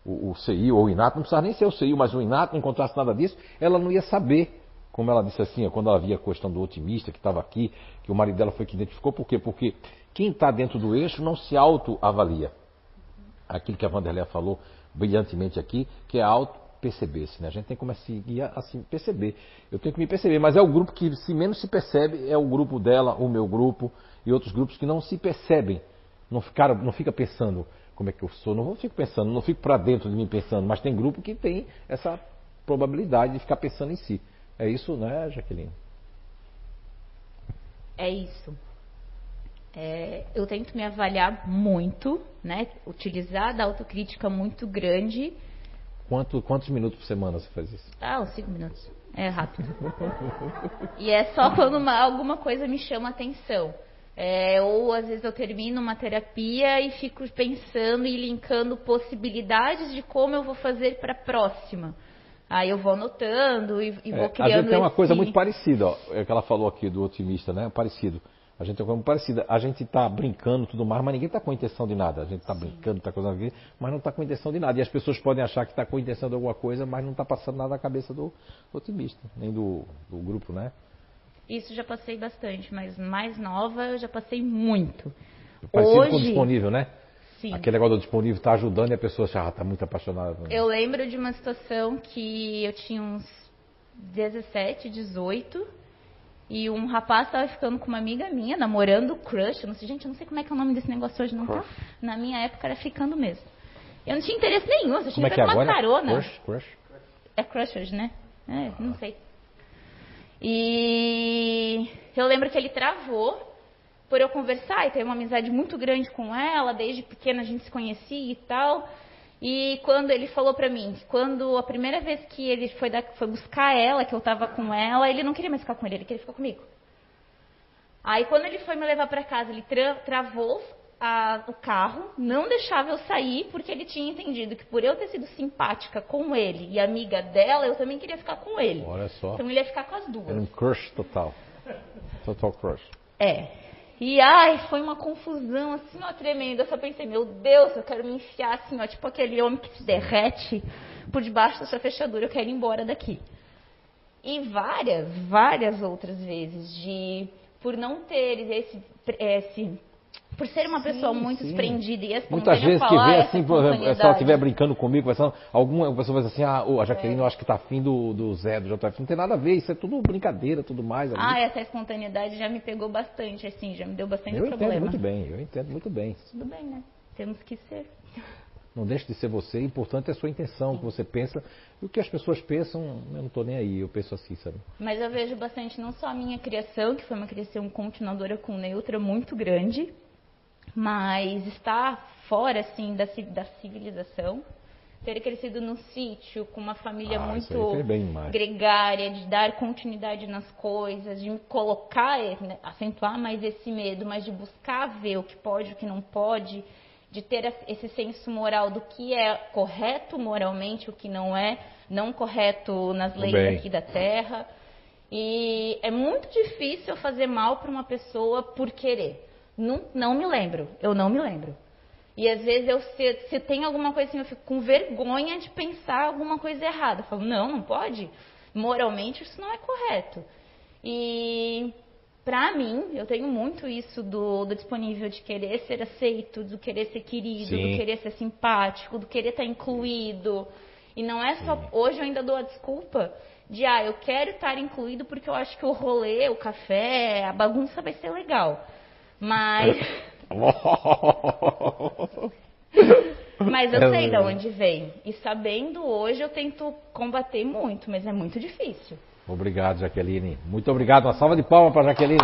o, o CI ou o inato, não precisava nem ser o CI, mas o inato não encontrasse nada disso, ela não ia saber. Como ela disse assim, quando ela via a questão do otimista que estava aqui, que o marido dela foi que identificou, por quê? Porque quem está dentro do eixo não se autoavalia. Aquilo que a Vanderlei falou brilhantemente aqui, que é auto-perceber-se. Né? A gente tem como se assim, perceber. Eu tenho que me perceber, mas é o grupo que se menos se percebe, é o grupo dela, o meu grupo e outros grupos que não se percebem. Não, ficaram, não fica pensando como é que eu sou, não fico pensando, não fico para dentro de mim pensando, mas tem grupo que tem essa probabilidade de ficar pensando em si. É isso, né, Jaqueline? É isso. É, eu tento me avaliar muito, né? Utilizar da autocrítica muito grande. Quanto, quantos minutos por semana você faz isso? Ah, uns cinco minutos. É rápido. e é só quando uma, alguma coisa me chama atenção. É, ou às vezes eu termino uma terapia e fico pensando e linkando possibilidades de como eu vou fazer para a próxima. Aí eu vou anotando e, e é, vou criando. A gente tem uma esse... coisa muito parecida, ó, é que ela falou aqui do otimista, né? Parecido. A gente é como parecida. A gente está brincando tudo mais, mas ninguém está com intenção de nada. A gente está brincando, está coisa aqui, mas não está com intenção de nada. E as pessoas podem achar que está com intenção de alguma coisa, mas não está passando nada na cabeça do, do otimista, nem do, do, grupo, né? Isso já passei bastante, mas mais nova eu já passei muito. Parecido Hoje... com o disponível, né? Sim. Aquele negócio do disponível está ajudando e a pessoa já está muito apaixonada. Eu lembro de uma situação que eu tinha uns 17, 18 e um rapaz estava ficando com uma amiga minha, namorando crush. Eu não sei, gente, eu não sei como é que é o nome desse negócio hoje, não tá? Na minha época era ficando mesmo. Eu não tinha interesse nenhum, eu tinha é que é uma carona. Crush, crush. É crush hoje, né? É, não sei. E eu lembro que ele travou por eu conversar e ter uma amizade muito grande com ela, desde pequena a gente se conhecia e tal. E quando ele falou pra mim, quando a primeira vez que ele foi, dar, foi buscar ela, que eu tava com ela, ele não queria mais ficar com ele, ele queria ficar comigo. Aí quando ele foi me levar para casa, ele tra travou a, o carro, não deixava eu sair, porque ele tinha entendido que por eu ter sido simpática com ele e amiga dela, eu também queria ficar com ele. Olha só. Então ele ia ficar com as duas. Era um crush total. Total crush. É. E ai, foi uma confusão assim, ó, tremenda. Eu só pensei, meu Deus, eu quero me enfiar assim, ó, tipo aquele homem que se derrete por debaixo dessa fechadura, eu quero ir embora daqui. E várias, várias outras vezes de por não ter esse, esse por ser uma pessoa sim, muito sim. desprendida e Muitas vezes que vê assim, se ela estiver brincando comigo, conversando, alguma pessoa vai dizer assim, ah, a Jaqueline é. eu acho que está afim do, do Zé, do JF. Não tem nada a ver, isso é tudo brincadeira, tudo mais. Ali. Ah, essa espontaneidade já me pegou bastante, assim, já me deu bastante eu problema. Eu entendo muito bem, eu entendo muito bem. Tudo bem, né? Temos que ser. Não deixe de ser você, o importante é a sua intenção, o que você pensa. E o que as pessoas pensam, eu não estou nem aí, eu penso assim, sabe? Mas eu vejo bastante, não só a minha criação, que foi uma criação continuadora com neutra muito grande, mas estar fora assim da, da civilização, ter crescido num sítio com uma família ah, muito gregária, de dar continuidade nas coisas, de colocar, né, acentuar mais esse medo, mas de buscar ver o que pode, o que não pode, de ter esse senso moral do que é correto moralmente, o que não é, não correto nas leis Bem. aqui da Terra. E é muito difícil fazer mal para uma pessoa por querer. Não, não me lembro, eu não me lembro. E às vezes eu se, se tem alguma coisa assim, eu fico com vergonha de pensar alguma coisa errada. Eu falo, não, não pode. Moralmente isso não é correto. E para mim, eu tenho muito isso do, do, disponível de querer ser aceito, do querer ser querido, Sim. do querer ser simpático, do querer estar incluído. E não é só. Sim. Hoje eu ainda dou a desculpa de, ah, eu quero estar incluído porque eu acho que o rolê, o café, a bagunça vai ser legal. Mas. mas eu sei de onde vem. E sabendo hoje, eu tento combater muito, mas é muito difícil. Obrigado, Jaqueline. Muito obrigado. Uma salva de palmas para Jaqueline.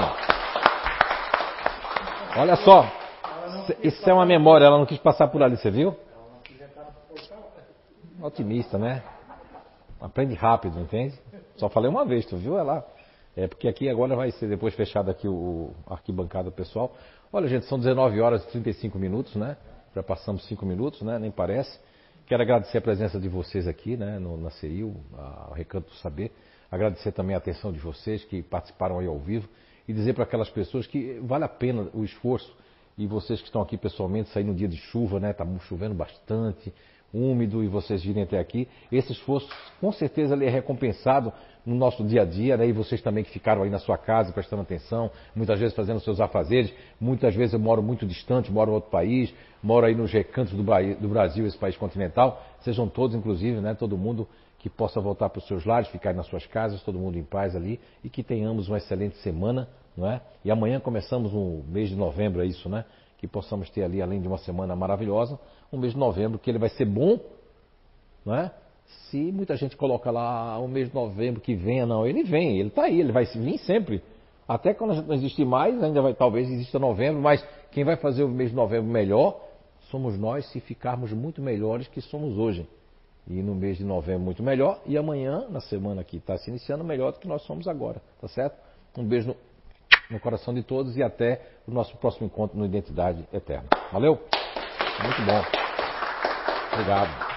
Olha só. Isso é uma memória, ela não quis passar por ali, você viu? Otimista, né? Aprende rápido, entende? Só falei uma vez, tu viu? Ela. É porque aqui agora vai ser depois fechado aqui o arquibancada pessoal. Olha, gente, são 19 horas e 35 minutos, né? Já passamos 5 minutos, né? Nem parece. Quero agradecer a presença de vocês aqui, né? No, na CEIU, ao Recanto do Saber. Agradecer também a atenção de vocês que participaram aí ao vivo. E dizer para aquelas pessoas que vale a pena o esforço. E vocês que estão aqui pessoalmente, sair no dia de chuva, né? Tá chovendo bastante úmido e vocês virem até aqui, esse esforço com certeza ele é recompensado no nosso dia a dia, né? e vocês também que ficaram aí na sua casa prestando atenção, muitas vezes fazendo seus afazeres, muitas vezes eu moro muito distante, moro em outro país, moro aí nos recantos do, do Brasil, esse país continental, sejam todos, inclusive, né, todo mundo que possa voltar para os seus lares, ficar nas suas casas, todo mundo em paz ali, e que tenhamos uma excelente semana, não é? E amanhã começamos o mês de novembro, é isso, né? Que possamos ter ali, além de uma semana maravilhosa, um mês de novembro que ele vai ser bom, não é? Se muita gente coloca lá o mês de novembro que venha, não, ele vem, ele está aí, ele vai vir sempre. Até quando não existir mais, ainda vai, talvez exista novembro, mas quem vai fazer o mês de novembro melhor somos nós se ficarmos muito melhores que somos hoje. E no mês de novembro muito melhor, e amanhã, na semana que está se iniciando, melhor do que nós somos agora, tá certo? Um beijo no, no coração de todos e até o nosso próximo encontro no Identidade Eterna. Valeu? Muito bom. Obrigado.